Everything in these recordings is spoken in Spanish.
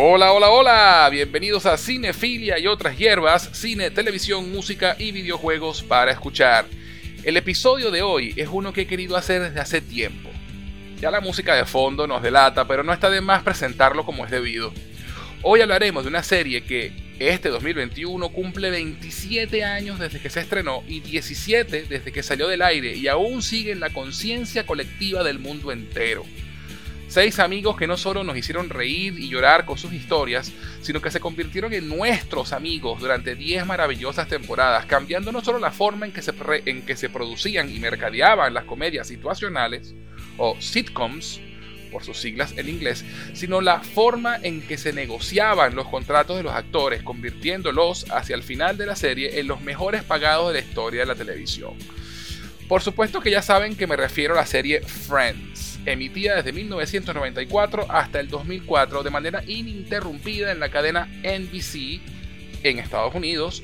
Hola, hola, hola, bienvenidos a Cinefilia y otras hierbas, cine, televisión, música y videojuegos para escuchar. El episodio de hoy es uno que he querido hacer desde hace tiempo. Ya la música de fondo nos delata, pero no está de más presentarlo como es debido. Hoy hablaremos de una serie que este 2021 cumple 27 años desde que se estrenó y 17 desde que salió del aire y aún sigue en la conciencia colectiva del mundo entero. Seis amigos que no solo nos hicieron reír y llorar con sus historias, sino que se convirtieron en nuestros amigos durante 10 maravillosas temporadas, cambiando no solo la forma en que, se en que se producían y mercadeaban las comedias situacionales, o sitcoms, por sus siglas en inglés, sino la forma en que se negociaban los contratos de los actores, convirtiéndolos hacia el final de la serie en los mejores pagados de la historia de la televisión. Por supuesto que ya saben que me refiero a la serie Friends emitida desde 1994 hasta el 2004 de manera ininterrumpida en la cadena NBC en Estados Unidos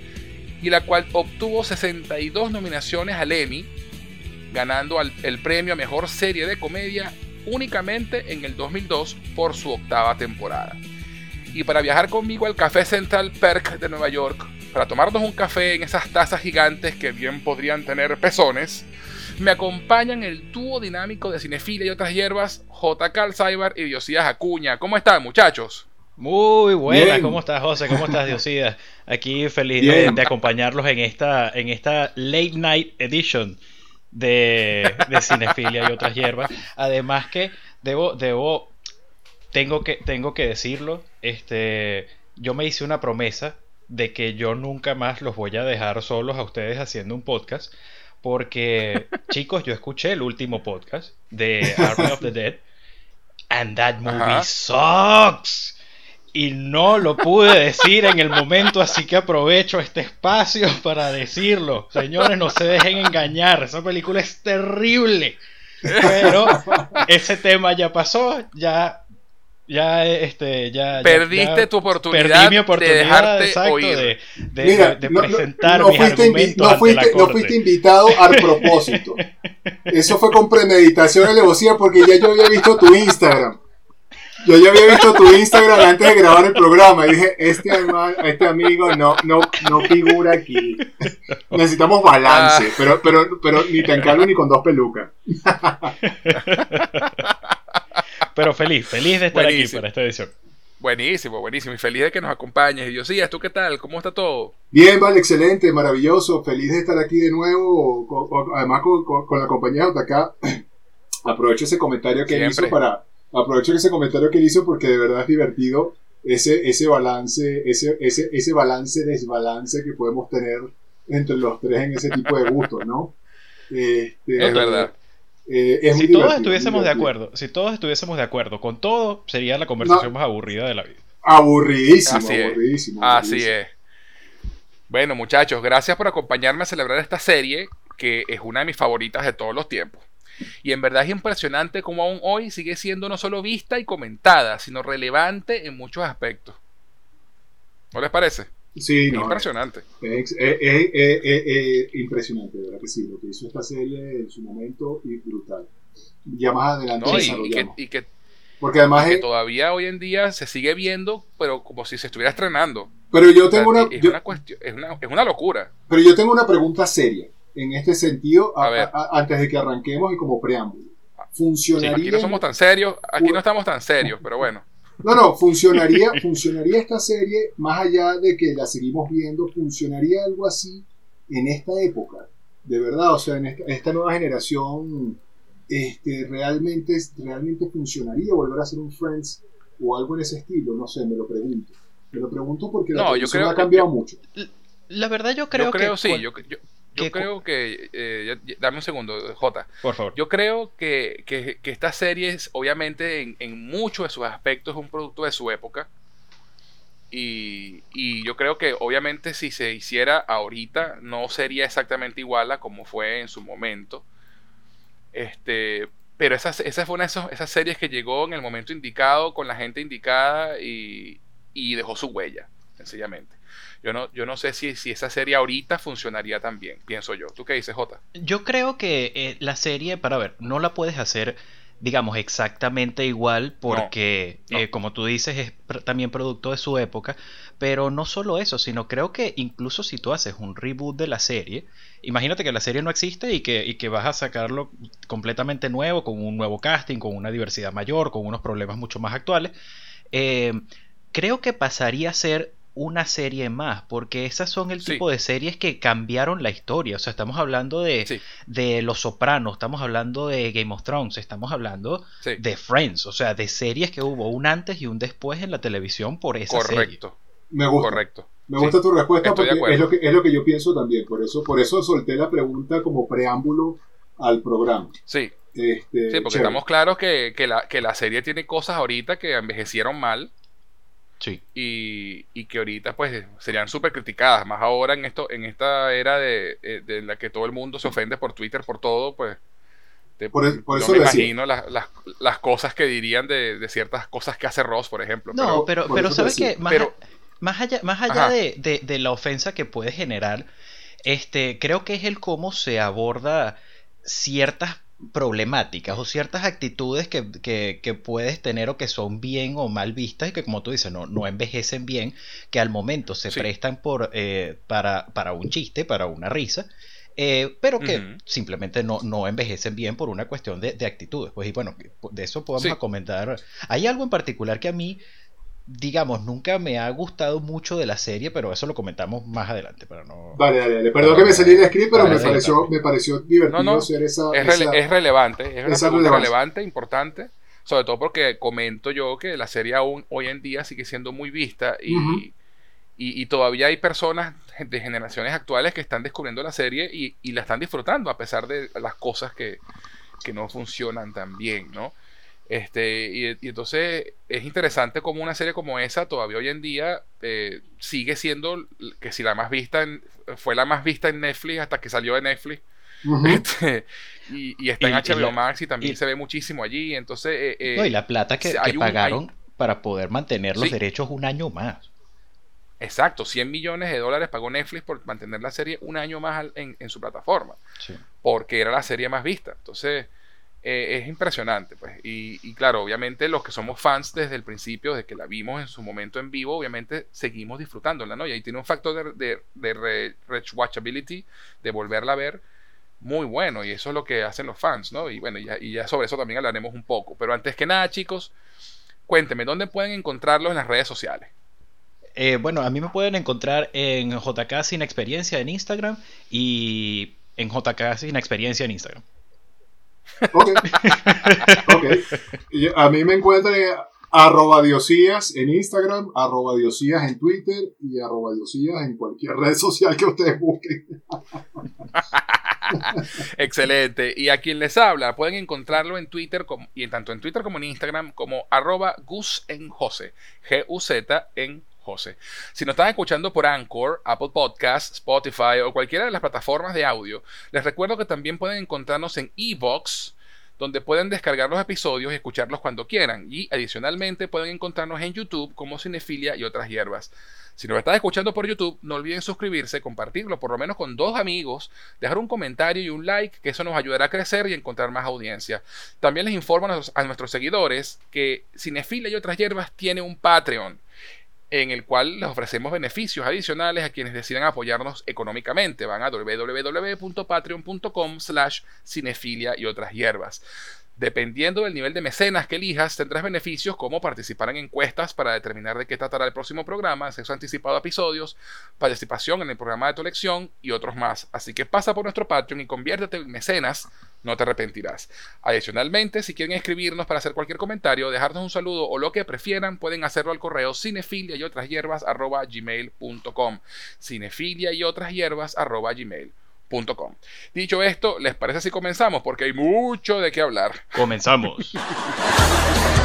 y la cual obtuvo 62 nominaciones al Emmy, ganando el premio a Mejor Serie de Comedia únicamente en el 2002 por su octava temporada. Y para viajar conmigo al Café Central Perk de Nueva York, para tomarnos un café en esas tazas gigantes que bien podrían tener pezones, me acompañan el dúo dinámico de Cinefilia y otras hierbas, J. Cyber y Diosías Acuña. ¿Cómo están, muchachos? Muy buena, ¿cómo estás, José? ¿Cómo estás, Diosías? Aquí feliz de, acompañarlos en esta, en esta Late Night Edition de, de Cinefilia y otras hierbas. Además que debo, debo, tengo que, tengo que decirlo, este, yo me hice una promesa de que yo nunca más los voy a dejar solos a ustedes haciendo un podcast porque, chicos, yo escuché el último podcast de Army of the Dead. And that movie sucks. Y no lo pude decir en el momento, así que aprovecho este espacio para decirlo. Señores, no se dejen engañar. Esa película es terrible. Pero ese tema ya pasó. Ya ya este ya perdiste tu oportunidad, mi oportunidad de dejarte oír. de, de, de presentar no, mis fuiste, argumentos no fuiste, no fuiste invitado a propósito. Eso fue con premeditación alevosía porque ya yo había visto tu Instagram. Yo ya había visto tu Instagram antes de grabar el programa. Y dije este, este amigo no, no, no figura aquí. Necesitamos balance ah. pero, pero, pero ni tan caro ni con dos pelucas pero feliz, feliz de estar aquí para esta edición. Buenísimo, buenísimo. Y feliz de que nos acompañes. Diosías, ¿tú qué tal? ¿Cómo está todo? Bien, vale, excelente, maravilloso. Feliz de estar aquí de nuevo. además, con, la compañía de acá. Aprovecho ese comentario que él hizo para. Aprovecho ese comentario que él hizo porque de verdad es divertido ese, ese balance, ese, ese, ese balance, desbalance que podemos tener entre los tres en ese tipo de gustos, ¿no? Este, es verdad. Eh, si todos estuviésemos de acuerdo, si todos estuviésemos de acuerdo con todo, sería la conversación más aburrida de la vida. Aburridísimo, Así aburridísimo. Así es. Bueno, muchachos, gracias por acompañarme a celebrar esta serie, que es una de mis favoritas de todos los tiempos. Y en verdad es impresionante cómo aún hoy sigue siendo no solo vista y comentada, sino relevante en muchos aspectos. ¿No les parece? Sí, no, impresionante. Es, es, impresionante, de verdad que sí. Lo que hizo esta serie en su momento y brutal. Ya más adelante y, que, y, que, Porque además que todavía hoy en día se sigue viendo, pero como si se estuviera estrenando. Pero yo tengo una, es, una cuestión, es, una, es una locura. Pero yo tengo una pregunta seria en este sentido, antes de que arranquemos y como preámbulo. ¿Funcionaría? aquí no somos tan serios, aquí no estamos tan serios, pero bueno. No, no, funcionaría, funcionaría esta serie, más allá de que la seguimos viendo, funcionaría algo así en esta época, de verdad, o sea, en esta, nueva generación, este, realmente, realmente funcionaría volver a ser un Friends o algo en ese estilo, no sé, me lo pregunto. Me lo pregunto porque la no, ha cambiado mucho. La verdad yo creo, yo creo que... Sí, yo, yo creo que. Eh, dame un segundo, J. Por favor. Yo creo que, que, que esta serie, obviamente, en, en muchos de sus aspectos, es un producto de su época. Y, y, yo creo que, obviamente, si se hiciera ahorita, no sería exactamente igual a como fue en su momento. Este. Pero esa, esa fue una de esas, series que llegó en el momento indicado, con la gente indicada y, y dejó su huella, sencillamente. Yo no, yo no sé si, si esa serie ahorita funcionaría tan bien, pienso yo. ¿Tú qué dices, Jota? Yo creo que eh, la serie, para ver, no la puedes hacer digamos, exactamente igual porque, eh, como tú dices, es también producto de su época, pero no solo eso, sino creo que incluso si tú haces un reboot de la serie, imagínate que la serie no existe y que, y que vas a sacarlo completamente nuevo, con un nuevo casting, con una diversidad mayor, con unos problemas mucho más actuales, eh, creo que pasaría a ser una serie más, porque esas son el tipo de series que cambiaron la historia. O sea, estamos hablando de, de Los Sopranos, estamos hablando de Game of Thrones, estamos hablando de Friends, o sea, de series que hubo un antes y un después en la televisión por esa Correcto. Me gusta. Correcto. Me gusta tu respuesta porque es lo, que, es lo que yo pienso también. Por eso, por eso solté la pregunta como preámbulo al programa. Sí. Este, sí, porque estamos claros que, que, la, que la serie tiene cosas ahorita que envejecieron mal y, que ahorita pues serían súper criticadas, más ahora en esto, en esta era de, eh, de, la que todo el mundo se ofende por Twitter, por todo, pues por, eso me imagino las, las, las, cosas que dirían de, de, ciertas cosas que hace Ross, por ejemplo. No, pero, pero, sabes que más, más, allá, más allá de, de, la ofensa que puede generar, este, creo que es el cómo se aborda ciertas problemáticas o ciertas actitudes que, puedes tener o que son bien o mal vistas y que como tú dices no, no envejecen bien, que al momento se prestan por, eh, para, para, un chiste, para una risa, eh, pero que simplemente no, no envejecen bien por una cuestión de, actitudes. Pues y bueno, de eso podemos comentar. Hay algo en particular que a mí digamos, nunca me ha gustado mucho de la serie, pero eso lo comentamos más adelante. Para no... Vale, dale, Perdón que me salí de script, pero me, pareció, me pareció divertido hacer esa es, es relevante, es relevante, importante. Sobre todo porque comento yo que la serie aún hoy en día sigue siendo muy vista y, y, todavía hay personas de generaciones actuales que están descubriendo la serie y, y la están disfrutando a pesar de las cosas que, que no funcionan tan bien, ¿no? Este, y, entonces es interesante como una serie como esa todavía hoy en día eh, sigue siendo que si la más vista fue la más vista en Netflix hasta que salió de Netflix. Este, y, está en HBO Max y también se ve muchísimo allí. Entonces, eh, eh, y la plata que, pagaron para poder mantener los derechos un año más. Exacto, 100 millones de dólares pagó Netflix por mantener la serie un año más en, en su plataforma. Porque era la serie más vista. Entonces, eh, es impresionante, pues. Y, claro, obviamente los que somos fans desde el principio, desde que la vimos en su momento en vivo, obviamente seguimos disfrutándola, ¿no? Y ahí tiene un factor de, de, rewatchability, de volverla a ver, muy bueno. Y eso es lo que hacen los fans, ¿no? Y bueno, y ya sobre eso también hablaremos un poco. Pero antes que nada, chicos, cuéntenme, ¿dónde pueden encontrarlos en las redes sociales? Eh, bueno, a mí me pueden encontrar en JK Sin Experiencia en Instagram y en JK Sin Experiencia en Instagram. Ok. a mí me encuentran arroba diosías en Instagram, arroba diosías en Twitter y arroba diosías en cualquier red social que ustedes busquen. Excelente. Y a quien les habla, pueden encontrarlo en Twitter como, y tanto en Twitter como en Instagram como arroba Gus en José. G-U-Z en José. Si nos están escuchando por Anchor, Apple Podcasts, Spotify o cualquiera de las plataformas de audio, les recuerdo que también pueden encontrarnos en Evox, donde pueden descargar los episodios y escucharlos cuando quieran. Y adicionalmente pueden encontrarnos en YouTube como Cinefilia y otras hierbas. Si nos están escuchando por YouTube, no olviden suscribirse, compartirlo por lo menos con dos amigos, dejar un comentario y un like, que eso nos ayudará a crecer y encontrar más audiencia. También les informo a nuestros seguidores que Cinefilia y otras hierbas tiene un Patreon en el cual les ofrecemos beneficios adicionales a quienes decidan apoyarnos económicamente. Van a www.patreon.com slash cinefilia y otras hierbas. Dependiendo del nivel de mecenas que elijas, tendrás beneficios como participar en encuestas para determinar de qué tratará el próximo programa, acceso anticipado a episodios, participación en el programa de tu elección y otros más. Así que pasa por nuestro Patreon y conviértete en mecenas, no te arrepentirás. Adicionalmente, si quieren escribirnos para hacer cualquier comentario, dejarnos un saludo o lo que prefieran, pueden hacerlo al correo cinefilia y otras hierbas gmail.com. Cinefilia y otras hierbas gmail. Dicho esto, ¿les parece si comenzamos? Porque hay mucho de qué hablar. Comenzamos.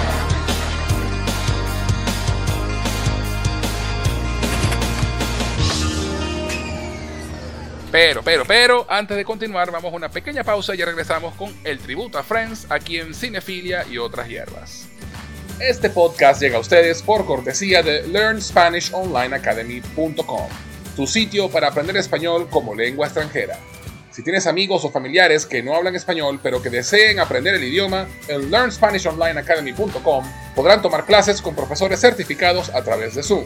Pero, pero, pero, antes de continuar, vamos a una pequeña pausa y regresamos con el tributo a Friends aquí en Cinefilia y otras hierbas. Este podcast llega a ustedes por cortesía de LearnSpanishOnlineAcademy.com tu sitio para aprender español como lengua extranjera. Si tienes amigos o familiares que no hablan español pero que deseen aprender el idioma, en LearnSpanishOnlineAcademy.com podrán tomar clases con profesores certificados a través de Zoom.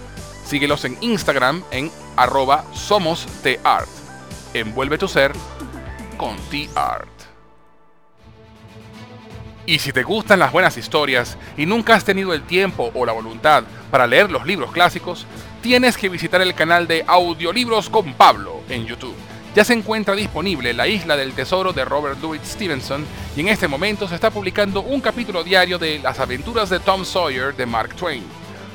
Síguelos en Instagram en arroba somostart. Envuelve tu ser con T-Art. Y si te gustan las buenas historias y nunca has tenido el tiempo o la voluntad para leer los libros clásicos, tienes que visitar el canal de Audiolibros con Pablo en YouTube ya se encuentra disponible La Isla del Tesoro de Robert Louis Stevenson y en este momento se está publicando un capítulo diario de Las aventuras de Tom Sawyer de Mark Twain.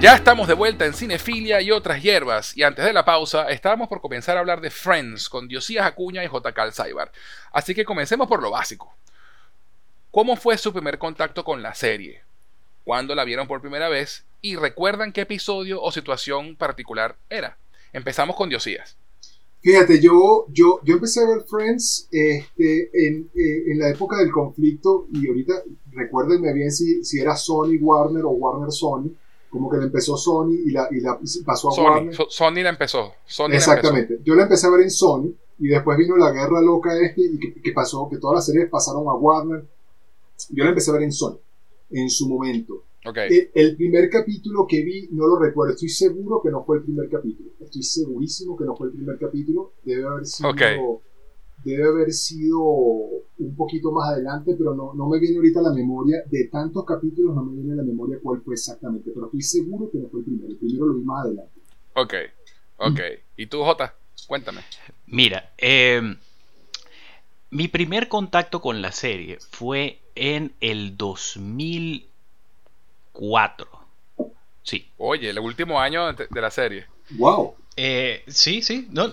Ya estamos de vuelta en Cinefilia y otras hierbas, y antes de la pausa estábamos por comenzar a hablar de Friends con Diosías Acuña y J.K. Alzaibar. Así que comencemos por lo básico. ¿Cómo fue su primer contacto con la serie? ¿Cuándo la vieron por primera vez? ¿Y recuerdan qué episodio o situación particular era? Empezamos con Diosías. Fíjate, yo, yo, yo empecé a ver Friends este, en, eh, en, la época del conflicto y ahorita recuérdenme bien si, si era Sony Warner o Warner Sony, como que la empezó Sony y la, y la pasó a Sony, Warner. Sony la empezó. Sony Exactamente. Yo la empecé a ver en Sony y después vino la guerra loca este y que, pasó, que todas las series pasaron a Warner yo la empecé a ver en Sony, en su momento. El, primer capítulo que vi, no lo recuerdo, estoy seguro que no fue el primer capítulo. Estoy segurísimo que no fue el primer capítulo. Debe haber sido, debe haber sido un poquito más adelante, pero no, no me viene ahorita a la memoria. De tantos capítulos no me viene a la memoria cuál fue exactamente, pero estoy seguro que no fue el primero. El primero lo vi más adelante. Ok, ok. ¿Y tú, Jota? Cuéntame. Mira, eh, mi primer contacto con la serie fue en el 2004. Sí. Oye, el último año de la serie. Wow. Eh, sí, sí, no,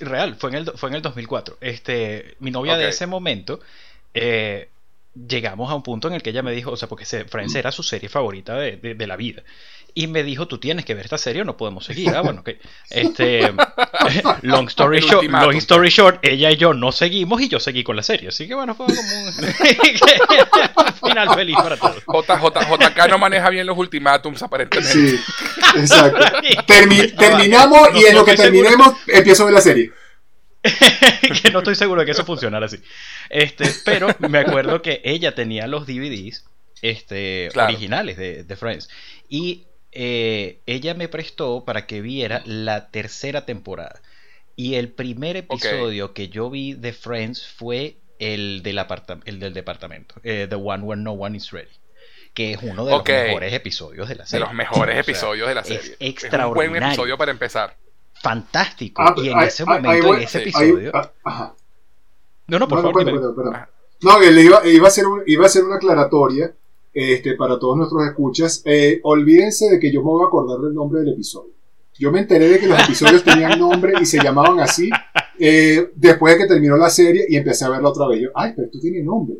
real, fue en el, fue en el 2004. Este, mi novia de ese momento, eh, llegamos a un punto en el que ella me dijo, o sea, porque Friends era su serie favorita de la vida y me dijo, tú tienes que ver esta serie o no podemos seguir. Ah, bueno, ok. Este, long, story short, long story short, ella y yo no seguimos y yo seguí con la serie. Así que bueno, fue como un final feliz para todos. JK no maneja bien los ultimátums aparentemente. Sí, exacto. terminamos y en lo que terminemos empiezo a ver la serie. que no estoy seguro de que eso funcionara así. Este, pero me acuerdo que ella tenía los DVDs este, originales de, de Friends. Y eh, ella me prestó para que viera la tercera temporada. Y el primer episodio que yo vi de Friends fue el del, el del departamento, eh, The One Where No One Is Ready. Que es uno de los mejores episodios de la serie. De los mejores episodios de la serie. Es extraordinario. un buen episodio para empezar. Fantástico. Ah, y en ese momento, en ese episodio. Ah, no, no, por favor, No, iba, iba, a ser iba a ser una aclaratoria este, para todos nuestros escuchas. Eh, olvídense de que yo me voy a acordar del nombre del episodio. Yo me enteré de que los episodios tenían nombre y se llamaban así eh, después de que terminó la serie y empecé a verla otra vez. Yo, ay, pero esto tiene nombre.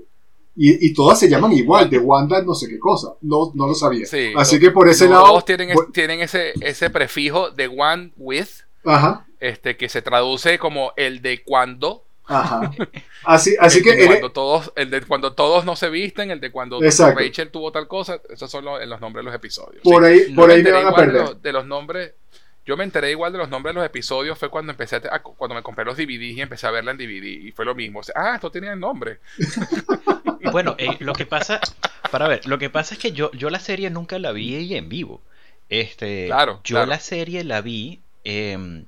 Y, y, todas se llaman igual, de Wanda no sé qué cosa. No, no lo sabía. Así que por ese lado... Todos tienen, tienen ese, ese prefijo de one with, Ajá. Este, que se traduce como el de cuando. Ajá. Así, así que... cuando, todos, el de cuando todos no se visten, el de cuando Rachel tuvo tal cosa, esos son los, los nombres de los episodios. Por ahí, por ahí me van a perder. de los nombres yo me enteré igual de los nombres de los episodios fue cuando empecé a, cuando me compré los DVDs y empecé a verla en DVD y fue lo mismo. ah, esto tenía el nombre. bueno, eh, lo que pasa, para ver, lo que pasa es que yo, yo la serie nunca la vi en vivo. Este, claro, yo la serie la vi eh,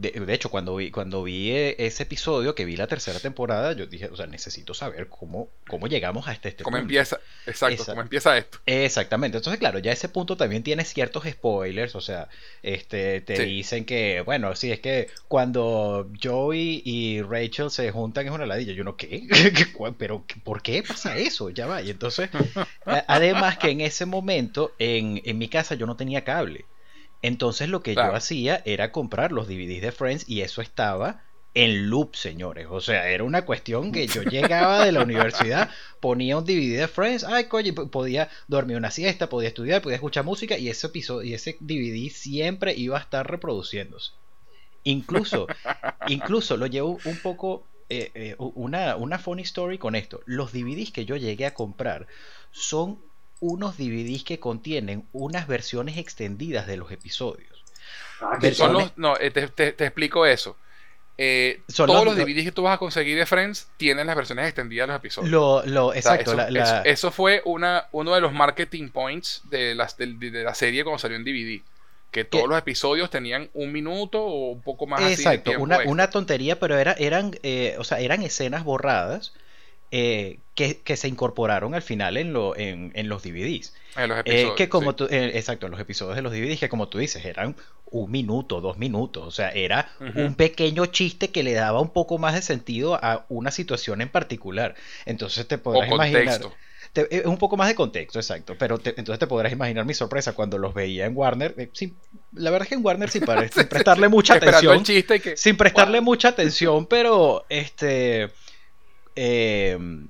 de, hecho, cuando vi, cuando vi eh, ese episodio, que vi la tercera temporada, yo dije, o sea, necesito saber cómo, cómo llegamos a este, este ¿Cómo empieza? Exacto, cómo empieza esto. Exactamente. Entonces, claro, ya ese punto también tiene ciertos spoilers, o sea, este, te dicen que, bueno, sí, es que cuando Joey y Rachel se juntan es una ladilla. Yo no, ¿qué? ¿Pero por qué pasa eso? Ya va. Y entonces, además que en ese momento, en, en mi casa yo no tenía cable. Entonces lo que yo hacía era comprar los DVDs de Friends y eso estaba en loop, señores. O sea, era una cuestión que yo llegaba de la universidad, ponía un DVD de Friends, ay, coño, podía dormir una siesta, podía estudiar, podía escuchar música y ese episodio y ese DVD siempre iba a estar reproduciéndose. Incluso, incluso lo llevo un poco eh, eh, una, una funny story con esto. Los DVDs que yo llegué a comprar son unos DVDs que contienen unas versiones extendidas de los episodios. Ah, no, eh, te, explico eso. Eh, todos los, DVDs que tú vas a conseguir de Friends tienen las versiones extendidas de los episodios. Lo, exacto. eso, fue una, uno de los marketing points de, las, de, la serie cuando salió en DVD. Que todos los episodios tenían un minuto o un poco más. Exacto, una, una, tontería, pero era, eran, eh, o sea, eran escenas borradas eh, que, se incorporaron al final en, lo, en, los DVDs. En los eh, episodios, que como eh, exacto, en los episodios de los DVDs, que como tú dices, eran un minuto, dos minutos. O sea, era un pequeño chiste que le daba un poco más de sentido a una situación en particular. Entonces te podrás imaginar. Es un poco más de contexto, exacto. Pero entonces te podrás imaginar mi sorpresa cuando los veía en Warner. la verdad es que en Warner sí parece, sin prestarle mucha atención. Sin prestarle mucha atención, pero este Em,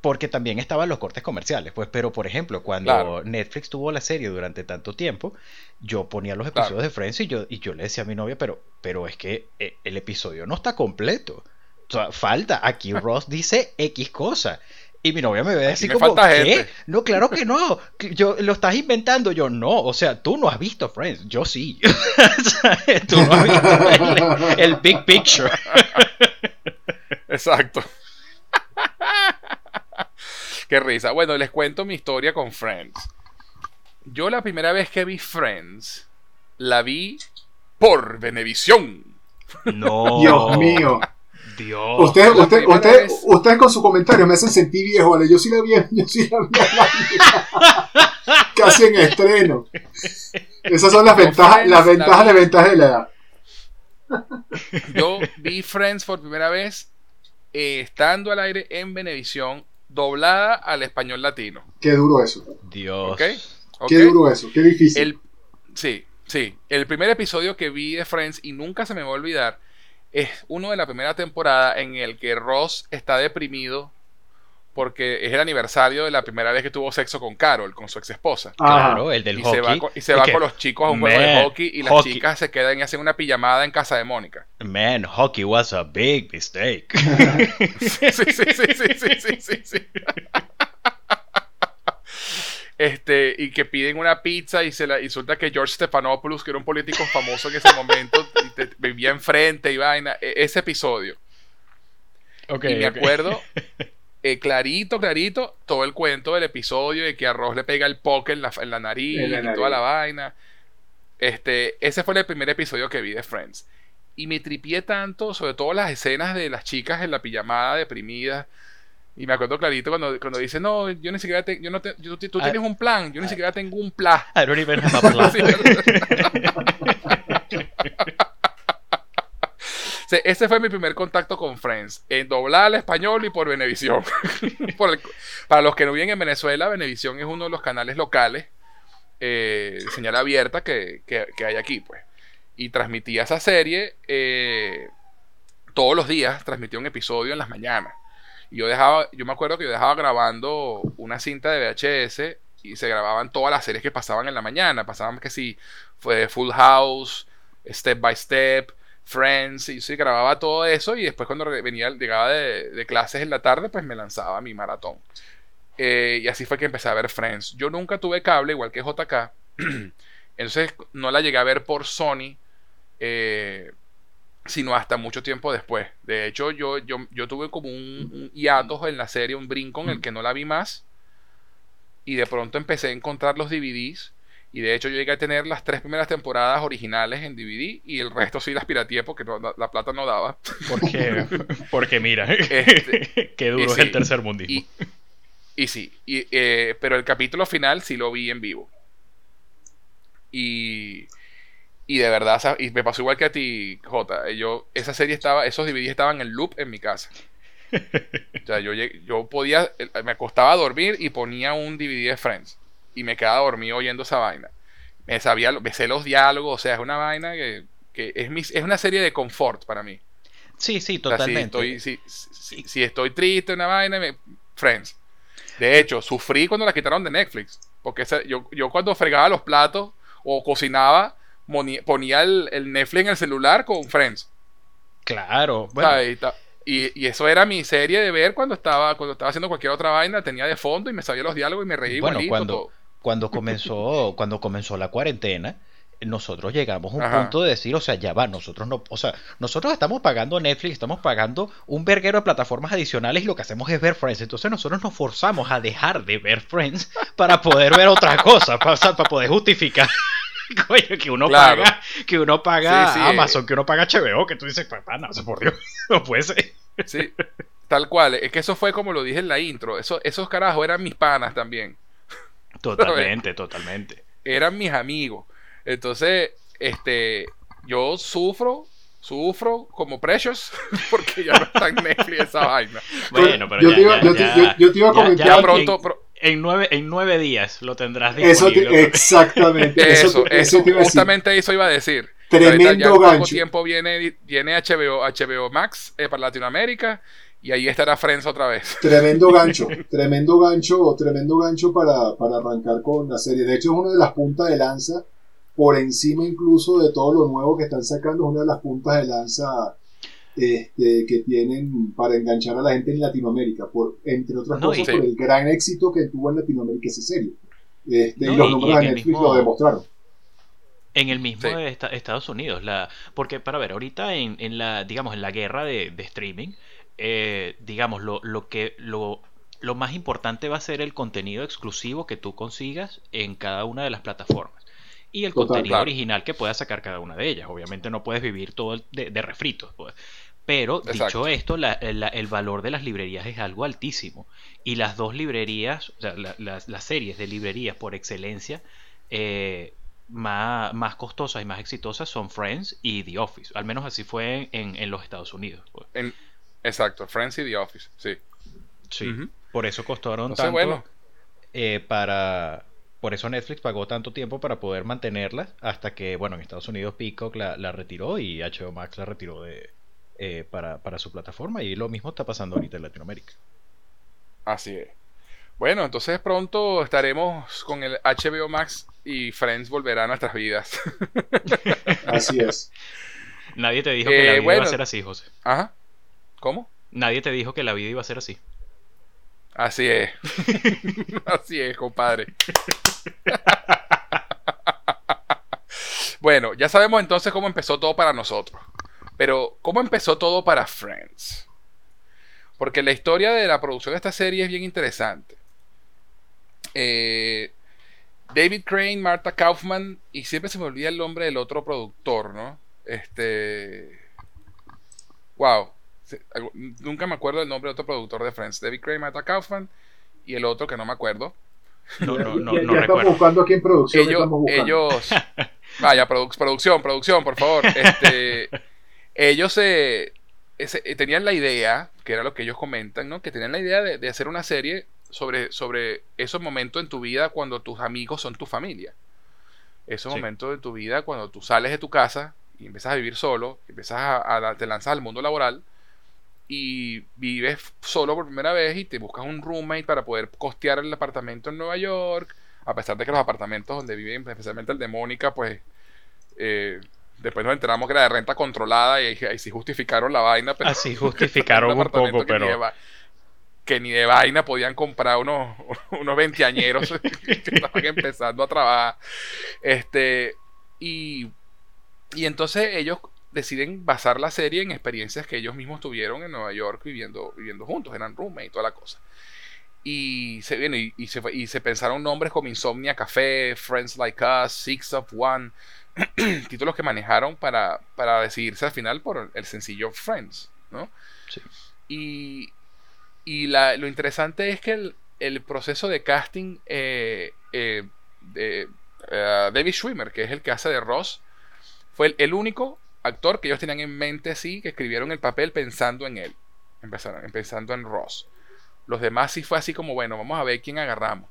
porque también estaban los cortes comerciales, pues, pero por ejemplo, cuando Netflix tuvo la serie durante tanto tiempo, yo ponía los episodios de Friends y yo, y yo le decía a mi novia, pero, pero es que eh, el episodio no está completo. O sea, falta. Aquí Ross dice X cosa. Y mi novia me ve así como, ¿qué? No, claro que no. Yo, lo estás inventando. Yo, no. O sea, tú no has visto Friends. Yo sí. tú no has visto el big picture. Exacto. Qué risa. Bueno, les cuento mi historia con Friends. Yo la primera vez que vi Friends, la vi por Venevisión. No. Dios mío. Dios. Usted, usted, usted, usted, con su comentario me hacen sentir viejo, ¿vale? Yo sí la vi, yo sí la vi casi en estreno. Esas son las ventajas, las ventajas de ventaja de la edad. Yo vi Friends por primera vez eh, estando al aire en Venevisión, doblada al español latino. Qué duro eso. Dios. Qué duro eso, qué difícil. sí, sí. El primer episodio que vi de Friends y nunca se me va a olvidar es uno de la primera temporada en el que Ross está deprimido porque es el aniversario de la primera vez que tuvo sexo con Carol, con su ex esposa. Claro, el del y hockey. Se va, y se va con los chicos a un juego de hockey y las chicas se quedan y hacen una pijamada en casa de Mónica. Man, hockey was a big mistake. sí, sí, sí, sí, sí, sí, sí, Este, y que piden una pizza y se la resulta que George Stephanopoulos, que era un político famoso en ese momento, vivía enfrente y vaina. E, ese episodio. Okay, y me acuerdo eh, clarito, clarito, todo el cuento del episodio de que Arroz le pega el poke en la, en la nariz y toda la vaina. Este, ese fue el primer episodio que vi de Friends. Y me tripié tanto, sobre todo las escenas de las chicas en la pijamada deprimida. Y me acuerdo clarito cuando, cuando dice, no, yo ni siquiera tengo, yo no te, tú, ah. tienes un plan, yo ni siquiera tengo un plan. I don't even have a plan. ese fue mi primer contacto con Friends, en doblar al español y por Venevisión. para los que no viven en Venezuela, Venevisión es uno de los canales locales, eh, señal abierta que, hay aquí, pues. Y transmitía esa serie eh, todos los días, transmitía un episodio en las mañanas. Y yo dejaba, yo me acuerdo que yo dejaba grabando una cinta de VHS y se grababan todas las series que pasaban en la mañana. Pasaban que si fue Full House, Step by Step, Friends, y sí, grababa todo eso y después cuando venía, llegaba de, clases en la tarde, pues me lanzaba mi maratón. Eh, y así fue que empecé a ver Friends. Yo nunca tuve cable, igual que JK, entonces no la llegué a ver por Sony, eh, sino hasta mucho tiempo después. De hecho, yo, yo, yo tuve como un, un hiato en la serie, un brinco en el que no la vi más, y de pronto empecé a encontrar los DVDs y de hecho yo llegué a tener las tres primeras temporadas originales en DVD y el resto sí las pirateé porque la, plata no daba. Porque, porque mira, este, qué duro es el tercer mundo Y, sí, y, eh, pero el capítulo final sí lo vi en vivo. Y, y de verdad, y me pasó igual que a ti, Jota. Yo, esa serie estaba, esos DVDs estaban en loop en mi casa. O sea, yo, yo podía, me acostaba a dormir y ponía un DVD de Friends y me quedaba dormido oyendo esa vaina. Me sabía, me sé los diálogos, o sea, es una vaina que, es, es una serie de confort para mí. Sí, sí, totalmente. si, estoy, si, estoy triste, una vaina, me, Friends. De hecho, sufrí cuando la quitaron de Netflix. Porque yo, yo cuando fregaba los platos o cocinaba, ponía el, Netflix en el celular con Friends. Claro, bueno. Y, eso era mi serie de ver cuando estaba, cuando estaba haciendo cualquier otra vaina, tenía de fondo y me sabía los diálogos y me reía bueno, cuando, cuando comenzó, cuando comenzó la cuarentena, nosotros llegamos a un punto de decir, o sea, ya va, nosotros no, o sea, nosotros estamos pagando Netflix, estamos pagando un verguero de plataformas adicionales y lo que hacemos es ver Friends. Entonces nosotros nos forzamos a dejar de ver Friends para poder ver otra cosa, para, para poder justificar que uno paga, que uno paga Amazon, que uno paga HBO, que tú dices, papá, no, por Dios, no puede ser. Sí, tal cual. Es que eso fue como lo dije en la intro. Eso, esos carajos eran mis panas también. Totalmente, totalmente. Eran mis amigos. Entonces, este, yo sufro, sufro como Precious, porque ya no está en Netflix esa vaina. Bueno, pero yo, ya, te, iba, yo, te iba a comentar. pronto, en nueve, en nueve días lo tendrás disponible. exactamente. Eso, eso, justamente eso iba a decir. Tremendo gancho. tiempo viene, viene HBO, HBO Max eh, para Latinoamérica y ahí estará Friends otra vez. Tremendo gancho, tremendo gancho, tremendo gancho para, para arrancar con la serie. De hecho, es una de las puntas de lanza, por encima incluso de todo lo nuevo que están sacando, es una de las puntas de lanza este, que tienen para enganchar a la gente en Latinoamérica, por, entre otras cosas por el gran éxito que tuvo en Latinoamérica esa serie. Este, y los números de Netflix lo demostraron. En el mismo de Estados Unidos, la, porque para ver, ahorita en, en la, digamos, en la guerra de, streaming, eh, digamos, lo, lo que lo, lo más importante va a ser el contenido exclusivo que tú consigas en cada una de las plataformas y el contenido original que pueda sacar cada una de ellas. Obviamente no puedes vivir todo de, de refritos. Pues. Pero dicho esto, el valor de las librerías es algo altísimo. Y las dos librerías, o sea, las series de librerías por excelencia, eh, más, más, costosas y más exitosas son Friends y The Office. Al menos así fue en, los Estados Unidos. Pues. Exacto, Friends y The Office, sí. Sí, por eso costaron tanto eh, para... Por eso Netflix pagó tanto tiempo para poder mantenerlas hasta que, bueno, en Estados Unidos Peacock la, la retiró y HBO Max la retiró de, eh, para, para, su plataforma y lo mismo está pasando ahorita en Latinoamérica. Así es. Bueno, entonces pronto estaremos con el HBO Max y Friends volverá a nuestras vidas. Así es. Nadie te dijo que la eh, vida iba a ser así, José. Ajá. ¿Cómo? Nadie te dijo que la vida iba a ser así. Así es. así es, compadre. bueno, ya sabemos entonces cómo empezó todo para nosotros. Pero, ¿cómo empezó todo para Friends? Porque la historia de la producción de esta serie es bien interesante. Eh, David Crane, Martha Kaufman, y siempre se me olvida el nombre del otro productor, ¿no? Este. Wow. Nunca me acuerdo el nombre del otro productor de Friends. David Crane, Martha Kaufman, y el otro que no me acuerdo. No, no, no, ya, ya estamos buscando aquí en producción. Ellos. ellos vaya, producción, producción, por favor. Este. ellos se, tenían la idea, que era lo que ellos comentan, ¿no? Que tenían la idea de, hacer una serie sobre, sobre esos momentos en tu vida cuando tus amigos son tu familia. Esos momentos de tu vida cuando tú sales de tu casa y empiezas a vivir solo, empiezas a, te lanzas al mundo laboral y vives solo por primera vez y te buscas un roommate para poder costear el apartamento en Nueva York, a pesar de que los apartamentos donde viven, especialmente el de Mónica, pues eh, después nos enteramos que era de renta controlada y ahí sí justificaron la vaina. Pero Así justificaron un, poco, pero... que ni de vaina podían comprar unos, unos veinteañeros que estaban empezando a trabajar. Este, y, y entonces ellos deciden basar la serie en experiencias que ellos mismos tuvieron en Nueva York viviendo, viviendo juntos, eran roommate y toda la cosa. Y se, y, se, y se pensaron nombres como Insomnia Café, Friends Like Us, Six of One, títulos que manejaron para, para decidirse al final por el sencillo Friends, ¿no? Sí. Y, y la, lo interesante es que el, el proceso de casting eh, eh, de uh, David Schwimmer, que es el que hace de Ross, fue el, el, único actor que ellos tenían en mente así, que escribieron el papel pensando en él, empezaron, pensando en Ross. Los demás sí fue así como, bueno, vamos a ver quién agarramos.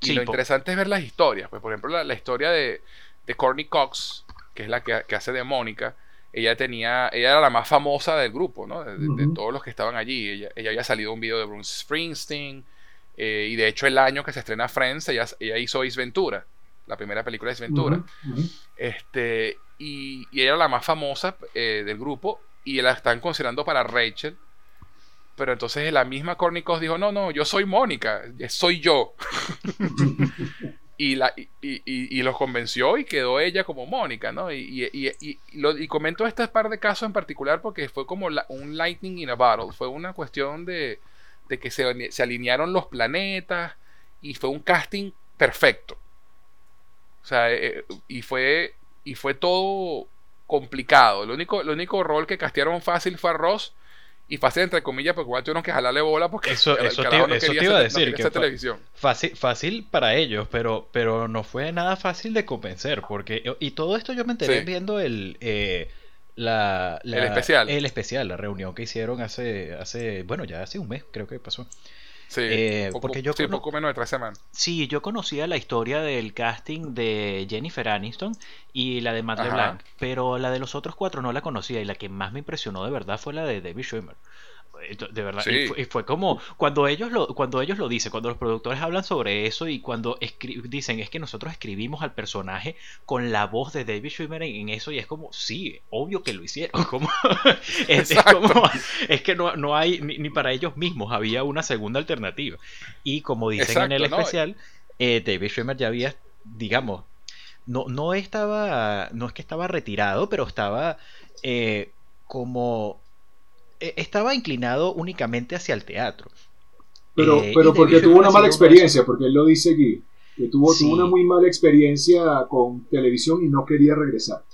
Y lo interesante es ver las historias. Pues, por ejemplo, la, historia de, de Courtney Cox, que es la que, hace de Mónica, ella tenía, ella era la más famosa del grupo, ¿no? De, todos los que estaban allí. Ella, ella había salido un video de Bruce Springsteen. Eh, y de hecho, el año que se estrena Friends, ella, ella hizo Ace Ventura, la primera película de Ventura. Este, y, ella era la más famosa eh, del grupo. Y la están considerando para Rachel. Pero entonces la misma Courtney Cox dijo: No, no, yo soy Mónica, soy yo. y, la, y, los convenció y quedó ella como Mónica, ¿no? Y, lo, y comento este par de casos en particular porque fue como un lightning in a bottle, fue una cuestión de, que se, se, alinearon los planetas y fue un casting perfecto. O sea, eh, y, fue, y fue todo complicado. Lo único, el único rol que castearon fácil fue a Ross y fácil entre comillas porque igual tuvieron que jalarle bola porque eso, eso, te, iba a decir que televisión. Fácil, fácil para ellos pero pero no fue nada fácil de convencer porque y todo esto yo me enteré viendo el eh, la, el especial el especial la reunión que hicieron hace hace bueno ya hace un mes creo que pasó Sí, eh, porque yo poco menos de tres semanas. Sí, yo conocía la historia del casting de Jennifer Aniston y la de Matt LeBlanc, pero la de los otros cuatro no la conocía y la que más me impresionó de verdad fue la de David Schwimmer. De verdad, y, fue, como cuando ellos lo cuando ellos lo dicen, cuando los productores hablan sobre eso y cuando dicen es que nosotros escribimos al personaje con la voz de David Schwimmer en, eso y es como sí, obvio que lo hicieron, como es, es, que no, no hay ni, para ellos mismos había una segunda alternativa. Y como dicen en el especial, eh, David Schwimmer ya había digamos no no estaba no es que estaba retirado, pero estaba eh, como estaba inclinado únicamente hacia el teatro. Pero, eh, pero porque tuvo una mala experiencia, porque él lo dice aquí, que tuvo, tuvo, una muy mala experiencia con televisión y no quería regresar.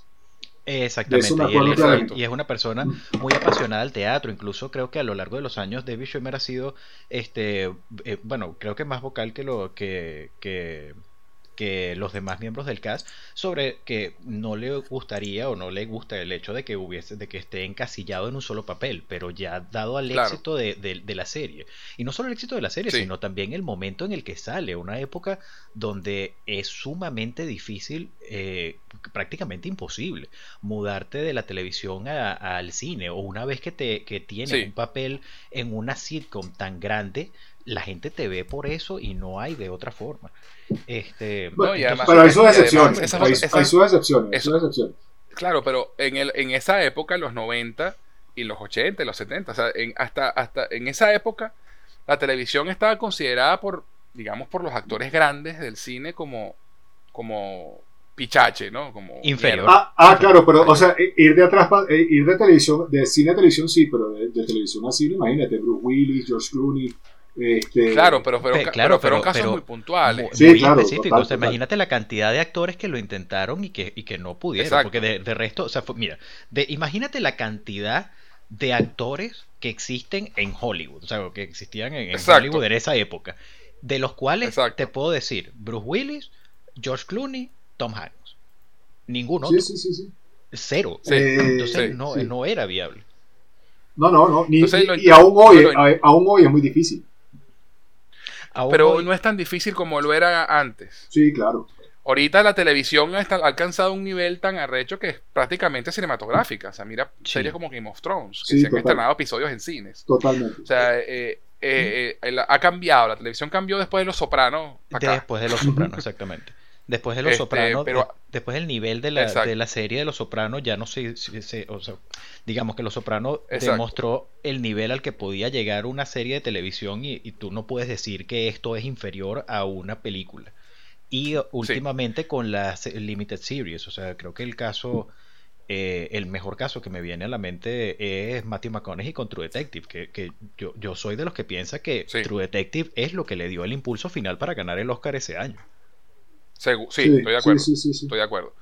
Exactamente, y, es una persona muy apasionada al teatro, incluso creo que a lo largo de los años David Schwimmer ha sido, este, eh, bueno, creo que más vocal que lo que, que que los demás miembros del cast sobre que no le gustaría o no le gusta el hecho de que hubiese de que esté encasillado en un solo papel pero ya dado al éxito de, la serie. Y no solo el éxito de la serie sino también el momento en el que sale una época donde es sumamente difícil eh, prácticamente imposible mudarte de la televisión al cine o una vez que te que tienes un papel en una sitcom tan grande la gente te ve por eso y no hay de otra forma. Este, pero hay sus excepciones. Hay, sus excepciones, Claro, pero en, el, en esa época, en los 90 y los 80 y los 70, o sea, en, hasta, hasta en esa época, la televisión estaba considerada por, digamos, por los actores grandes del cine como, como pichache, ¿no? Como inferior. Ah, ah, claro, pero, o sea, ir de atrás, eh, ir de televisión, de cine a televisión sí, pero de, de televisión a cine, imagínate, Bruce Willis, George Clooney, este, claro, pero fueron, claro, pero, casos muy puntuales. muy específicos. Imagínate la cantidad de actores que lo intentaron y que, y que no pudieron. Porque de, resto, o sea, mira, de, imagínate la cantidad de actores que existen en Hollywood, o sea, que existían en, Hollywood en esa época, de los cuales te puedo decir Bruce Willis, George Clooney, Tom Hanks. Ninguno. Sí, sí, sí, cero. Entonces no, no era viable. No, no, no. y, aún, hoy, aún hoy es muy difícil. Pero no es tan difícil como lo era antes. Sí, claro. Ahorita la televisión ha alcanzado un nivel tan arrecho que es prácticamente cinematográfica. O sea, mira series como Game of Thrones, que se han estrenado episodios en cines. Totalmente. O sea, eh, eh, eh, ha cambiado. La televisión cambió después de Los Sopranos. Después de Los Sopranos, exactamente. Después de Los este, Sopranos, después del nivel de la, de la, serie de Los Sopranos, ya no sé, o sea, digamos que Los Sopranos demostró el nivel al que podía llegar una serie de televisión y, tú no puedes decir que esto es inferior a una película. Y últimamente con las Limited Series, o sea, creo que el caso, eh, el mejor caso que me viene a la mente es Matthew McConaughey con True Detective, que, que yo, yo, soy de los que piensa que True Detective es lo que le dio el impulso final para ganar el Oscar ese año sí, estoy de acuerdo. estoy de acuerdo.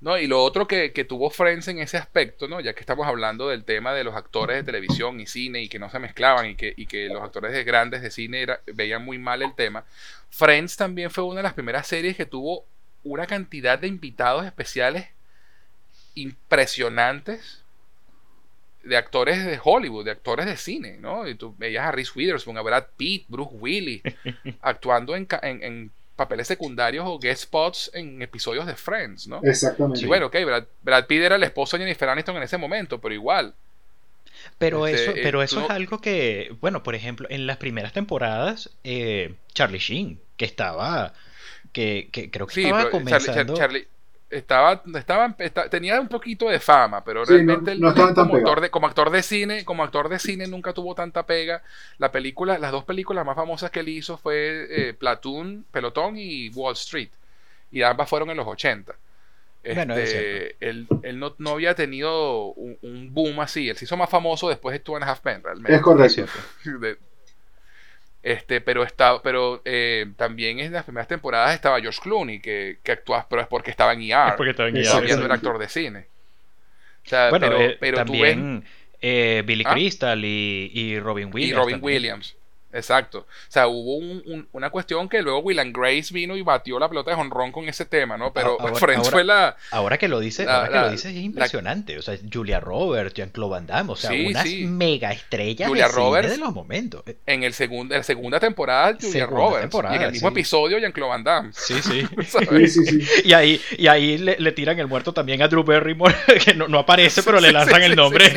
No, y lo otro que, tuvo Friends en ese aspecto, ¿no? ya que estamos hablando del tema de los actores de televisión y cine y que no se mezclaban y que, que los actores de grandes de cine veían muy mal el tema, Friends también fue una de las primeras series que tuvo una cantidad de invitados especiales impresionantes de actores de Hollywood, de actores de cine, ¿no? Y tú veías a Reese Witherspoon, a Brad Pitt, Bruce Willis, actuando en, en papeles secundarios o guest spots en episodios de Friends, ¿no? Exactamente. Y bueno, ok, Brad, Pitt era el esposo de Jennifer Aniston en ese momento, pero igual. Pero este, eso, pero eh, eso es algo que, bueno, por ejemplo, en las primeras temporadas, eh, Charlie Sheen, que estaba, que, creo que estaba comenzando estaba, estaba, tenía un poquito de fama, pero realmente como, actor de, como actor de cine, como actor de cine nunca tuvo tanta pega. La película, las dos películas más famosas que él hizo fue eh, Platoon, Pelotón y Wall Street. Y ambas fueron en los 80. Este, él, él no, no, había tenido un, boom así. Él se hizo más famoso después de Two and a Half Men, realmente. Es correcto. Este, pero está, pero eh, también en las primeras temporadas estaba George Clooney, que, que actuaba, pero es porque estaba en ER. Es porque estaba en ER. era actor de cine. O sea, bueno, pero, eh, pero también eh, Billy ¿Ah? Crystal y, y, Robin Williams. Y Robin Williams. Exacto. O sea, hubo una cuestión que luego Will Grace vino y batió la pelota de honrón con ese tema, ¿no? Pero ahora, Friends fue la. Ahora que lo dices, ahora que lo dices es impresionante. o sea, Julia Roberts, Jean-Claude Van Damme, o sea, unas mega estrellas Julia de, Roberts, de los momentos. En, el segundo, la segunda temporada, Julia Roberts. y en el mismo episodio, Jean-Claude Van Damme. Sí, sí. sí, sí y ahí, y ahí le, tiran el muerto también a Drew Barrymore, que no, aparece, pero le lanzan el nombre.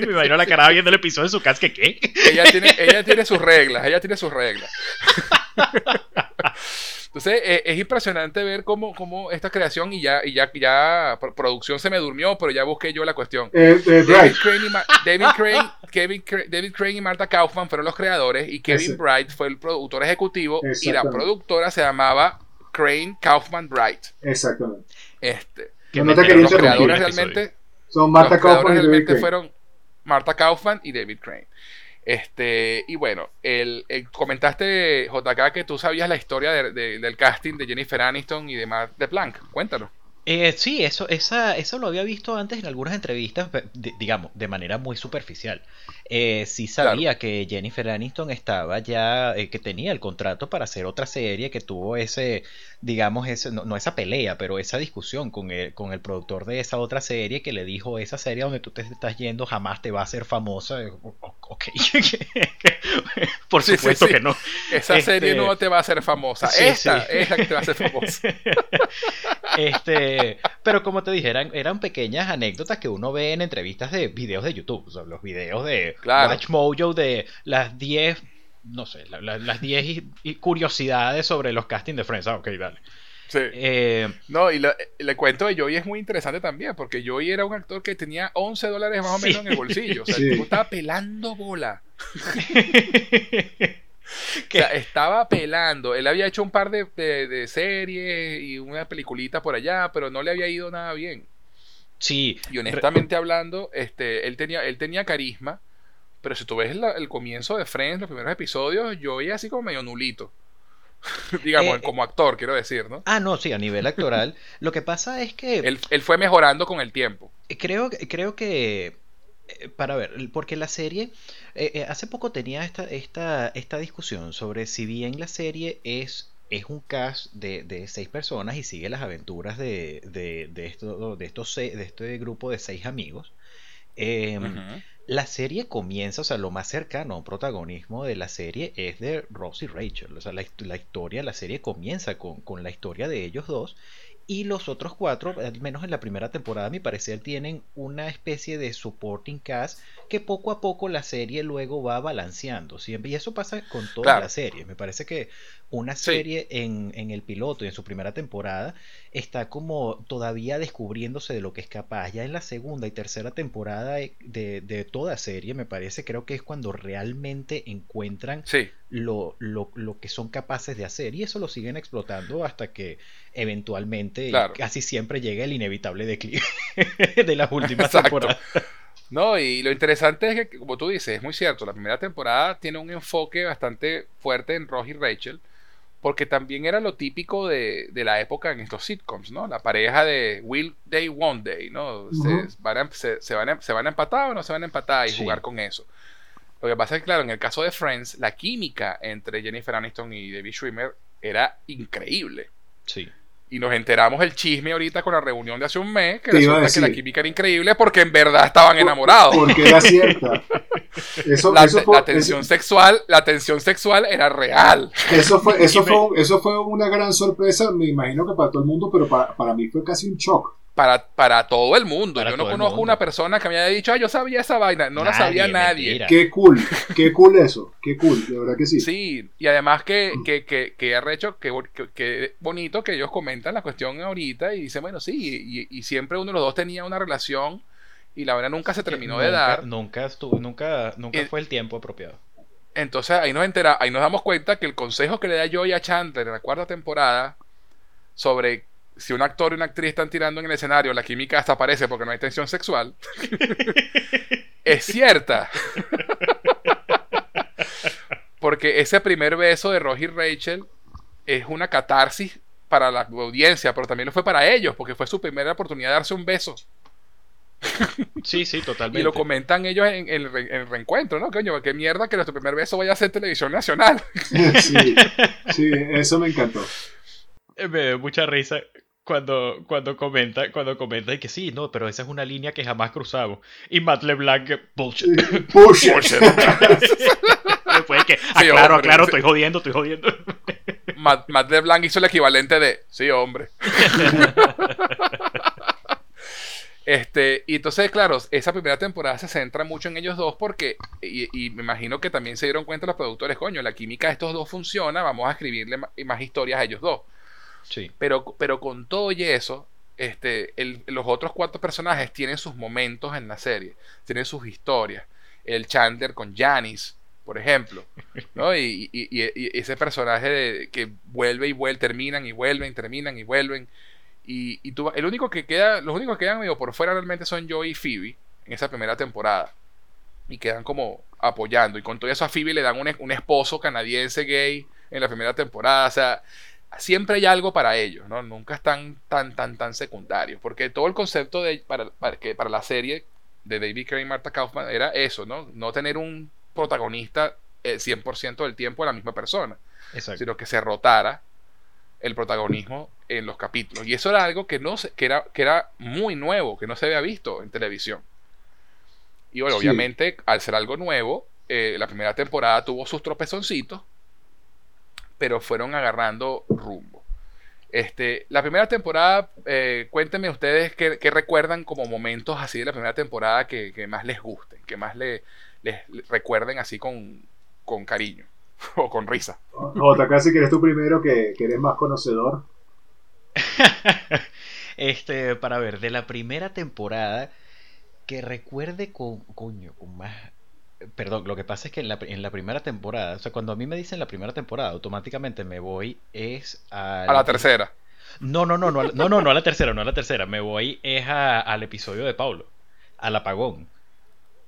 Me imagino la cara viendo el episodio de su casa, que qué. Ella tiene, ella tiene sus reglas, ella tiene sus reglas. Entonces eh, es impresionante ver cómo, cómo, esta creación y ya, y ya, ya producción se me durmió, pero ya busqué yo la cuestión. Eh, eh, David, Crane y David, Crane, Kevin, David, Crane, y Marta Kaufman fueron los creadores y Kevin Bright fue el productor ejecutivo y la productora se llamaba Crane Kaufman Bright. Exactamente. Este, que los creadores realmente son Marta Kaufman realmente fueron Marta Kaufman y David Crane. Este, y bueno, el, comentaste, JK, que tú sabías la historia del casting de Jennifer Aniston y de Matt Planck. Cuéntalo. Eh, sí, eso, esa, eso lo había visto antes en algunas entrevistas, digamos, de manera muy superficial. Eh, sí sabía que Jennifer Aniston estaba ya, eh, que tenía el contrato para hacer otra serie, que tuvo ese, digamos, ese, no, esa pelea, pero esa discusión con el, con el productor de esa otra serie que le dijo, esa serie donde tú te estás yendo jamás te va a hacer famosa. Ok, por supuesto que no. Esa serie este, no te va a hacer famosa. Esta es la que te va a hacer famosa. este, pero como te dije, eran, pequeñas anécdotas que uno ve en entrevistas de videos de YouTube, o sea, los videos de Watch Mojo de las 10 no sé, las 10 curiosidades sobre los castings de Friends. Ah, ok, dale. Sí. Eh, no, y le, cuento de Joey es muy interesante también, porque Joey era un actor que tenía 11 dólares más o menos en el bolsillo. O sea, el tipo estaba pelando bola. o sea, estaba pelando. Él había hecho un par de, de, series y una peliculita por allá, pero no le había ido nada bien. Sí. Y honestamente hablando, este, él tenía, él tenía carisma pero si tú ves el comienzo de Friends, los primeros episodios, yo veía así como medio nulito. Digamos, eh, como actor, quiero decir, ¿no? Ah, no, sí, a nivel actoral. Lo que pasa es que. Él, fue mejorando con el tiempo. Creo, creo que. Eh, para ver, porque la serie. Eh, hace poco tenía esta, esta, esta discusión sobre si bien la serie es es un cast de, seis personas y sigue las aventuras de, de, esto, de, estos de este grupo de seis amigos. Em, la serie comienza, o sea, lo más cercano a un protagonismo de la serie es de Ross y Rachel. O sea, la, la historia, la serie comienza con, con, la historia de ellos dos y los otros cuatro, al menos en la primera temporada, a mi parecer, tienen una especie de supporting cast que poco a poco la serie luego va balanceando. Siempre. Y eso pasa con todas las series. Me parece que una serie en, en, el piloto y en su primera temporada está como todavía descubriéndose de lo que es capaz. Ya en la segunda y tercera temporada de, de toda serie, me parece, creo que es cuando realmente encuentran lo, lo, lo, que son capaces de hacer. Y eso lo siguen explotando hasta que eventualmente, casi siempre llega el inevitable declive de las últimas temporadas. No, y lo interesante es que, como tú dices, es muy cierto, la primera temporada tiene un enfoque bastante fuerte en Ross y Rachel, porque también era lo típico de, de, la época en estos sitcoms, ¿no? La pareja de Will Day, One Day, ¿no? se, van a, se, van a, se, van a, empatar o no se van a empatar y jugar con eso. Lo que pasa es que, claro, en el caso de Friends, la química entre Jennifer Aniston y David Schwimmer era increíble. Sí. Y nos enteramos el chisme ahorita con la reunión de hace un mes, que resulta que la química era increíble porque en verdad estaban enamorados. Porque era cierta. la, tensión sexual, la tensión sexual era real. Eso fue, eso fue, eso fue una gran sorpresa, me imagino que para todo el mundo, pero para, para mí fue casi un shock para, para todo el mundo. yo no conozco una persona que me haya dicho, ah, yo sabía esa vaina. No la sabía nadie. Qué cool, qué cool eso. Qué cool, de verdad que sí. Sí, y además que, que, que, que arrecho, que, que, bonito que ellos comentan la cuestión ahorita y dicen, bueno, sí, y, siempre uno de los dos tenía una relación y la verdad nunca se terminó de dar. Nunca estuvo, nunca, nunca fue el tiempo apropiado. Entonces ahí nos entera, ahí nos damos cuenta que el consejo que le da Joy a Chandler en la cuarta temporada sobre si un actor y una actriz están tirando en el escenario, la química desaparece porque no hay tensión sexual, es cierta. porque ese primer beso de Roger y Rachel es una catarsis para la audiencia, pero también lo fue para ellos, porque fue su primera oportunidad de darse un beso. Sí, sí, totalmente. Y lo comentan ellos en, el reencuentro, ¿no? Coño, qué mierda que nuestro primer beso vaya a ser televisión nacional. Sí, sí eso me encantó. Eh, me dio mucha risa cuando, cuando comenta, cuando comenta y que sí, no, pero esa es una línea que jamás cruzamos. Y Matt LeBlanc, bullshit. Bullshit. Después que, aclaro, aclaro, estoy jodiendo, estoy jodiendo. Matt, Matt, LeBlanc hizo el equivalente de, sí, hombre. Este, y entonces, claro, esa primera temporada se centra mucho en ellos dos porque, y, y, me imagino que también se dieron cuenta los productores, coño, la química de estos dos funciona, vamos a escribirle más historias a ellos dos. Pero, pero con todo y eso, este, los otros cuatro personajes tienen sus momentos en la serie, tienen sus historias. El Chandler con Janice, por ejemplo, ¿no? Y, ese personaje que vuelve y vuelve, terminan y vuelven, terminan y vuelven. Y, y tú, el único que queda, los únicos que quedan medio por fuera realmente son Joey y Phoebe en esa primera temporada. Y quedan como apoyando. Y con todo eso a Phoebe le dan un, un esposo canadiense gay en la primera temporada. O sea, siempre hay algo para ellos, ¿no? Nunca están tan, tan, tan secundarios. Porque todo el concepto de, para, que, para la serie de David Carey y Marta Kaufman era eso, ¿no? No tener un protagonista el 100% del tiempo de la misma persona, sino que se rotara el protagonismo en los capítulos. Y eso era algo que, no que, era, que era muy nuevo, que no se había visto en televisión. Y bueno, obviamente, al ser algo nuevo, eh, la primera temporada tuvo sus tropezoncitos, pero fueron agarrando rumbo. Este, la primera temporada, eh, cuéntenme ustedes qué, recuerdan como momentos así de la primera temporada que, más les gusten, que más les recuerden así con, cariño o con risa. Otra casi que eres tú primero, que, que eres más conocedor. este, para ver, de la primera temporada, que recuerde con, coño, con más Perdón, lo que pasa es que en la, en la, primera temporada, o sea, cuando a mí me dicen la primera temporada, automáticamente me voy es a... A la tercera. No, no, no, no, no, no, no a la tercera, no a la tercera. Me voy es al episodio de Paulo, al apagón.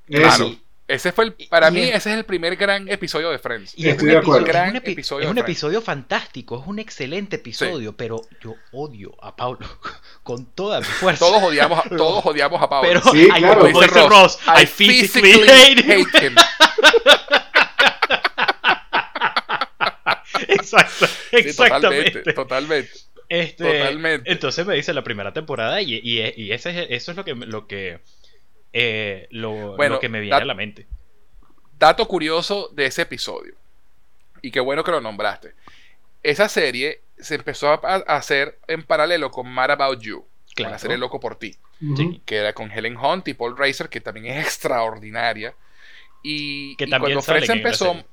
Claro. Ese fue el, para mí, ese es el primer gran episodio de Friends. Y es un, gran episodio, es un episodio fantástico, es un excelente episodio, pero yo odio a Pablo con toda mi fuerza. Todos odiamos, a, todos odiamos a Pablo. Pero, sí, claro. dice Ross, I, physically, hate him. Exacto, exactamente. totalmente, este, totalmente. Entonces me dice la primera temporada y, y, ese, eso es lo que, lo que, eh, lo, que me viene a la mente. Dato curioso de ese episodio. Y qué bueno que lo nombraste. Esa serie se empezó a, hacer en paralelo con Mad About You. Claro. La serie Loco por ti. Que era con Helen Hunt y Paul Racer, que también es extraordinaria. Y, que también cuando Friends empezó.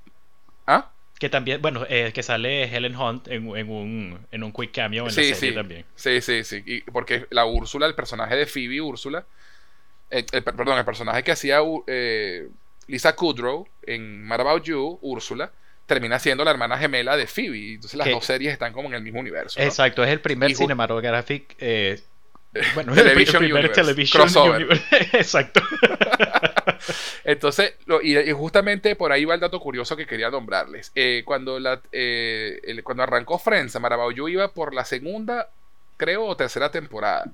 ¿Ah? Que también, bueno, eh, que sale Helen Hunt en, un, en un quick cameo en la serie sí. también. Sí, sí, sí. Y porque la Úrsula, el personaje de Phoebe Úrsula, eh, perdón, el personaje que hacía eh, Lisa Kudrow en Mad About You, Úrsula, termina siendo la hermana gemela de Phoebe. Entonces las dos series están como en el mismo universo. Exacto, es el primer cinematographic. Eh, bueno, television el, primer television crossover. Exacto. Entonces, y, justamente por ahí va el dato curioso que quería nombrarles. Eh, cuando, la, eh, cuando arrancó Friends, Marabayo iba por la segunda, creo, o tercera temporada.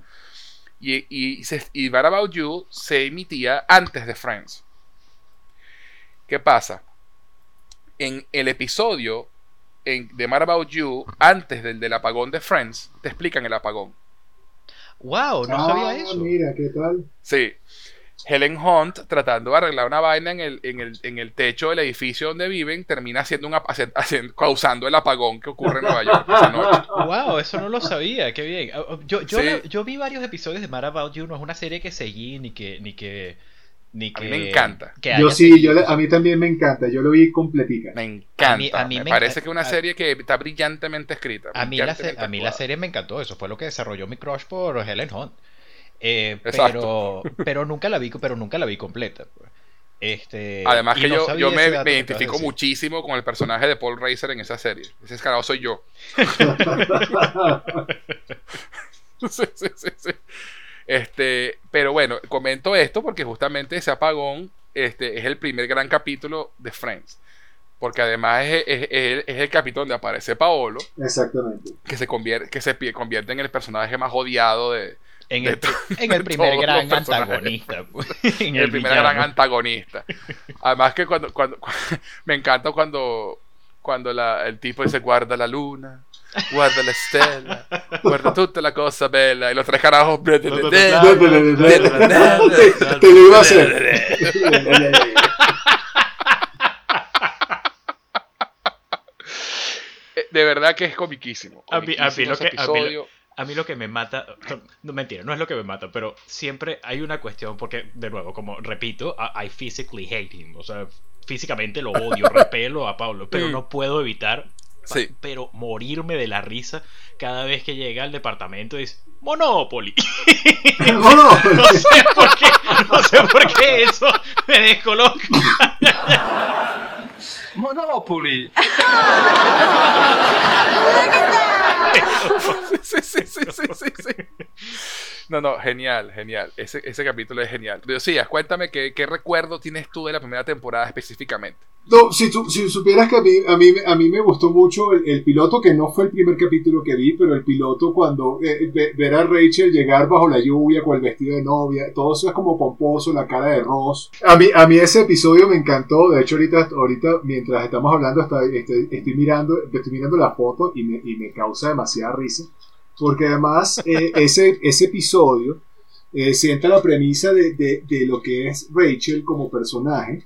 Y, y, se, y You se emitía antes de Friends. ¿Qué pasa? En el episodio en, de Mad About You, antes del del apagón de Friends, te explican el apagón. ¡Wow! No sabía ah, eso. Mira, ¿qué tal? Sí. Helen Hunt, tratando de arreglar una vaina en el, en el, en el techo del edificio donde viven, termina haciendo un, causando el apagón que ocurre en Nueva York esa noche. ¡Wow! Eso no lo sabía, qué bien. Ah, oh, yo, yo, yo vi varios episodios de Mad About You, no es una serie que seguí ni que, ni que a mí me encanta. yo sí, yo a mí también me encanta. Yo lo vi completica. Me encanta. A mí, me, parece que es una serie que está brillantemente escrita. A mí, la, a mí la serie me encantó. Eso fue lo que desarrolló mi crush por Helen Hunt. Eh, pero, pero nunca la vi, pero nunca la vi completa. Pues. Este, Además que yo, yo me, identifico muchísimo con el personaje de Paul Racer en esa serie. Ese escalado soy yo. sí, sí, sí, sí. Este, pero bueno, comento esto porque justamente ese apagón este, es el primer gran capítulo de Friends. Porque además es, el capítulo donde aparece Paolo. Exactamente. Que se convierte, que se convierte en el personaje más odiado de. En el, en el primer gran antagonista. Pues. en el, primer gran antagonista. Además que cuando, cuando, me encanta cuando, cuando el tipo dice guarda la luna, guarda la stella, guarda tutta la cosa bella, y los tres carajos. Te lo iba a hacer. De verdad que es comiquísimo. A mí, lo que, a mí, lo que me mata, no mentira, no es lo que me mata, pero siempre hay una cuestión, porque de nuevo, como repito, I physically hate him, o sea, físicamente lo odio, repelo a Pablo, pero no puedo evitar pero morirme de la risa cada vez que llega al departamento y dice Monopoly. no sé por qué, no sé por qué eso me descoloca. Monopoly. No, no, genial, genial. Ese, ese capítulo es genial. Diosías, cuéntame qué, qué, recuerdo tienes tú de la primera temporada específicamente. No, si, si supieras que a mí, a mí, a mí me gustó mucho el, piloto, que no fue el primer capítulo que vi, pero el piloto cuando eh, ver a Rachel llegar bajo la lluvia con el vestido de novia, todo eso es como pomposo, la cara de Ross. A mí, a mí ese episodio me encantó. De hecho, ahorita, ahorita mientras estamos hablando, estoy, estoy, mirando, estoy mirando la foto y me, y me causa demasiada risa porque además eh, ese, ese episodio eh, sienta la premisa de, de, lo que es Rachel como personaje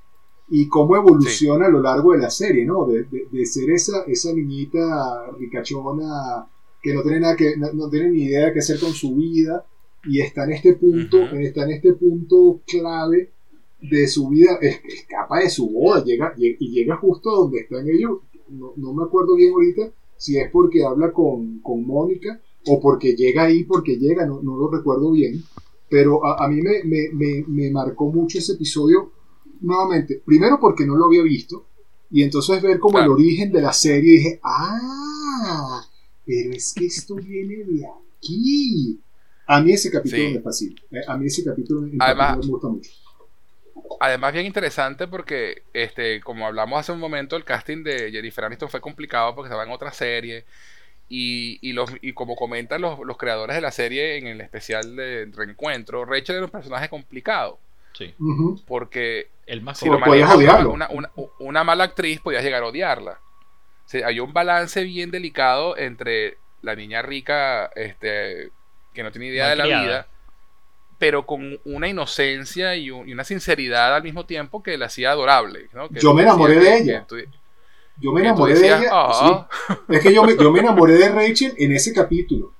y cómo evoluciona a lo largo de la serie, ¿no? De, ser esa, esa niñita ricachona que no tiene nada que no, tiene ni idea de qué hacer con su vida y está en este punto, está en este punto clave de su vida, escapa de su boda, llega, y llega justo donde están ellos. No, no me acuerdo bien ahorita si es porque habla con, con Mónica o porque llega ahí, porque llega, no, no lo recuerdo bien, pero a, a mí me, me, me, marcó mucho ese episodio, nuevamente, primero porque no lo había visto, y entonces ver como el origen de la serie, dije, ah, pero es que esto viene de aquí. A mí ese capítulo me fascina, eh, a mí ese capítulo, Además, me gusta mucho. Además, bien interesante porque, este, como hablamos hace un momento, el casting de Jennifer Aniston fue complicado porque estaba en otra serie. Y, y, los, y como comentan los, los, creadores de la serie en el especial de Reencuentro, Rachel era un personaje complicado. Sí. Porque el más si lo odiarlo. Una, una, una, mala actriz podías llegar a odiarla. hay un balance bien delicado entre la niña rica, este, que no tiene idea de la vida, pero con una inocencia y, una sinceridad al mismo tiempo que la hacía adorable. yo me enamoré de ella. yo me enamoré de ella. Ah". Es que yo me, yo me enamoré de Rachel en ese capítulo.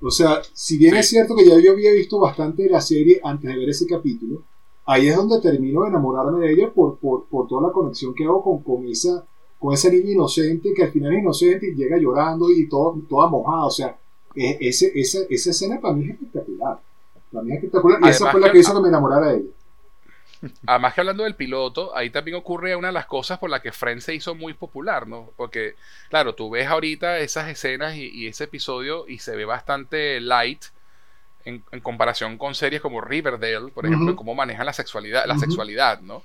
O sea, si bien es cierto que ya yo había visto bastante de la serie antes de ver ese capítulo, ahí es donde termino de enamorarme de ella por, por, por toda la conexión que hago con, con, esa, con esa niña inocente que al final es inocente y llega llorando y todo, toda mojada. O sea, e, ese, esa, esa escena para mí es espectacular. Espectacular y esa fue la que hizo que me enamorara de ella. Además que hablando del piloto, ahí también ocurre una de las cosas por las que Friends se hizo muy popular, ¿no? Porque, claro, tú ves ahorita esas escenas y, ese episodio y se ve bastante light en, comparación con series como Riverdale, por ejemplo, cómo manejan la sexualidad, la sexualidad, ¿no?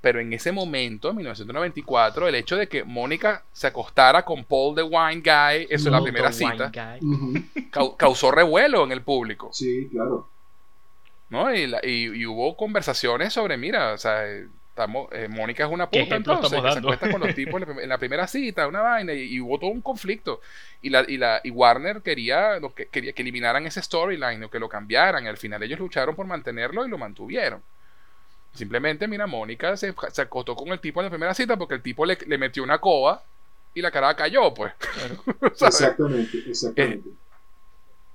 Pero en ese momento, en 1994, el hecho de que Mónica se acostara con Paul the Wine Guy, eso es la primera cita, causó revuelo en el público. Sí, claro. ¿No? Y, y, hubo conversaciones sobre, mira, o sea, estamos, eh, Mónica es una puta entonces, que se acuesta con los tipos en la primera cita, una vaina, y, hubo todo un conflicto. Y, la, y, la, y Warner quería, lo que, quería que eliminaran ese storyline o que lo cambiaran. Y al final ellos lucharon por mantenerlo y lo mantuvieron. Simplemente, mira, Mónica se, se acostó con el tipo en la primera cita porque el tipo le, le metió una coba y la cara cayó, pues. exactamente, exactamente. Eh,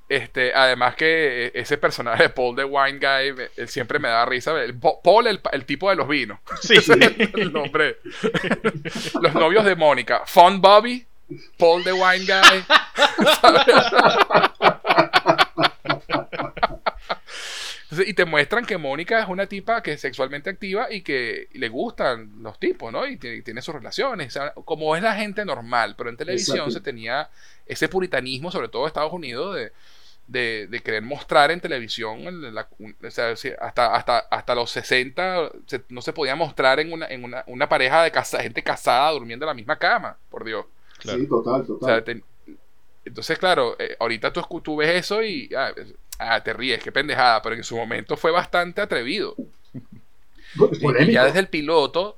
este, además que ese personaje de Paul the Wine Guy, él siempre me da risa. Paul, el, el, tipo de los vinos. Sí. el nombre. los novios de Mónica. Fun Bobby, Paul the Wine Guy. y te muestran que Mónica es una tipa que es sexualmente activa y que le gustan los tipos, ¿no? Y tiene, sus relaciones. como es la gente normal, pero en televisión se tenía ese puritanismo, sobre todo en Estados Unidos, de de, querer mostrar en televisión, hasta, hasta, hasta los 60 no se podía mostrar en una, en una, pareja de casa, gente casada durmiendo en la misma cama, por Dios. Sí, total, total. entonces, claro, eh, ahorita tú, tú, ves eso y ah, ah, te ríes, qué pendejada, pero en su momento fue bastante atrevido. y, ya desde el piloto,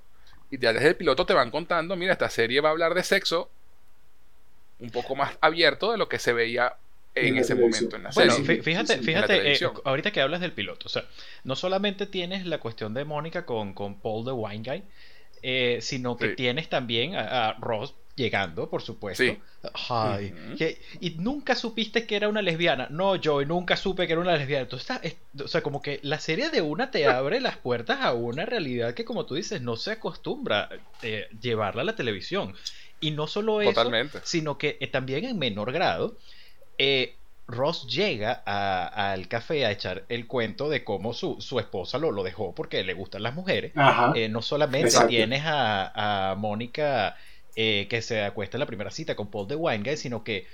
y ya desde el piloto te van contando, mira, esta serie va a hablar de sexo un poco más abierto de lo que se veía en, ese momento en la serie. Bueno, fíjate, fíjate eh, ahorita que hablas del piloto, o sea, no solamente tienes la cuestión de Mónica con, con Paul the Wine Guy, eh, sino que tienes también a, Ross llegando, por supuesto. Ay, y nunca supiste que era una lesbiana. No, yo nunca supe que era una lesbiana. Entonces, o sea, como que la serie de una te abre las puertas a una realidad que, como tú dices, no se acostumbra eh, llevarla a la televisión. Y no solo eso, sino que también en menor grado eh, Ross llega al café a echar el cuento de cómo su, esposa lo, lo, dejó porque le gustan las mujeres. Eh, no solamente tienes a, Mónica eh, que se acuesta en la primera cita con Paul de Wine sino que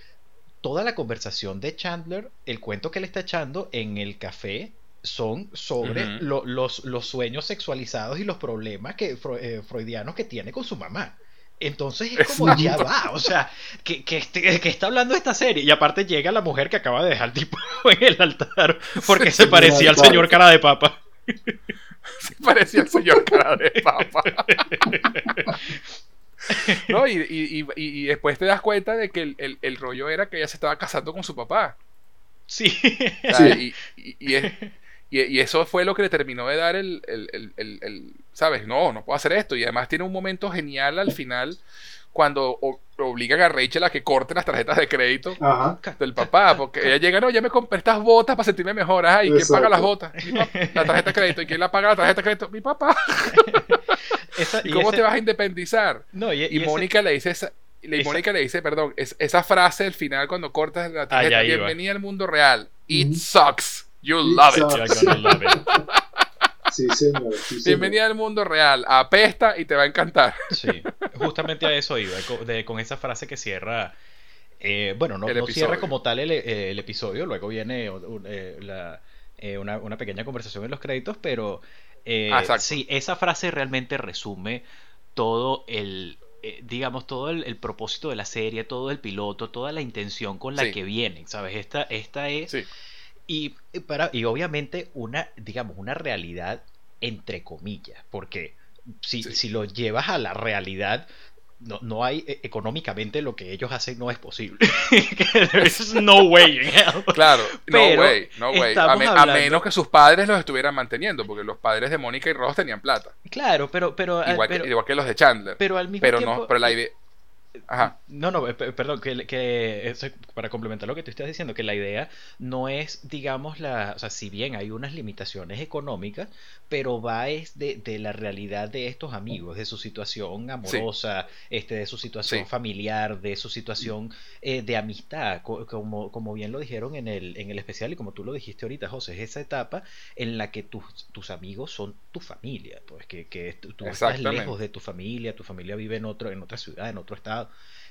toda la conversación de Chandler, el cuento que le está echando en el café, son sobre los, los, sueños sexualizados y los problemas que, freudianos que tiene con su mamá. Entonces es como, ya va, o sea, que, que, este, que, está hablando esta serie. Y aparte llega la mujer que acaba de dejar el tipo en el altar porque se parecía al señor cara de papa. Se parecía al señor cara de papa. ¿No? Y, y, y, después te das cuenta de que el, el, rollo era que ella se estaba casando con su papá. Sí. sí. Y, es, y, eso fue lo que le terminó de dar el, el, ¿sabes? No, no puedo hacer esto. Y además tiene un momento genial al final cuando obligan a Rachel a que corte las tarjetas de crédito del papá, porque ella llega, no, ya me compré estas botas para sentirme mejor, ¿y quién paga las botas? La tarjeta de crédito, ¿y quién la paga la tarjeta de crédito? Mi papá. ¿Y, cómo te vas a independizar? y, Mónica le dice esa, y Mónica le dice, perdón, esa frase al final cuando cortas la tarjeta, ah, bienvenida al mundo real, it sucks. You love it. Sí, señor. Bienvenida al mundo real. Apesta y te va a encantar. Sí, justamente a eso iba, con esa frase que cierra. Eh, bueno, no, cierra como tal el, eh, episodio, luego viene eh, una, pequeña conversación en los créditos, pero ah, sí, esa frase realmente resume todo el, digamos, todo el, propósito de la serie, todo el piloto, toda la intención con la que vienen, ¿sabes? Esta, esta es y, para, y obviamente una, digamos, una realidad entre comillas, porque si, si lo llevas a la realidad, no, no, hay e, económicamente lo que ellos hacen no es posible. no way Claro, no way, no way. A, menos que sus padres los estuvieran manteniendo, porque los padres de Mónica y Ross tenían plata. Claro, pero pero igual, que, los de Chandler. Pero al mismo pero tiempo, no, pero la idea no, no, perdón, que, que para complementar lo que tú estás diciendo, que la idea no es, digamos, la, o sea, si bien hay unas limitaciones económicas, pero va es de, de la realidad de estos amigos, de su situación amorosa, este, de su situación familiar, de su situación eh, de amistad, como, como bien lo dijeron en el, en el especial y como tú lo dijiste ahorita, José, es esa etapa en la que tus, tus amigos son tu familia, pues que, que tú estás lejos de tu familia, tu familia vive en otro, en otra ciudad, en otro estado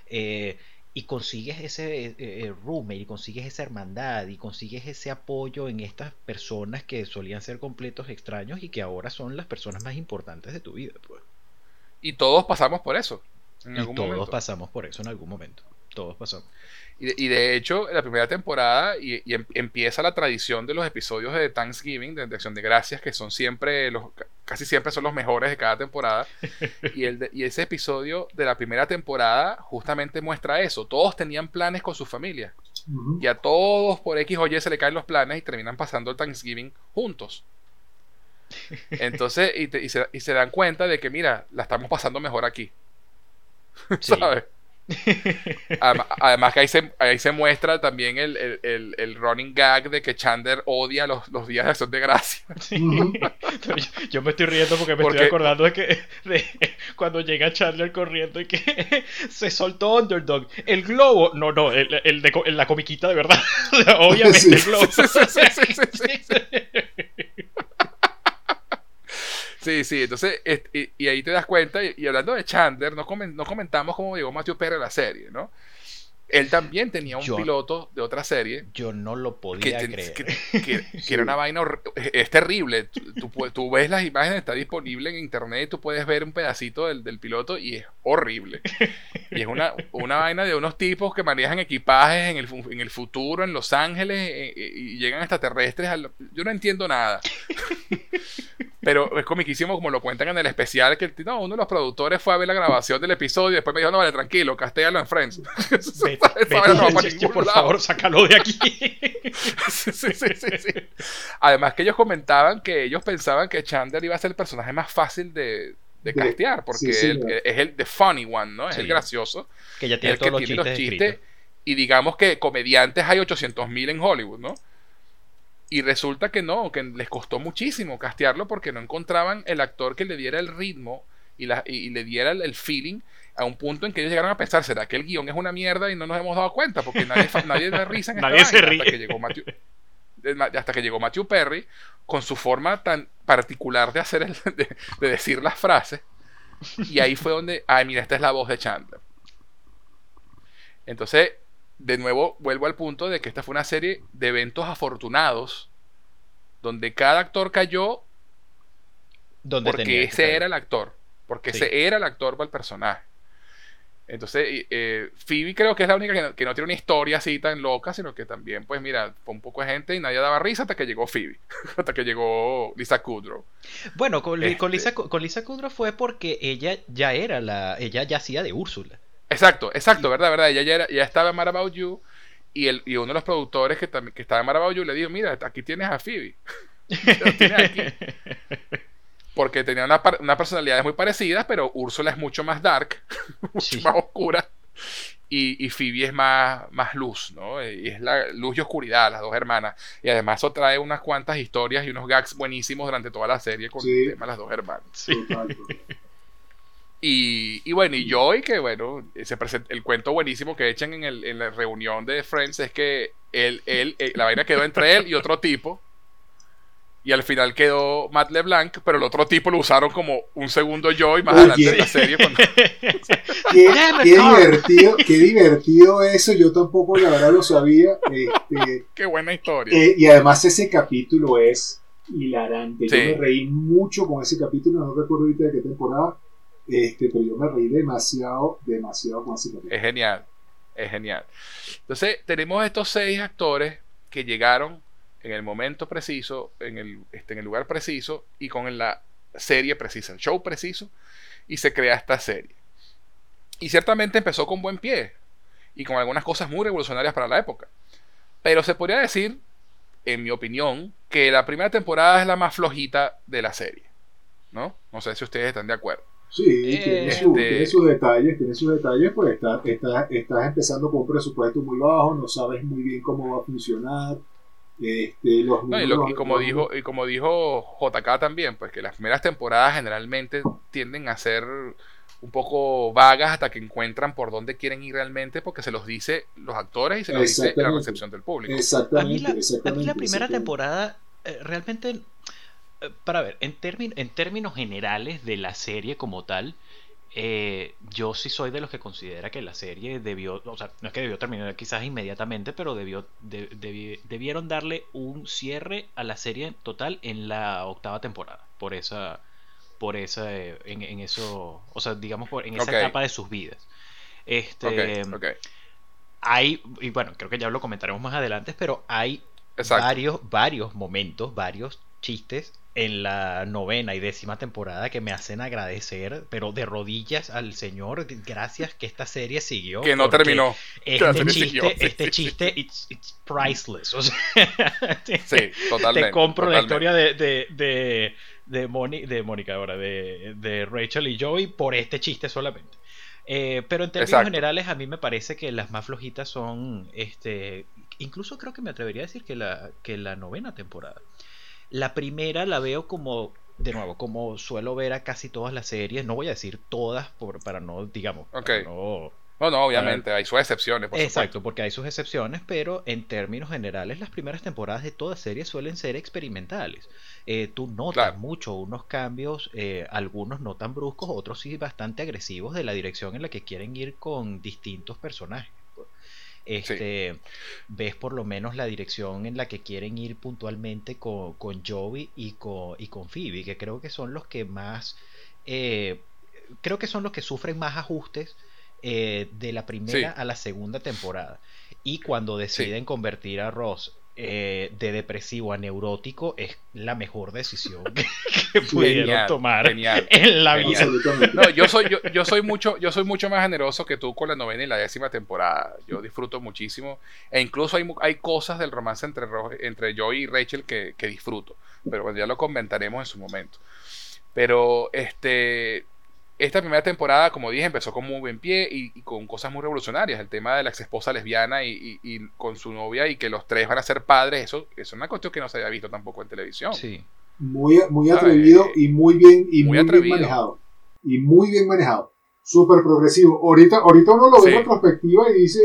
eh, y consigues ese eh, eh, roommate y consigues esa hermandad y consigues ese apoyo en estas personas que solían ser completos extraños y que ahora son las personas más importantes de tu vida. Pues. Y todos pasamos por eso. y todos pasamos por eso en algún momento. Todos pasamos. Y de, hecho, en la primera temporada y, em, empieza la tradición de los episodios de Thanksgiving, de, Acción de Gracias, que son siempre, los, casi siempre son los mejores de cada temporada. y, el y ese episodio de la primera temporada justamente muestra eso. Todos tenían planes con su familia. Y a todos por X o Y se le caen los planes y terminan pasando el Thanksgiving juntos. Entonces, y, se, y se dan cuenta de que, mira, la estamos pasando mejor aquí. ¿Sabes? Además, que ahí se, ahí se muestra también el, el, el, running gag de que Chandler odia los, los días de acción de gracia. yo, me estoy riendo porque me estoy acordando de que de cuando llega Chandler corriendo y que se soltó Underdog. El globo, no, no, el, el de la comiquita de verdad. Obviamente el globo. Sí, sí, entonces, y, ahí te das cuenta, y, hablando de Chandler, no, comentamos cómo llegó Matthew Perry a la serie, ¿no? Él también tenía un piloto de otra serie. Yo no lo podía creer. Que, era una vaina. Es terrible. Tú, tú, ves las imágenes, está disponible en internet. Tú puedes ver un pedacito del, del piloto y es horrible. Y es una, una, vaina de unos tipos que manejan equipajes en el, en el futuro, en Los Ángeles, eh, eh, y, llegan extraterrestres. yo no entiendo nada. Pero es comiquísimo como lo cuentan en el especial que no, uno de los productores fue a ver la grabación del episodio y después me dijo, no, vale, tranquilo, castéalo en Friends. por favor, sácalo de aquí. sí, sí, sí, Además que ellos comentaban que ellos pensaban que Chandler iba a ser el personaje más fácil de, de castear, porque es el the funny one, ¿no? Es el gracioso. Que ya tiene todos los chistes. y digamos que comediantes hay 800.000 en Hollywood, ¿no? Y resulta que no, que les costó muchísimo castearlo porque no encontraban el actor que le diera el ritmo y, la, y, le diera el, feeling a un punto en que ellos llegaron a pensar, ¿será que el guion es una mierda y no nos hemos dado cuenta? Porque nadie, nadie da risa en esta nadie se ríe. Hasta que, llegó Matthew, hasta que llegó Matthew Perry con su forma tan particular de hacer el, de, de decir las frases. Y ahí fue donde, ay, mira, esta es la voz de Chandler. Entonces, de nuevo vuelvo al punto de que esta fue una serie de eventos afortunados donde cada actor cayó donde porque ese era el actor, porque ese era el actor para el personaje. Entonces, eh, Phoebe creo que es la única que no, tiene una historia así tan loca, sino que también, pues mira, fue un poco de gente y nadie daba risa hasta que llegó Phoebe, hasta que llegó Lisa Kudrow. Bueno, con, con, Lisa, este con Lisa Kudrow fue porque ella ya era la, ella ya hacía de Úrsula. Exacto, exacto, verdad, verdad. Ella ya, era, ya estaba en Mad About You y, el, y uno de los productores que, también, que estaba en Mad About You le dijo, mira, aquí tienes a Phoebe. Porque tenía una, una, personalidades muy parecidas, pero Úrsula es mucho más dark, mucho más oscura. Y, y, Phoebe es más, más luz, ¿no? Y es la luz y oscuridad, las dos hermanas. Y además eso trae unas cuantas historias y unos gags buenísimos durante toda la serie con el tema de las dos hermanas. Sí. Y, bueno, y Joy, que bueno, se el cuento buenísimo que echan en, el, en la reunión de Friends es que él, él, eh, la vaina quedó entre él y otro tipo. Y al final quedó Matt LeBlanc, pero el otro tipo lo usaron como un segundo Joy más adelante en la serie. qué, divertido, qué divertido eso, yo tampoco la verdad lo sabía. Este, qué buena historia. Eh, y además ese capítulo es hilarante. Yo me reí mucho con ese capítulo, no recuerdo ahorita de qué temporada este, pero yo me reí demasiado, demasiado con ese Es genial, es genial. Entonces, tenemos estos seis actores que llegaron en el momento preciso, en el, este, en el lugar preciso y con la serie precisa, el show preciso, y se crea esta serie. Y ciertamente empezó con buen pie y con algunas cosas muy revolucionarias para la época. Pero se podría decir, en mi opinión, que la primera temporada es la más flojita de la serie. ¿No? No sé si ustedes están de acuerdo. Sí, tiene, este sus detalles, tiene sus detalles, pues estás está, estás empezando con un presupuesto muy bajo, no sabes muy bien cómo va a funcionar. Este, los y, como dijo, y como dijo JK también, pues que las primeras temporadas generalmente tienden a ser un poco vagas hasta que encuentran por dónde quieren ir realmente, porque se los dice los actores y se los dice la recepción del público. Exactamente. A mí la, primera temporada eh, realmente eh, para ver, en, en términos generales de la serie como tal, eh, yo sí soy de los que considera que la serie debió, o sea, no es que debió terminar quizás inmediatamente, pero debió, debieron darle un cierre a la serie total en la octava temporada, por esa, por esa, en, eso, o sea, digamos, por, en esa etapa de sus vidas. Este, hay, y bueno, creo que ya lo comentaremos más adelante, pero hay varios, varios momentos, varios chistes en la novena y décima temporada que me hacen agradecer, pero de rodillas al Señor, gracias que esta serie siguió. Que no terminó. Este chiste, este chiste, it's, priceless. sí, totalmente. Te compro la historia de, de, de, de, Mónica ahora, de, de Rachel y Joey por este chiste solamente. Eh, pero en términos generales a mí me parece que las más flojitas son, este, incluso creo que me atrevería a decir que la, que la novena temporada. La primera la veo como, de nuevo, como suelo ver a casi todas las series, no voy a decir todas por, para no, digamos, no, no, obviamente, hay sus excepciones. Por Exacto, porque hay sus excepciones, pero en términos generales las primeras temporadas de toda serie suelen ser experimentales. Eh, tú notas mucho unos cambios, eh, algunos no tan bruscos, otros sí bastante agresivos de la dirección en la que quieren ir con distintos personajes este, ves por lo menos la dirección en la que quieren ir puntualmente con, con Joey y con, y con Phoebe, que creo que son los que más, eh, creo que son los que sufren más ajustes eh, de la primera a la segunda temporada. Y cuando deciden convertir a Ross eh, de depresivo a neurótico es la mejor decisión que, pudieron tomar en la vida. No, yo soy, yo, soy mucho, yo soy mucho más generoso que tú con la novena y la décima temporada. Yo disfruto muchísimo. E incluso hay, hay cosas del romance entre, entre Joey y Rachel que, que disfruto. Pero bueno, ya lo comentaremos en su momento. Pero este esta primera temporada, como dije, empezó con muy buen pie y, con cosas muy revolucionarias. El tema de la ex esposa lesbiana y, con su novia y que los tres van a ser padres, eso, es una cuestión que no se había visto tampoco en televisión. Sí. Muy, muy atrevido y muy bien, y muy, bien manejado. Y muy bien manejado. Súper progresivo. Ahorita, ahorita uno lo ve en retrospectiva y dice,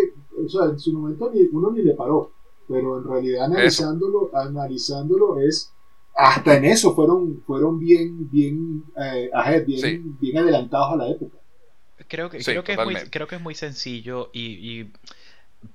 o sea, en su momento ni, uno ni le paró. Pero en realidad analizándolo, analizándolo es hasta en eso fueron, fueron bien, bien, eh, bien, bien adelantados a la época. Creo que, creo, que es muy, creo que es muy sencillo y,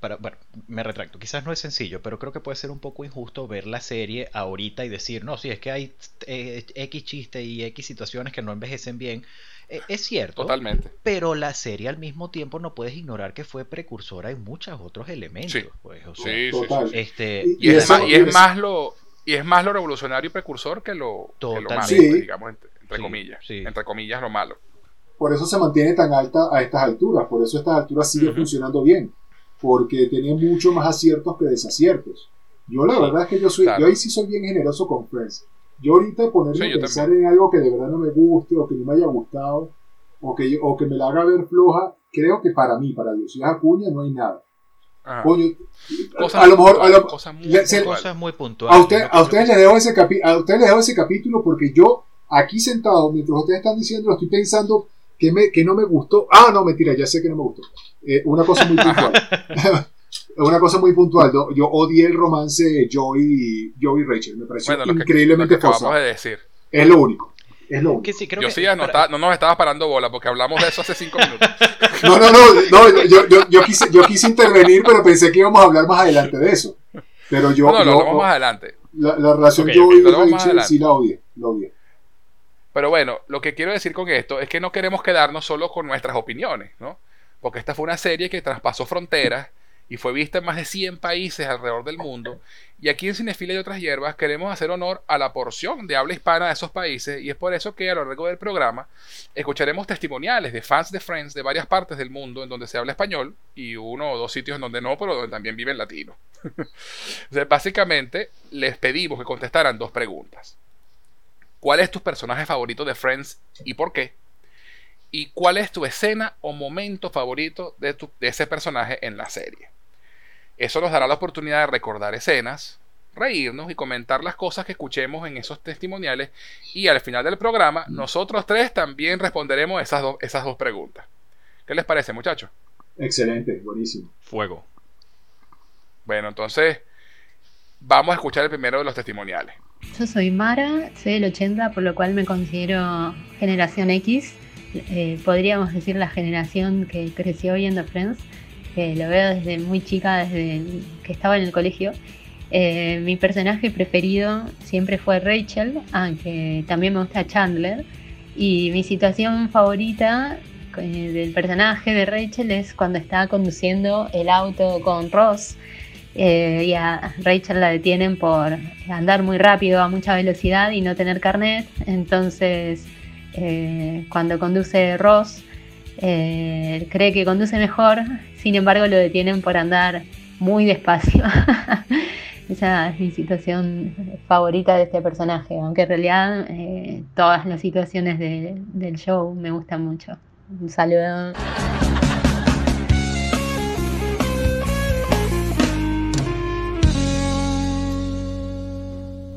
para, bueno, me retracto, quizás no es sencillo, pero creo que puede ser un poco injusto ver la serie ahorita y decir, no, sí, es que hay eh, X chistes y X situaciones que no envejecen bien. E, es cierto, Totalmente. pero la serie al mismo tiempo no puedes ignorar que fue precursora en muchos otros elementos. Sí, pues, sí, sí, Este, y, es, más, y es más lo y es más lo revolucionario y precursor que lo, que lo malo, digamos, entre, comillas. Entre comillas, lo malo. Por eso se mantiene tan alta a estas alturas, por eso a estas alturas sigue funcionando bien, porque tiene mucho más aciertos que desaciertos. Yo la verdad es que yo soy, yo ahí sí soy bien generoso con Friends. Yo ahorita ponerme a pensar en algo que de verdad no me guste o que no me haya gustado o que, o que me la haga ver floja, creo que para mí, para Dios y Acuña, no hay nada a lo mejor a cosas muy, puntuales. A, usted, a ustedes les dejo ese a ustedes les dejo ese capítulo porque yo aquí sentado mientras ustedes están diciendo estoy pensando que, me, que no me gustó. Ah, no, mentira, ya sé que no me gustó. Eh, una cosa muy puntual. una cosa muy puntual. Yo odié el romance Joey, Joey y Rachel. Me pareció increíblemente lo de decir. Es lo único. Es lo que sí, creo yo sí, no, no, nos estabas parando bola porque hablamos de eso hace cinco minutos. no, no, no, no yo, yo, yo, quise, yo quise intervenir, pero pensé que íbamos a hablar más adelante de eso. Pero yo. No, no, lo hablamos más adelante. La, la relación okay, yo okay, y Rachel sí la odié, la odié. Pero bueno, lo que quiero decir con esto es que no queremos quedarnos solo con nuestras opiniones, ¿no? Porque esta fue una serie que traspasó fronteras y fue vista en más de 100 países alrededor del mundo. Y aquí en Cinefilia y otras hierbas queremos hacer honor a la porción de habla hispana de esos países y es por eso que a lo largo del programa escucharemos testimoniales de fans de Friends de varias partes del mundo en donde se habla español y uno o dos sitios en donde no, pero donde también viven latinos. básicamente les pedimos que contestaran dos preguntas. ¿Cuál es tu personaje favorito de Friends y por qué? ¿Y cuál es tu escena o momento favorito de, de ese personaje en la serie? Eso nos dará la oportunidad de recordar escenas, reírnos y comentar las cosas que escuchemos en esos testimoniales. Y al final del programa, nosotros tres también responderemos esas, esas dos preguntas. ¿Qué les parece, muchachos? Excelente, buenísimo. Fuego. Bueno, entonces vamos a escuchar el primero de los testimoniales. Yo soy Mara, soy del 80, por lo cual me considero generación X. Eh, podríamos decir la generación que creció viendo Friends lo veo desde muy chica, desde que estaba en el colegio. Eh, mi personaje preferido siempre fue Rachel, aunque también me gusta Chandler. Y mi situación favorita eh, del personaje de Rachel es cuando está conduciendo el auto con Ross. Eh, y a Rachel la detienen por andar muy rápido a mucha velocidad y no tener carnet. Entonces, cuando conduce Ross, cree que conduce mejor sin embargo, lo detienen por andar muy despacio. Esa es mi situación favorita de este personaje, aunque en realidad eh, todas las situaciones del show me gustan mucho. Un saludo.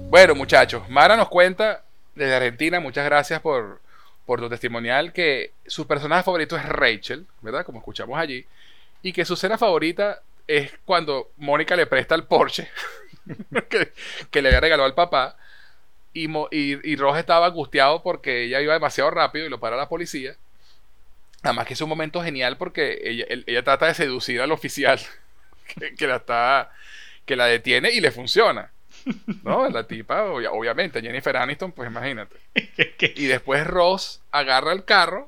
Bueno, muchachos, Mara nos cuenta desde Argentina, muchas gracias por, por tu testimonial, que su personaje favorito es Rachel, ¿verdad? Como escuchamos allí y que su escena favorita es cuando Mónica le presta el Porsche que, le había regalado al papá y, y, estaba angustiado porque ella iba demasiado rápido y lo para la policía. Además que es un momento genial porque ella, trata de seducir al oficial que, la está que la detiene y le funciona. ¿No? La tipa, obviamente, Jennifer Aniston, pues imagínate. Y después Ross agarra el carro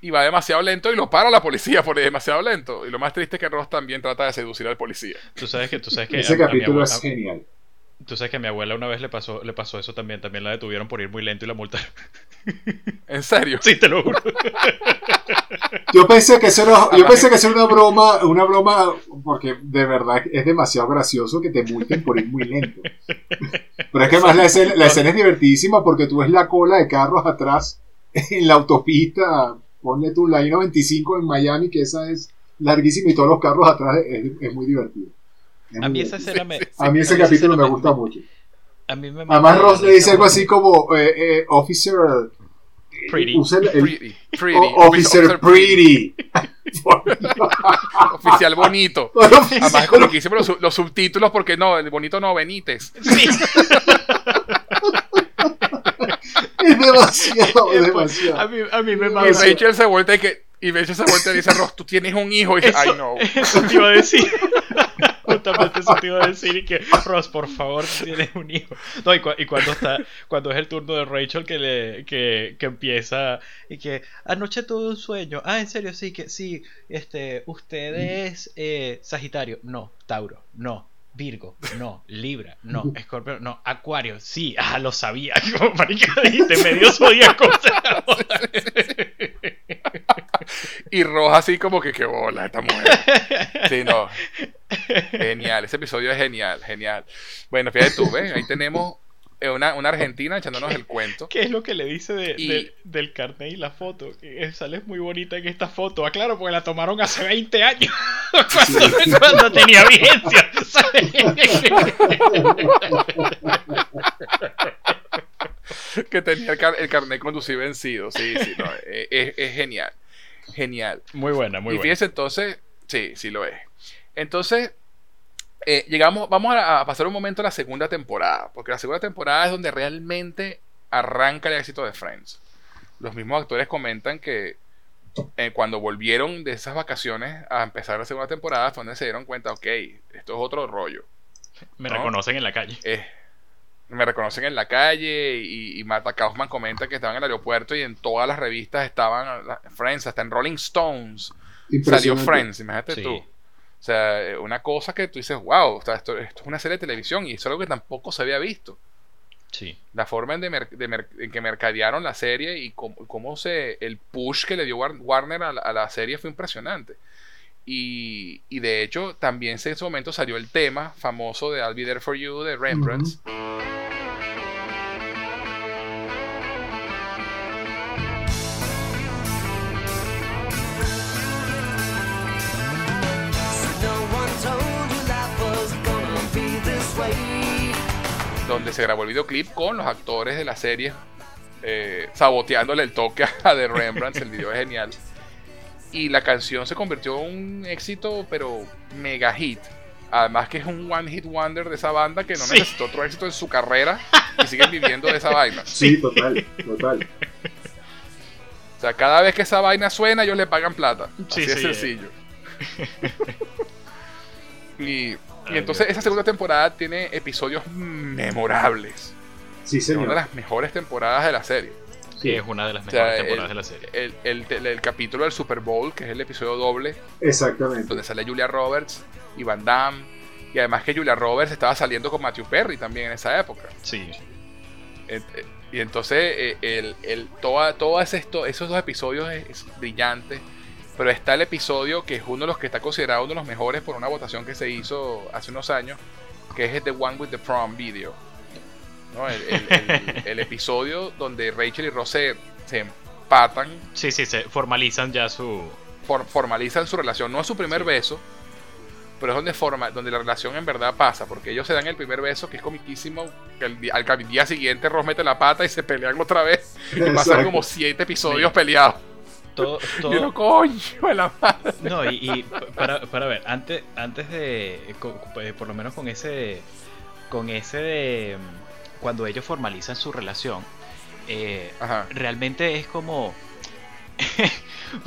y va demasiado lento y lo para la policía por demasiado lento. Y lo más triste es que Ross también trata de seducir al policía. Tú sabes que, tú sabes que ese capítulo es genial. Tú sabes que a mi abuela una vez le pasó, le pasó eso también. También la detuvieron por ir muy lento y la multaron. ¿En serio? Sí, te lo juro. Yo pensé que eso era, yo pensé que eso era una broma, una broma, porque de verdad es demasiado gracioso que te multen por ir muy lento. Pero es que además la escena, la escena es divertidísima porque tú ves la cola de carros atrás en la autopista ponle tú la I-95 en Miami, que esa es larguísima y todos los carros atrás es, muy divertido. a mí, esa escena me, a mí ese capítulo me, gusta mucho. A mí me Además, Ross le dice algo así como eh, eh, Officer. Pretty. pretty, pretty. officer, Pretty. Oficial bonito. Además, con lo que hicimos los, los, subtítulos, porque no, el bonito no, Benítez. Sí. es demasiado, demasiado. A mí, a mí me manda. Y Rachel se vuelve que. Y Rachel se vuelve y dice, Ross, tú tienes un hijo. Y dice, ay, no. Eso te iba a decir. Justamente eso te iba a decir. Y que, Ross, por favor, tienes un hijo. No, y, y, cuando está. Cuando es el turno de Rachel que le. Que, que empieza. Y que. Anoche tuve un sueño. Ah, en serio, sí, que sí. Este. Usted es. Eh, Sagitario. No, Tauro. No. Virgo, no, Libra, no, Escorpio, no, Acuario, sí, ah, lo sabía, como marica, dijiste medio zodíaco. y Roja así como que qué bola esta mujer. Sí, no. Genial, ese episodio es genial, genial. Bueno, fíjate tú, ¿ves? Ahí tenemos una, una, argentina echándonos el cuento. ¿Qué es lo que le dice de, del carnet y la foto? Que sale muy bonita en esta foto. Ah, claro, porque la tomaron hace 20 años. cuando, tenía vigencia. que tenía el, carnet conducido vencido. Sí, sí, no, es, es, genial. Genial. Muy buena, muy buena. Y fíjense entonces, sí, sí lo es. Entonces, eh, llegamos, vamos a, pasar un momento a la segunda temporada, porque la segunda temporada es donde realmente arranca el éxito de Friends. Los mismos actores comentan que eh, cuando volvieron de esas vacaciones a empezar la segunda temporada fue donde se dieron cuenta, ok, esto es otro rollo. Me reconocen en la calle. Eh, me reconocen en la calle y, y Marta Kaufman comenta que estaban en el aeropuerto y en todas las revistas estaban Friends, hasta en Rolling Stones salió Friends, imagínate tú. O sea, una cosa que tú dices, wow, esto, es una serie de televisión y eso es algo que tampoco se había visto. Sí. La forma en, en que mercadearon la serie y cómo, se, el push que le dio Warner a la, serie fue impresionante. Y, de hecho, también en ese momento salió el tema famoso de I'll Be There For You de Rembrandt. donde se grabó el videoclip con los actores de la serie eh, saboteándole el toque a The Rembrandt. el video es genial. Y la canción se convirtió en un éxito, pero mega hit. Además que es un one hit wonder de esa banda que no necesitó otro éxito en su carrera y siguen viviendo de esa vaina. Sí, total, total. O sea, cada vez que esa vaina suena, ellos le pagan plata. Así es sencillo. y y entonces esa segunda temporada tiene episodios memorables. Sí, señor. Una de las mejores temporadas de la serie. Sí, es una de las mejores temporadas de la serie. El, capítulo del Super Bowl, que es el episodio doble. Exactamente. Donde sale Julia Roberts y Van Damme. Y además que Julia Roberts estaba saliendo con Matthew Perry también en esa época. Sí. Y entonces eh, el, el, todos esos dos episodios es brillante. Pero está el episodio que es uno de los que está considerado uno de los mejores por una votación que se hizo hace unos años, que es el The One with the Prom Video. El, episodio donde Rachel y Ross se, empatan. Sí, sí, se formalizan ya su... formalizan su relación. No es su primer beso, pero es donde, forma, donde la relación en verdad pasa, porque ellos se dan el primer beso, que es comiquísimo, que al, día siguiente Ross mete la pata y se pelean otra vez. Y pasan como siete episodios peleados. Todo, todo... coño, la madre. No, y, para, para, ver, antes, antes de, eh, por lo menos con ese, con ese de, cuando ellos formalizan su relación, eh, realmente es como...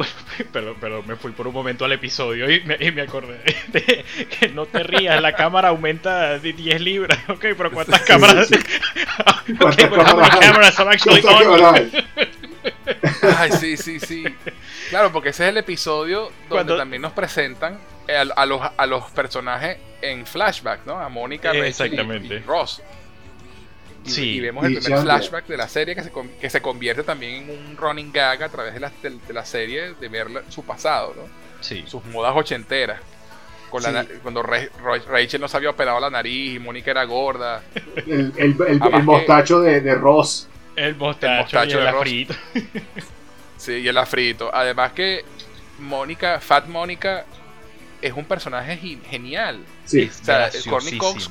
bueno, pero, me fui por un momento al episodio y me, y me acordé de que no te rías, la cámara aumenta de 10 libras. Ok, pero ¿cuántas cámaras? ¿Cuántas cámaras, cámaras Ay, sí, sí, sí. Claro, porque ese es el episodio donde también nos presentan a, los, a los personajes en flashback, ¿no? A Mónica, Exactamente. Y, Ross. Y, sí. y vemos el primer flashback de la serie que se, que se convierte también en un running gag a través de la, de, la serie, de ver su pasado, ¿no? Sí. Sus modas ochenteras. Con cuando Rachel no se había operado la nariz y Mónica era gorda. El, el, el, mostacho de, de Ross. El mostacho, y el afrito. sí, y el afrito. Además que Mónica, Fat Mónica, es un personaje genial. Sí. O sea, Courtney Cox,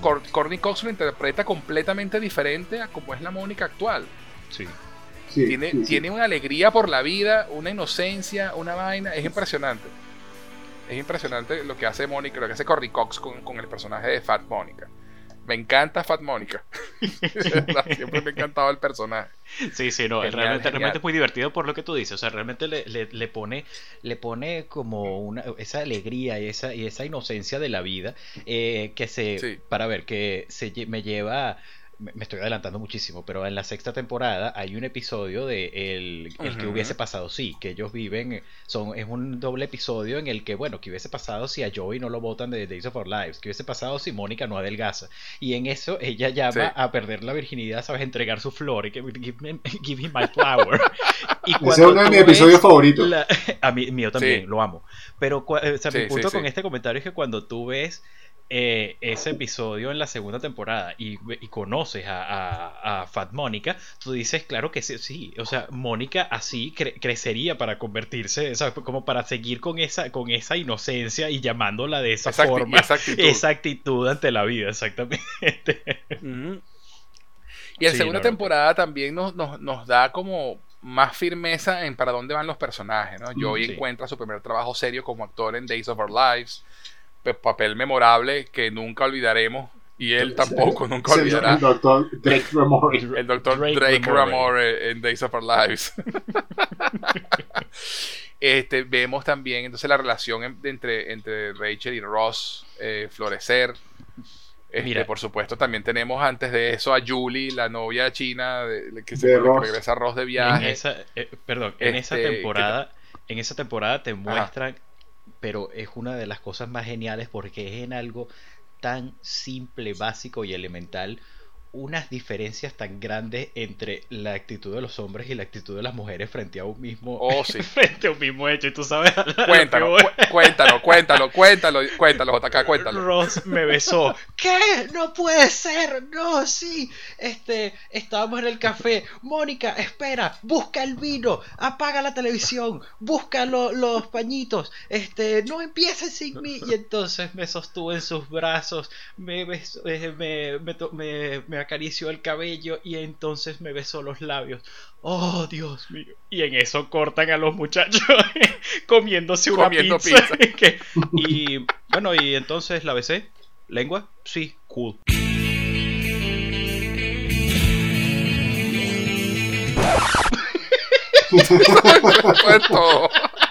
Cox, lo interpreta completamente diferente a como es la Mónica actual. Sí. tiene, tiene una alegría por la vida, una inocencia, una vaina. Es impresionante. Es impresionante lo que hace Mónica, lo que hace Courtney Cox con, con el personaje de Fat Mónica. Me encanta Fat Mónica. Siempre me ha encantado el personaje. Sí, sí, no, realmente, realmente, es muy divertido por lo que tú dices. O sea, realmente le, le, pone, le pone como una, esa alegría y esa, y esa inocencia de la vida eh, que se, para ver, que se, me lleva me estoy adelantando muchísimo, pero en la sexta temporada hay un episodio de el, que hubiese pasado, sí, que ellos viven, son, es un doble episodio en el que, bueno, que hubiese pasado si a Joey no lo votan de Days of Our Lives, que hubiese pasado si Mónica no adelgaza, y en eso ella llama a perder la virginidad, sabes, entregar su flor y que give, me, my flower. y Ese es uno de mis episodios favoritos. a mí, mío también, lo amo. Pero, o sea, mi punto con este comentario es que cuando tú ves eh, ese episodio en la segunda temporada y, conoces a, Fat Mónica, tú dices, claro que sí, sí. o sea, Mónica así crecería para convertirse, como para seguir con esa, con esa inocencia y llamándola de esa forma, esa actitud. ante la vida, exactamente. Y en segunda temporada también nos, nos, da como más firmeza en para dónde van los personajes, ¿no? Joey encuentra su primer trabajo serio como actor en Days of Our Lives papel memorable que nunca olvidaremos y él tampoco nunca olvidará. El doctor Drake Ramore. El doctor Drake, Ramore en Days of Our Lives. este, vemos también entonces la relación entre, entre Rachel y Ross eh, florecer. Este, por supuesto, también tenemos antes de eso a Julie, la novia china que se regresa a Ross de viaje. En esa, eh, perdón, en esa este, temporada, en esa temporada te muestran pero es una de las cosas más geniales porque es en algo tan simple, básico y elemental unas diferencias tan grandes entre la actitud de los hombres y la actitud de las mujeres frente a un mismo oh, frente a un mismo hecho y tú sabes cuéntalo cuéntalo cuéntalo cuéntalo cuéntalo JK cuéntalo. Ross me besó. Qué no puede ser. No sí. Este estábamos en el café. Mónica espera busca el vino apaga la televisión busca los pañitos. Este no empieces sin mí. Y entonces me sostuvo en sus brazos me besó, eh, me, me, me acarició el cabello y entonces me besó los labios. Oh, Dios mío. Y en eso cortan a los muchachos comiéndose una pizza. y bueno, y entonces la besé. ¿Lengua? Sí, cool.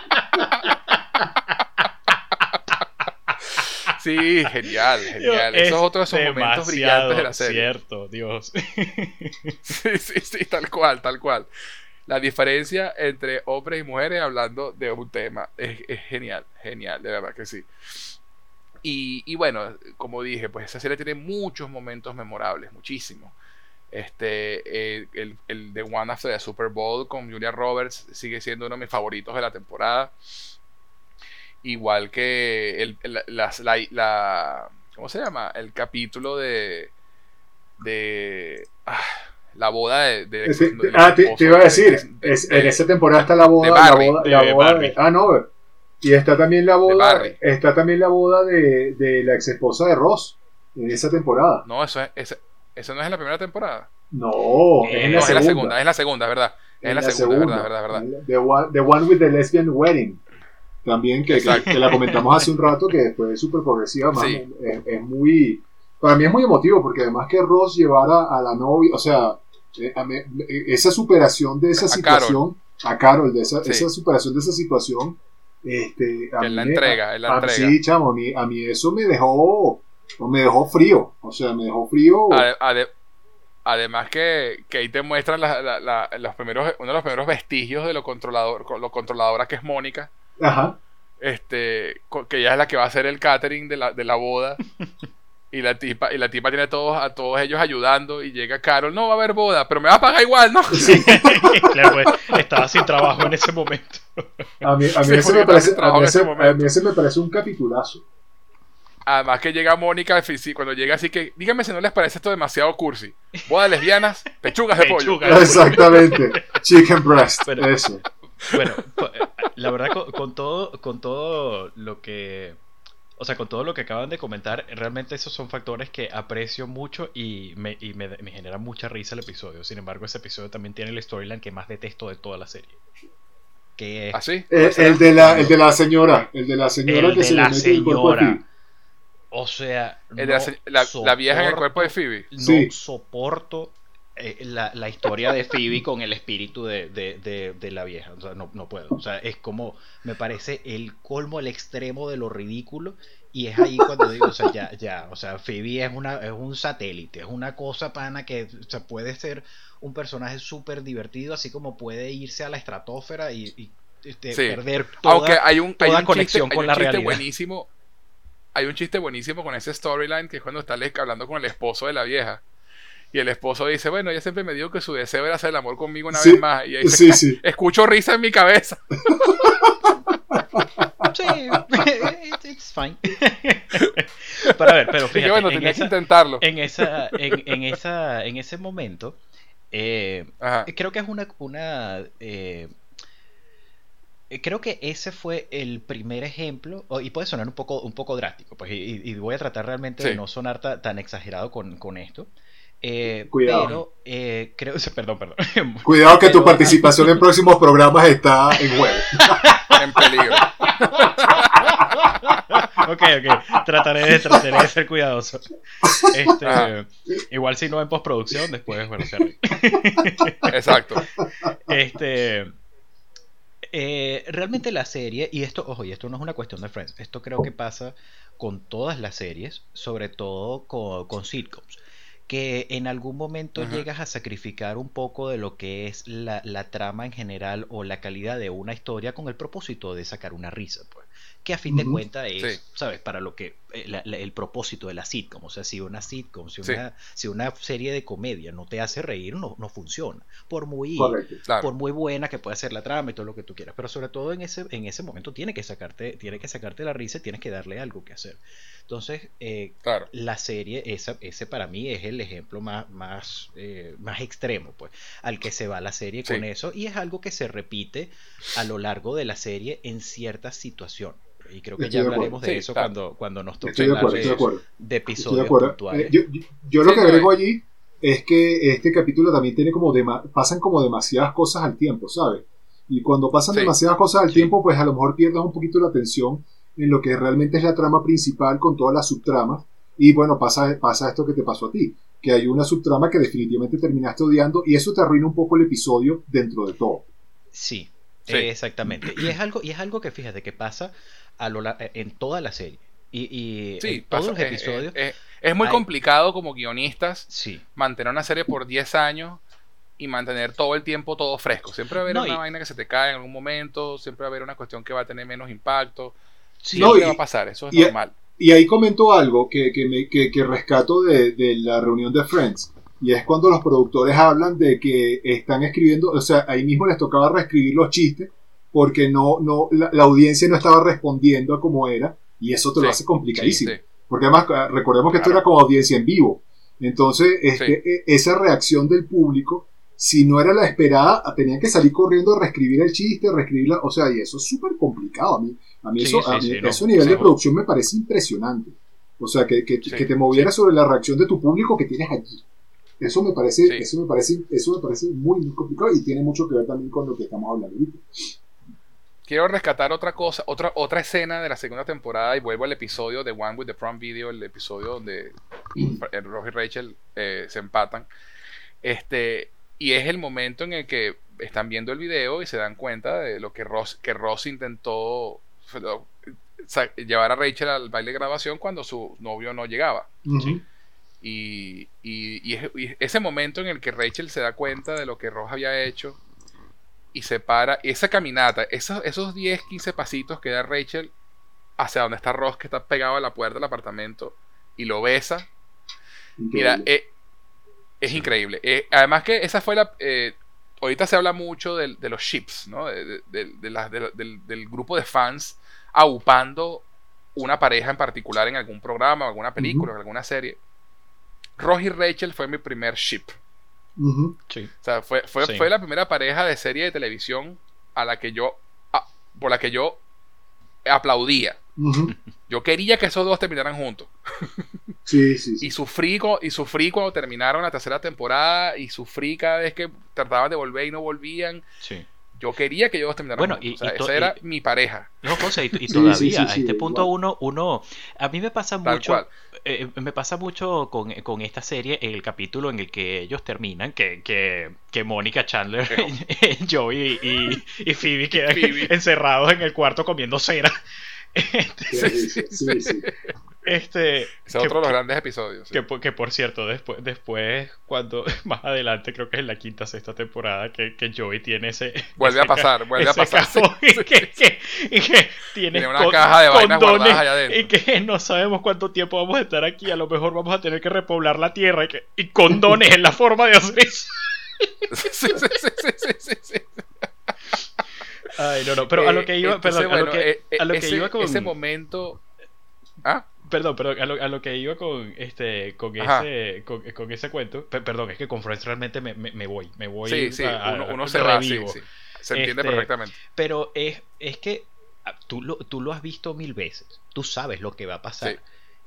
Sí, genial, genial. Esos otros son momentos brillantes de la serie. Cierto, Dios. Sí, sí, sí, tal cual, tal cual. La diferencia entre hombres y mujeres hablando de un tema es, genial, genial, de verdad que sí. Y, bueno, como dije, pues esa serie tiene muchos momentos memorables, muchísimos. Este, el, el, de One After the Super Bowl con Julia Roberts sigue siendo uno de mis favoritos de la temporada. Igual que el, la, ¿Cómo se llama? El capítulo de. De. Ah, la boda de. ah, te, iba a decir. en esa temporada está la boda. De la boda, de, ah, no. Y está también la boda. Está también la boda de, de la ex esposa de Ross. En esa temporada. No, eso, es, eso no es en la primera temporada. No, es, en la, segunda. Es la segunda, es verdad. Es la, segunda, verdad, verdad, verdad. The one, the one with the lesbian wedding también, que, que, la comentamos hace un rato, que fue súper progresiva, es, muy, para mí es muy emotivo, porque además que Ross llevara a la novia, o sea, eh, eh, esa superación de esa situación, a Carol, de esa, esa superación de esa situación, este, a la entrega, la entrega. Sí, chamo, a mí, a mí eso me dejó, me dejó frío, o sea, me dejó frío. Además que, que ahí te muestran los primeros, uno de los primeros vestigios de lo controlador, lo controladora que es Mónica. Ajá. Este, que ella es la que va a hacer el catering de la, de la boda. Y la tipa, y la tipa tiene a todos, a todos ellos ayudando y llega Carol, no va a haber boda, pero me va a pagar igual, ¿no? claro, pues, estaba sin trabajo en ese momento. A mí, a mí, ese, me parece, a mí, ese, a mí ese me parece un capitulazo. Además que llega Mónica, cuando llega así que, díganme si no les parece esto demasiado cursi. Boda lesbianas, pechugas de pollo. Exactamente. Chicken breast, eso. Bueno, la verdad con, todo con todo lo que o sea, con todo lo que acaban de comentar, realmente esos son factores que aprecio mucho y me, y me, genera mucha risa el episodio. Sin embargo, ese episodio también tiene el storyline que más detesto de toda la serie. Que ¿Ah, sí? Eh, el, de la, el de la señora. El de la señora que se le mete el cuerpo O sea, la, vieja en el cuerpo de Phoebe. No soporto eh, la, la, historia de Phoebe con el espíritu de, de, de, la vieja. O sea, no, no, puedo. O sea, es como, me parece el colmo, el extremo de lo ridículo. Y es ahí cuando digo, o sea, ya, ya, o sea, Phoebe es, una, es un satélite, es una cosa pana que se puede ser un personaje súper divertido, así como puede irse a la estratosfera y, este, perder toda, Aunque hay un, toda conexión con la realidad. buenísimo. Hay un chiste buenísimo con ese storyline que es cuando está hablando con el esposo de la vieja y el esposo dice, bueno, ella siempre me dijo que su deseo era hacer el amor conmigo una vez más. Y ahí dice, escucho risa en mi cabeza. Sí, it's fine. pero a ver, pero fíjate, bueno, en esa, que intentarlo. En esa, en, esa, en ese momento, eh, creo que es una, una eh, creo que ese fue el primer ejemplo, y puede sonar un poco, un poco drástico, pues, y, voy a tratar realmente de no sonar tan exagerado con, con esto, eh, Cuidado. Pero, eh, creo, perdón, perdón. Cuidado que tu participación en próximos programas está en juego. en peligro. ok, ok. Trataré de, trataré de ser cuidadoso. Este, igual si no en postproducción, después, bueno, se Exacto. Este. Eh, realmente la serie, y esto, ojo, y esto no es una cuestión de Friends, esto creo que pasa con todas las series, sobre todo con, con sitcoms que en algún momento llegas a sacrificar un poco de lo que es la, trama en general o la calidad de una historia con el propósito de sacar una risa. Pues. Que a fin de cuentas es, ¿sabes? Para lo que eh, el propósito de la sitcom, o sea, si una sitcom, si una, si una serie de comedia no te hace reír, no, no funciona, por muy, por muy buena que pueda ser la trama y todo lo que tú quieras, pero sobre todo en ese, en ese momento tiene que sacarte, tiene que sacarte la risa, tienes que darle algo que hacer. Entonces, eh, la serie, esa, ese para mí es el ejemplo más, más, eh, más extremo, pues, al que se va la serie con eso, y es algo que se repite a lo largo de la serie en ciertas situaciones. Y creo que ya hablaremos de, eso cuando, cuando nos toque hablar de, episodios puntuales. Eh, yo, lo que agrego allí es que este capítulo también tiene como pasan como demasiadas cosas al tiempo, ¿sabes? Y cuando pasan demasiadas cosas al tiempo, pues a lo mejor pierdes un poquito la atención en lo que realmente es la trama principal con todas las subtramas. Y bueno, pasa, pasa esto que te pasó a ti, que hay una subtrama que definitivamente terminaste odiando y eso te arruina un poco el episodio dentro de todo. Sí, exactamente. Y es algo, y es algo que fíjate que pasa a lo, en toda la serie. Y, en todos los episodios. es muy complicado como guionistas mantener una serie por 10 años y mantener todo el tiempo todo fresco. Siempre va a haber una vaina que se te cae en algún momento, siempre va a haber una cuestión que va a tener menos impacto. Siempre va a pasar, eso es normal. Y ahí comento algo que, que, me, que, rescato de, de, la reunión de Friends. Y es cuando los productores hablan de que están escribiendo, o sea, ahí mismo les tocaba reescribir los chistes porque no, no, la, audiencia no estaba respondiendo a como era y eso te lo hace complicadísimo. Porque además, ah, recordemos que esto era como audiencia en vivo. Entonces, este, e, esa reacción del público, si no era la esperada, tenían que salir corriendo a reescribir el chiste, reescribirla. O sea, y eso es súper complicado. A mí, a mí eso, a ese nivel de producción me parece impresionante. O sea, que, que, que te moviera sobre la reacción de tu público que tienes allí. Eso me parece, eso me parece, eso me parece muy, muy complicado y tiene mucho que ver también con lo que estamos hablando ahorita quiero rescatar otra cosa, otra, otra escena de la segunda temporada y vuelvo al episodio de One with the Prom Video, el episodio donde Ross y Rachel eh, se empatan. Este, y es el momento en el que están viendo el video y se dan cuenta de lo que Ross, que Ross intentó llevar a Rachel al baile de grabación cuando su novio no llegaba. Y, y, ese momento en el que Rachel se da cuenta de lo que Ross había hecho y se para. Esa caminata, esos, esos 10, 15 pasitos que da Rachel hacia donde está Ross, que está pegado a la puerta del apartamento, y lo besa. Mira, eh, es increíble. Eh, además que esa fue la... Eh, ahorita se habla mucho de, los ships, ¿no? De, del, grupo de fans aupando una pareja en particular en algún programa, alguna película, en alguna serie. Ross y Rachel fue mi primer ship. O sea, fue, fue, la primera pareja de serie de televisión a la que yo, por la que yo aplaudía. Yo quería que esos dos terminaran juntos. sí, sí, Y, sufrí, y sufrí cuando terminaron la tercera temporada y sufrí cada vez que trataban de volver y no volvían. Sí. Yo quería que ellos terminaran bueno, juntos. Y, esa era mi pareja. No, José, y, todavía a este punto uno, uno, a mí me pasa mucho, eh, me pasa mucho con, con, esta serie, el capítulo en el que ellos terminan, que, que, que Mónica Chandler, Joey y, y, Phoebe quedan encerrados en el cuarto comiendo cera. sí, sí, sí. Este, es otro de los grandes episodios. Que, que, por cierto, después, después, cuando más adelante, creo que es en la quinta, sexta temporada, que, que Joey tiene ese. Vuelve a pasar, vuelve a pasar. y que, que, tiene, una caja de vainas guardadas allá adentro. Y que no sabemos cuánto tiempo vamos a estar aquí. A lo mejor vamos a tener que repoblar la tierra y, que, y condones en la forma de hacer eso. sí, sí, sí, sí, Ay, no, no, pero a lo que iba, perdón, a lo que, a lo que iba con... ese momento. ¿Ah? Perdón, perdón, a lo, a lo, que iba con este con ese con, con, ese cuento, perdón, es que con Friends realmente me, me, me voy, me voy sí, sí, uno, se va, sí, sí. se entiende este, perfectamente. Pero es, es que ah, tú lo, tú lo has visto mil veces, tú sabes lo que va a pasar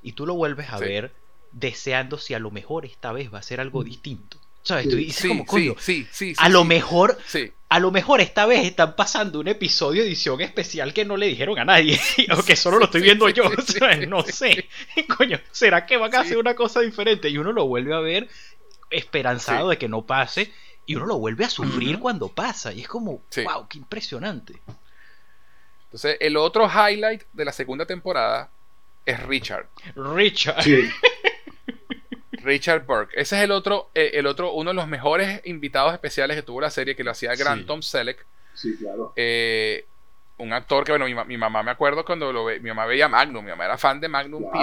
y tú lo vuelves a ver deseando si a lo mejor esta vez va a ser algo distinto. ¿Sabes? Tú dices como, coño, a lo mejor, a lo mejor esta vez están pasando un episodio edición especial que no le dijeron a nadie, o que solo lo estoy viendo yo, No sé. Coño, ¿será que van a hacer una cosa diferente? Y uno lo vuelve a ver esperanzado de que no pase, y uno lo vuelve a sufrir cuando pasa, y es como, wow, qué impresionante. Entonces, el otro highlight de la segunda temporada es Richard. Richard. Richard Burke. Ese es el otro, eh, el otro, uno de los mejores invitados especiales que tuvo la serie, que lo hacía Grant Tom Selleck. Sí, claro. Eh, un actor que, bueno, mi, mamá me acuerdo cuando lo ve, mi mamá veía Magnum, mi mamá era fan de Magnum PI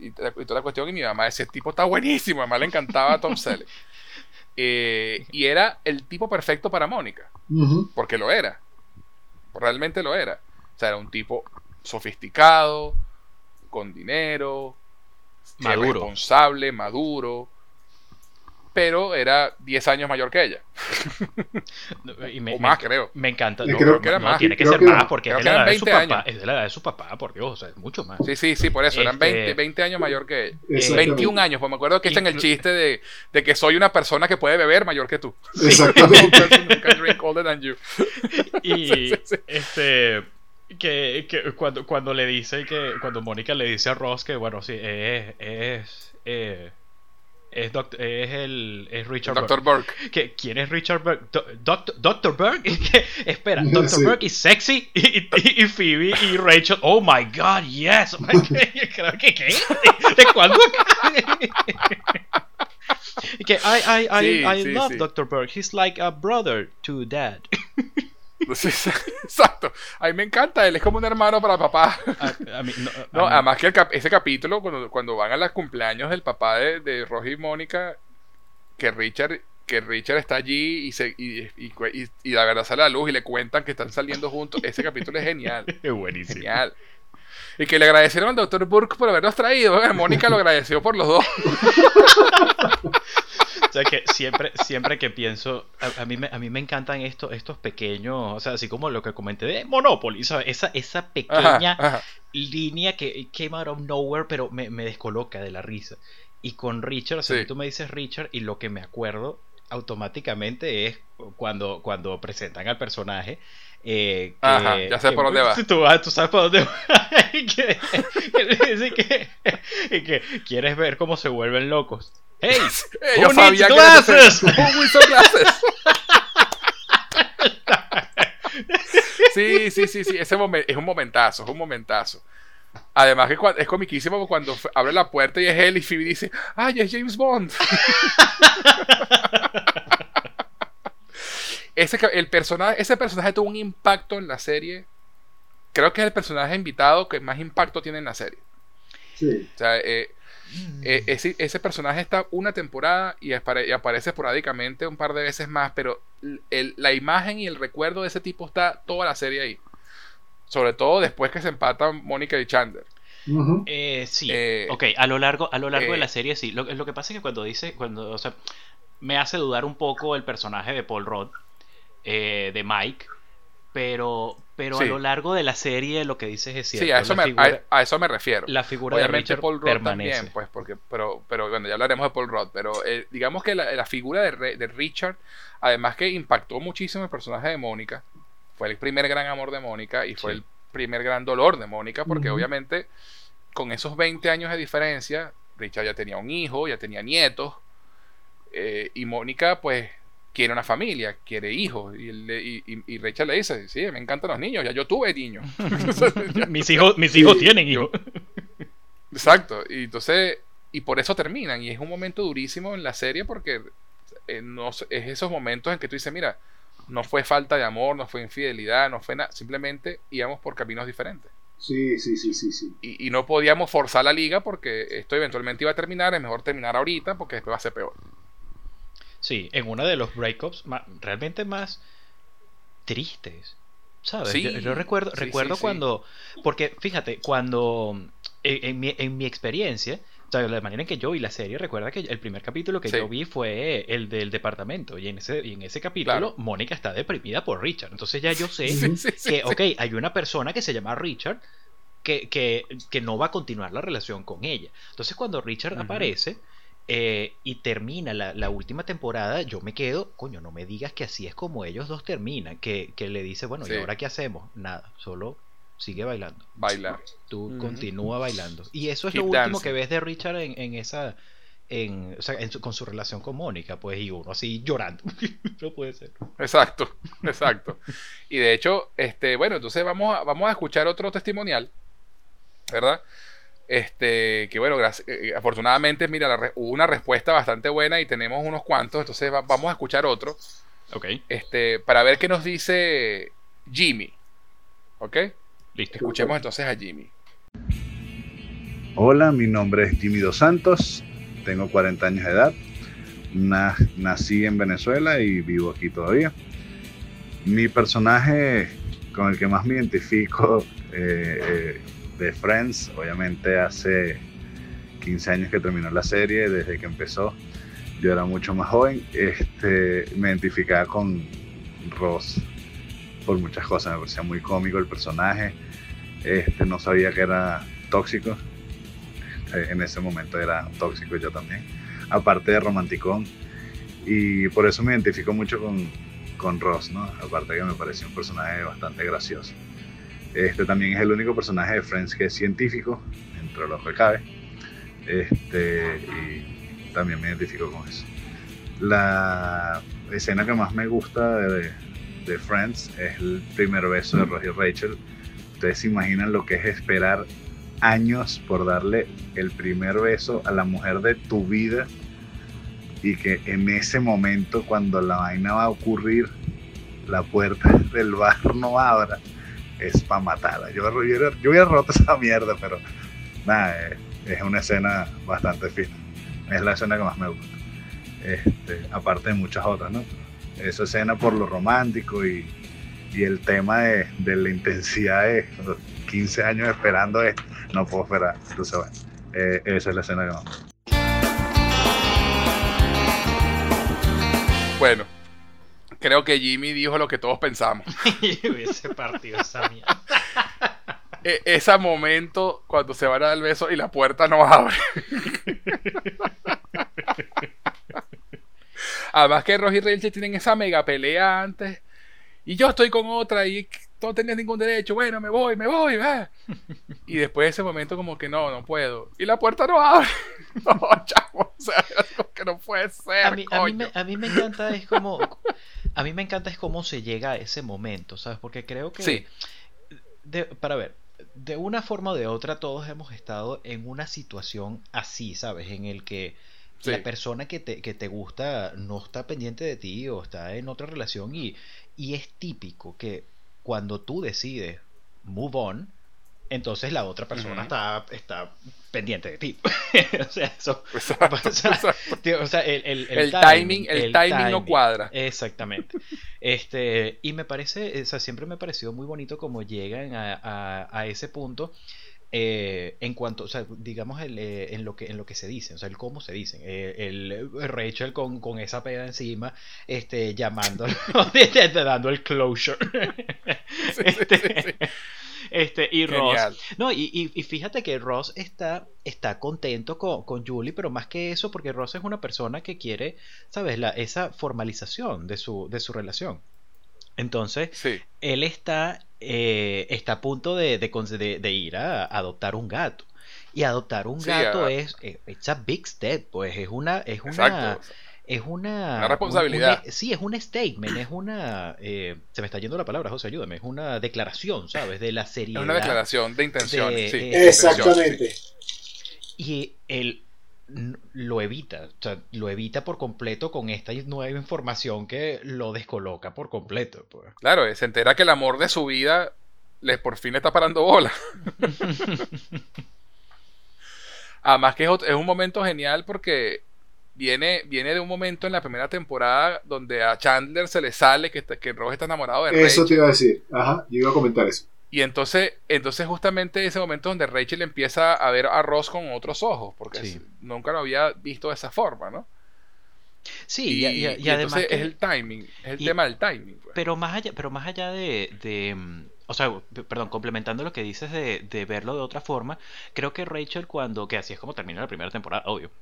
Y, toda la cuestión, y mi mamá, ese tipo está buenísimo, a mamá le encantaba Tom Selleck. Eh, y era el tipo perfecto para Mónica, porque lo era, realmente lo era. O sea, era un tipo sofisticado, con dinero, maduro. responsable, maduro, pero era 10 años mayor que ella. o más, creo. Me encanta. No, creo, que era más. Tiene que ser más porque es de, la edad de su papá, es de la edad de su papá, por Dios, o sea, es mucho más. Sí, sí, sí, por eso. Eran 20, 20 este, años mayor que ella. 21 años, pues me acuerdo que en el chiste de, de, que soy una persona que puede beber mayor que tú. Exactamente. y este que, que, cuando, cuando le dice que cuando Mónica le dice a Ross que bueno sí es es eh, es, es, el es Richard Dr. Burke. Que, ¿Quién es Richard Burke? Doctor, Dr. Burke. espera, Dr. Burke es sexy y, y, Phoebe y Rachel. Oh my god, yes. Creo que ¿qué? ¿De cuándo? que I, I, I, I love Dr. Burke. He's like a brother to dad. exacto. A mí me encanta, él es como un hermano para papá. no, además que ese capítulo, cuando, cuando van a los cumpleaños del papá de, de Roger y Mónica, que Richard, que Richard está allí y, se, y, y, la verdad sale a la luz y le cuentan que están saliendo juntos, ese capítulo es genial. Es buenísimo. Genial. Y que le agradecieron al doctor Burke por habernos traído. Mónica lo agradeció por los dos. O sea que siempre, siempre que pienso, a, mí me, a mí me encantan estos, estos pequeños, o sea, así como lo que comenté de Monopoly, ¿sabes? Esa, esa pequeña línea que came out of nowhere, pero me, descoloca de la risa. Y con Richard, o sea, tú me dices Richard y lo que me acuerdo automáticamente es cuando, cuando presentan al personaje. Eh, que, ya sé por dónde va. Tú, tú sabes por dónde va. y que, que, quieres ver cómo se vuelven locos. Hey, yo sabía glasses? glasses? sí, sí, sí, sí. Ese es un momentazo, es un momentazo. Además que es comiquísimo cuando abre la puerta y es él y Phoebe dice, ¡ay, es James Bond! ese, el personaje, ese personaje tuvo un impacto en la serie. Creo que es el personaje invitado que más impacto tiene en la serie. Sí. O sea, eh, eh, ese, ese, personaje está una temporada y, aparece esporádicamente un par de veces más, pero la imagen y el recuerdo de ese tipo está toda la serie ahí. Sobre todo después que se empatan Mónica y Chandler. Eh, sí, eh, ok, a lo largo, a lo largo de la serie sí. Lo, lo, que pasa es que cuando dice, cuando, o sea, me hace dudar un poco el personaje de Paul Rudd, de Mike, pero, pero a lo largo de la serie lo que dices es cierto. Sí, a eso, me, a, eso me refiero. La figura de Richard Paul Rudd también, pues, porque, pero, pero bueno, ya hablaremos de Paul Rudd, pero eh, digamos que la, figura de, de, Richard, además que impactó muchísimo el personaje de Mónica, fue el primer gran amor de Mónica y fue el primer gran dolor de Mónica, porque obviamente con esos 20 años de diferencia, Richard ya tenía un hijo, ya tenía nietos, eh, y Mónica pues quiere una familia, quiere hijos. Y, y, y, Rachel le dice, sí, me encantan los niños, ya yo tuve niños. mis hijos, mis hijos tienen hijos. Exacto, y entonces, y por eso terminan, y es un momento durísimo en la serie porque eh, no, es esos momentos en que tú dices, mira, no fue falta de amor, no fue infidelidad, no fue nada, simplemente íbamos por caminos diferentes. Sí, sí, sí, sí, sí. Y, y, no podíamos forzar la liga porque esto eventualmente iba a terminar, es mejor terminar ahorita porque después va a ser peor. Sí, en uno de los breakups realmente más tristes. ¿Sabes? yo, recuerdo, recuerdo cuando. Porque fíjate, cuando. En, mi, en mi experiencia, o sea, la manera en que yo vi la serie, recuerda que el primer capítulo que yo vi fue el del departamento. Y en ese, y en ese capítulo, Mónica está deprimida por Richard. Entonces ya yo sé que, ok, hay una persona que se llama Richard que, que, que, no va a continuar la relación con ella. Entonces cuando Richard aparece eh, y termina la, última temporada, yo me quedo, coño, no me digas que así es como ellos dos terminan, que, le dice, bueno, ¿y ahora qué hacemos? Nada, solo sigue bailando. Bailar. Tú continúa bailando. Y eso es lo último que ves de Richard en, esa... En, o sea, con su relación con Mónica, pues, y uno así llorando. no puede ser. Exacto, exacto. y de hecho, este, bueno, entonces vamos a, vamos a escuchar otro testimonial, ¿verdad? Este, que bueno, gracias, eh, eh, afortunadamente, mira, hubo una respuesta bastante buena y tenemos unos cuantos, entonces vamos a escuchar otro. Ok. Este, para ver qué nos dice Jimmy. ¿Ok? Listo. Escuchemos entonces a Jimmy. Hola, mi nombre es Jimmy Dos Santos, tengo 40 años de edad, nací en Venezuela y vivo aquí todavía. Mi personaje con el que más me identifico eh, eh, de Friends, obviamente hace 15 años que terminó la serie, desde que empezó, yo era mucho más joven, este, me identificaba con Ross por muchas cosas, me parecía muy cómico el personaje, este, no sabía que era tóxico, este, en ese momento era tóxico yo también, aparte de romanticón, y por eso me identifico mucho con, con Ross, ¿no? aparte que me pareció un personaje bastante gracioso. Este también es el único personaje de Friends que es científico, entre los que cabe, este, y también me identifico con eso. La escena que más me gusta de, de Friends es el primer beso de Roger y Rachel. Ustedes se imaginan lo que es esperar años por darle el primer beso a la mujer de tu vida y que en ese momento cuando la vaina va a ocurrir la puerta del bar no abra es para matarla yo, yo, hubiera roto esa mierda pero nada es, una escena bastante fina es la escena que más me gusta este, aparte de muchas otras no esa escena por lo romántico y, el tema de, la intensidad de 15 años esperando es, no puedo esperar. Entonces, bueno, eh, esa es la escena que vamos. Bueno, creo que Jimmy dijo lo que todos pensamos. hubiese partido esa mierda. E, ese momento cuando se van a dar el beso y la puerta no abre. Además que Roger y Rachel tienen esa mega pelea antes. Y yo estoy con otra y no tenía ningún derecho. Bueno, me voy, me voy. Y después de ese momento como que no, no puedo. Y la puerta no abre. no, chavo. O sea, que no puede ser. A mí, a mí, me, encanta es como... A mí me encanta es cómo se llega a ese momento, ¿sabes? Porque creo que... Sí. para ver, de una forma o de otra todos hemos estado en una situación así, ¿sabes? En el que la persona que te, que te gusta no está pendiente de ti o está en otra relación y, y es típico que cuando tú decides move on, entonces la otra persona está, está pendiente de ti. o sea, eso. o sea, el, el, timing, el, timing, no cuadra. Exactamente. este, y me parece, o sea, siempre me ha parecido muy bonito como llegan a, a, a ese punto eh, en cuanto, o sea, digamos eh, en lo que en lo que se dice, o sea, el cómo se dicen, eh, el Rachel con, con, esa pega encima, este, llamando, dando el closure, este, este, y Ross, no, y, y, fíjate que Ross está, está contento con, con, Julie, pero más que eso, porque Ross es una persona que quiere, sabes, la, esa formalización de su, de su relación. Entonces, él está, eh, está a punto de, de, ir a, adoptar un gato. Y adoptar un gato es, es eh, a big step, pues es una, es una, es una, responsabilidad. sí, es un statement, es una, eh, se me está yendo la palabra, José, ayúdame, es una declaración, ¿sabes? De la seriedad. Es una declaración de intención, sí. Exactamente. Y el lo evita, o sea, lo evita por completo con esta nueva información que lo descoloca por completo. Pues. Claro, se entera que el amor de su vida les por fin está parando bola. Además que es, un momento genial porque viene, viene de un momento en la primera temporada donde a Chandler se le sale que, que Ross está enamorado de Eso te iba a decir, ajá, yo iba a comentar eso. Y entonces, entonces justamente ese momento donde Rachel empieza a ver a Ross con otros ojos, porque nunca lo había visto de esa forma, ¿no? Sí, y, además es el timing, es el tema del timing. Pues. Pero más allá, pero más allá de, mm, o sea, perdón, complementando lo que dices de, verlo de otra forma, creo que Rachel cuando, que así es como termina la primera temporada, obvio.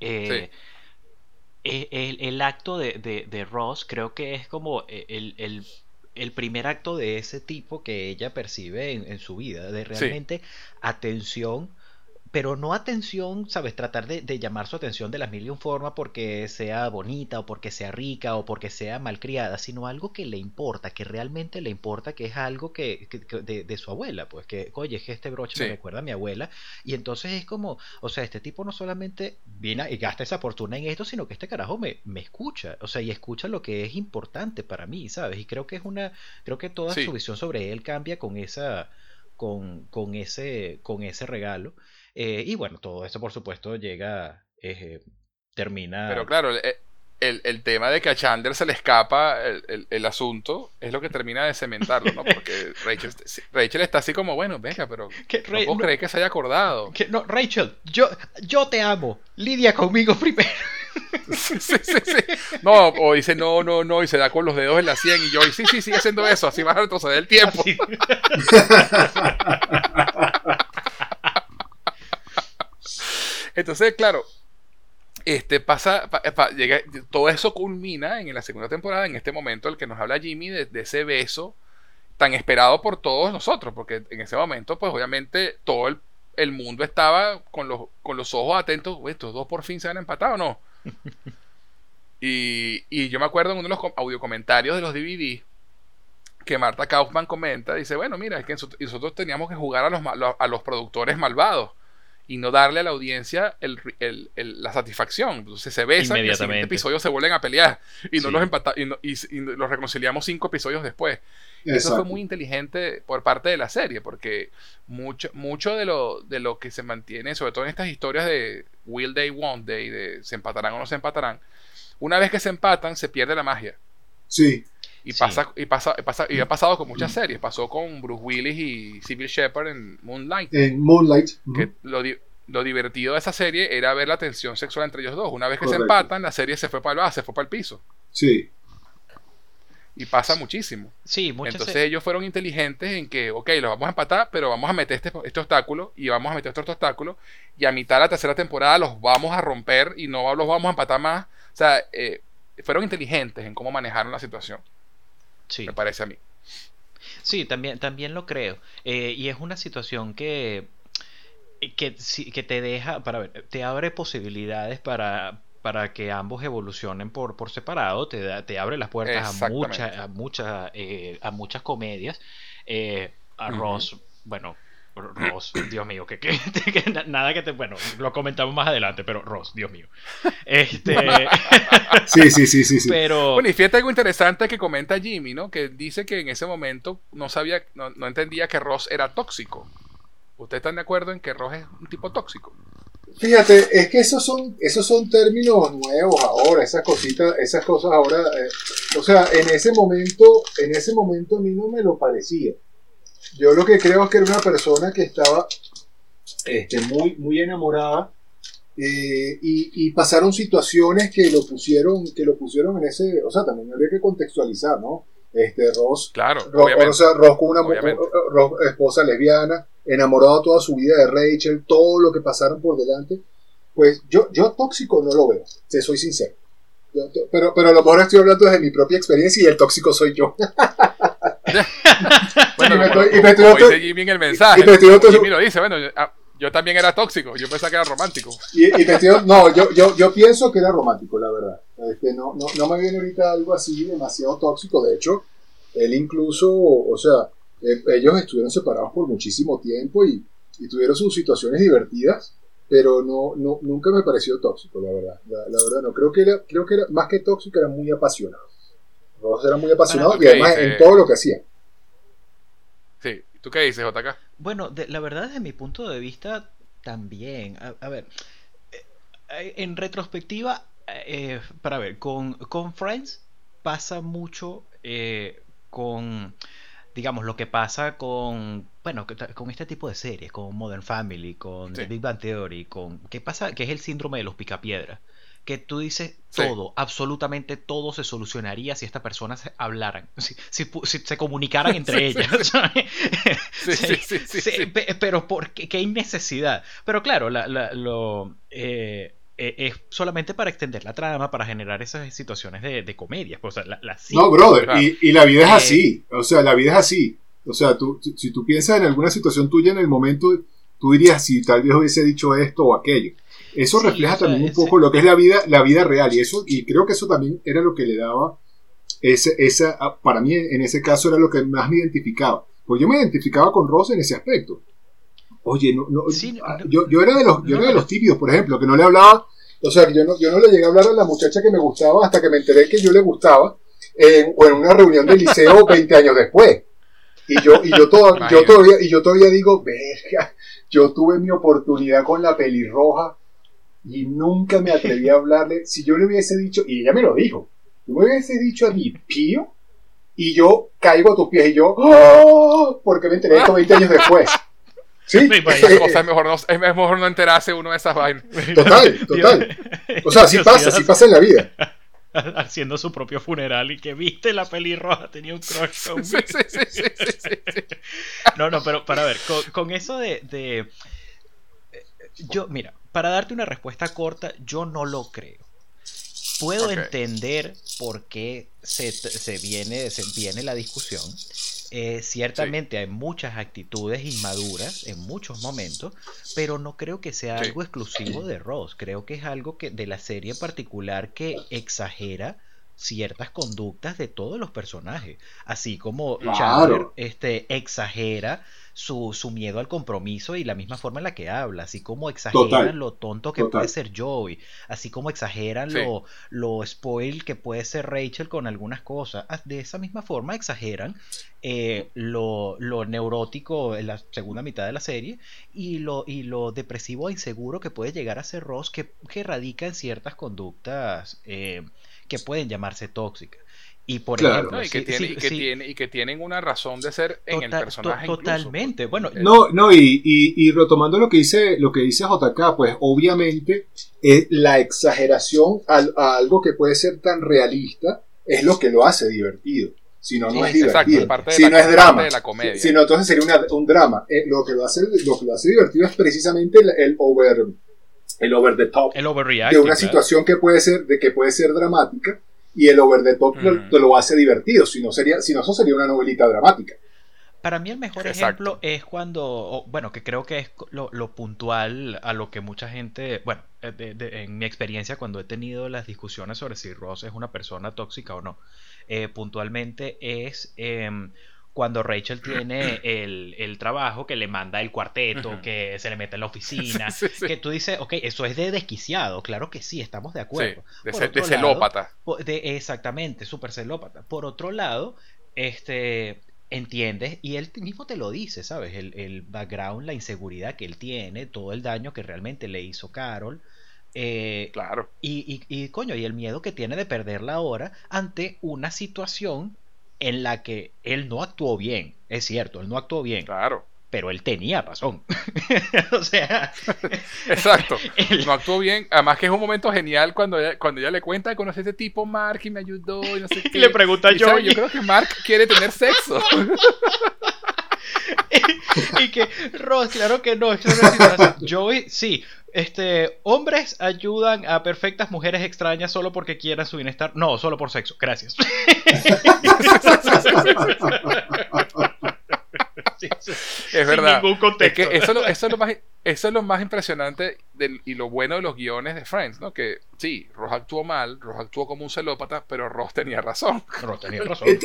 Eh, eh, el, acto de, de, Ross creo que es como eh, el el primer acto de ese tipo que ella percibe en, su vida, de realmente atención pero no atención, ¿sabes? Tratar de, llamar su atención de las mil y un formas porque sea bonita o porque sea rica o porque sea malcriada, sino algo que le importa, que realmente le importa, que es algo que, de, su abuela, pues que, oye, es que este broche me recuerda a mi abuela. Y entonces es como, o sea, este tipo no solamente viene y gasta esa fortuna en esto, sino que este carajo me, me escucha, o sea, y escucha lo que es importante para mí, ¿sabes? Y creo que es una, creo que toda su visión sobre él cambia con esa con, con, ese, con ese regalo. Eh, y bueno, todo eso por supuesto llega, eh, termina... Pero claro, el, el, tema de que a Chandler se le escapa el, el, asunto es lo que termina de cementarlo, ¿no? Porque Rachel, Rachel está así como, bueno, venga, pero que, no puedo que se haya acordado. Que, no, Rachel, yo, yo te amo, lidia conmigo primero. Sí, sí, sí. No, o dice no, no, no, y se da con los dedos en la sien y yo, y sí, sí, sigue haciendo eso, así vas a retroceder el tiempo. Entonces, claro, este pasa, llega, todo eso culmina en la segunda temporada, en este momento el que nos habla Jimmy de, ese beso tan esperado por todos nosotros, porque en ese momento, pues obviamente todo el, el mundo estaba con los, con los ojos atentos, estos dos por fin se han empatado o no. y, y, yo me acuerdo en uno de los audio comentarios de los DVD que Marta Kaufman comenta, dice, bueno, mira, es que nosotros teníamos que jugar a los, a los productores malvados y no darle a la audiencia el, el, la satisfacción. Entonces se besan y en el siguiente episodio se vuelven a pelear y no los empata y, y, los reconciliamos cinco episodios después. Eso fue muy inteligente por parte de la serie, porque mucho, mucho de, lo, de lo que se mantiene, sobre todo en estas historias de Will They, Won't They, de se empatarán o no se empatarán, una vez que se empatan, se pierde la magia. Sí. Y pasa, y pasa, pasa, y ha pasado con muchas series. Pasó con Bruce Willis y Civil Shepard en Moonlight. En Moonlight. Que lo, lo, divertido de esa serie era ver la tensión sexual entre ellos dos. Una vez que se empatan, la serie se fue para el se fue para el piso. Sí. Y pasa muchísimo. Sí, Entonces ellos fueron inteligentes en que, ok, los vamos a empatar, pero vamos a meter este, este obstáculo y vamos a meter este obstáculo y a mitad de la tercera temporada los vamos a romper y no los vamos a empatar más. O sea, eh, fueron inteligentes en cómo manejaron la situación. Sí. Me parece a mí. Sí, también, también lo creo. Eh, y es una situación que, que, que te deja, para ver, te abre posibilidades para, para que ambos evolucionen por, por separado, te, te abre las puertas a, muchas a, muchas eh, a muchas comedias. Eh, a Ross, bueno, Ross, Dios mío, que, nada que te. Bueno, lo comentamos más adelante, pero Ross, Dios mío. Este. sí, sí, sí, sí, sí. Pero. Bueno, y fíjate algo interesante que comenta Jimmy, ¿no? Que dice que en ese momento no sabía, no, entendía que Ross era tóxico. ¿Ustedes están de acuerdo en que Ross es un tipo tóxico? Fíjate, es que esos son, esos son términos nuevos ahora, esas cositas, esas cosas ahora, eh, o sea, en ese momento, en ese momento a mí no me lo parecía. Yo lo que creo es que era una persona que estaba este, muy, muy enamorada eh, y, pasaron situaciones que lo pusieron que lo pusieron en ese o sea también habría que contextualizar no este Ross claro o sea, Ross con una esposa lesbiana enamorado toda su vida de Rachel todo lo que pasaron por delante pues yo yo tóxico no lo veo te soy sincero. Pero pero a lo mejor estoy hablando desde mi propia experiencia y el tóxico soy yo bueno, y me, como, dice Jimmy en el mensaje. Jimmy lo dice, bueno, ah, yo, también era tóxico, yo pensaba que era romántico. Y, no, yo, yo, yo, pienso que era romántico, la verdad. Este, no, no, no me viene ahorita algo así demasiado tóxico. De hecho, él incluso, o sea, eh, ellos estuvieron separados por muchísimo tiempo y, y tuvieron sus situaciones divertidas, pero no, no, nunca me pareció tóxico, la verdad. La, verdad, no. Creo que, era, creo que era, más que tóxico, era muy apasionado. Ross era muy apasionado y además en todo lo que hacía. Sí, ¿tú qué dices, JK? Bueno, la verdad, desde mi punto de vista, también. A, ver, eh, en retrospectiva, eh, para ver, con, con Friends pasa mucho eh, con digamos, lo que pasa con, bueno, con este tipo de series, con Modern Family, con The Big Bang Theory, con, ¿qué pasa? Que es el síndrome de los picapiedras que tú dices todo, absolutamente todo se solucionaría si estas personas hablaran, si, se comunicaran entre ellas. pero ¿por qué, hay necesidad? Pero claro, lo, eh, eh, es solamente para extender la trama, para generar esas situaciones de, comedia. Pues, no, brother, y, la vida es eh, así. O sea, la vida es así. O sea, tú, si tú piensas en alguna situación tuya en el momento tú dirías si tal vez hubiese dicho esto o aquello. Eso refleja también un poco lo que es la vida, la vida real y eso y creo que eso también era lo que le daba ese, esa, para mí en ese caso era lo que más me identificaba. Pues yo me identificaba con Ross en ese aspecto. Oye, no, ah, yo, yo, era de los, yo era de los tímidos, por ejemplo, que no le hablaba, o sea, yo no, yo no le llegué a hablar a la muchacha que me gustaba hasta que me enteré que yo le gustaba en, o en una reunión de liceo 20 años después. Y yo, y yo, yo todavía, y yo todavía digo, verga, yo tuve mi oportunidad con la pelirroja y nunca me atreví a hablarle. Si yo le hubiese dicho, y ella me lo dijo, yo me hubiese dicho a mi pío y yo caigo a tus pies y yo, ¡Oh! porque me enteré esto 20 años después. Sí, es, mejor no, es mejor no enterarse uno de esas vainas. Total, total. O sea, así pasa, así pasa en la vida. Haciendo su propio funeral y que viste la pelirroja, tenía un crush con sí, sí, sí, No, no, pero para ver, con, eso de, de. Eh, yo, mira, para darte una respuesta corta, yo no lo creo. Puedo entender por qué se, viene, se viene la discusión. Eh, ciertamente hay muchas actitudes inmaduras en muchos momentos, pero no creo que sea algo exclusivo de Ross. Creo que es algo que de la serie en particular que exagera ciertas conductas de todos los personajes, así como Chandler este, exagera su, miedo al compromiso y la misma forma en la que habla, así como exageran lo tonto que puede ser Joey, así como exageran lo, lo spoil que puede ser Rachel con algunas cosas, ah, de esa misma forma exageran eh, lo, lo, neurótico en la segunda mitad de la serie y lo, y lo depresivo e inseguro que puede llegar a ser Ross, que, que radica en ciertas conductas eh, que pueden llamarse tóxicas. Y por ejemplo, y, que tienen una razón de ser en el personaje. totalmente. Bueno, no, no, y, y, retomando lo que dice, lo que dice JK, pues obviamente es la exageración a, algo que puede ser tan realista es lo que lo hace divertido. Si no, no es divertido. si no es drama. Si, no, entonces sería un drama. Eh, lo, que lo, hace, lo que lo hace divertido es precisamente el, over el over the top el de una situación que puede ser de que puede ser dramática y el over the top te lo hace divertido, si no, sería, si no eso sería una novelita dramática. Para mí el mejor ejemplo es cuando, bueno, que creo que es lo, puntual a lo que mucha gente, bueno, eh, en mi experiencia cuando he tenido las discusiones sobre si Ross es una persona tóxica o no, eh, puntualmente es em, cuando Rachel tiene el, trabajo que le manda el cuarteto, que se le mete en la oficina, que tú dices, ok, eso es de desquiciado, claro que sí, estamos de acuerdo. de, celópata. exactamente, súper celópata. Por otro lado, este, entiendes, y él mismo te lo dice, ¿sabes? El, background, la inseguridad que él tiene, todo el daño que realmente le hizo Carol. Eh, claro. Y, y, y, coño, y el miedo que tiene de perderla ahora ante una situación en la que él no actuó bien. Es cierto, él no actuó bien. Claro. Pero él tenía razón. o sea. Exacto. No actuó bien. Además que es un momento genial cuando ella, cuando ella le cuenta, conocí a este tipo Mark y me ayudó y no sé qué. Y le pregunta yo. Yo creo que Mark quiere tener sexo. y, que Ross, claro que no, Joey, sí, este, hombres ayudan a perfectas mujeres extrañas solo porque quieran su bienestar. No, solo por sexo. Gracias. es verdad. que eso, es lo más, eso es lo más impresionante y lo bueno de los guiones de Friends, ¿no? Que sí, Ross actuó mal, Ross actuó como un celópata, pero Ross tenía razón. Ross tenía razón. Eh,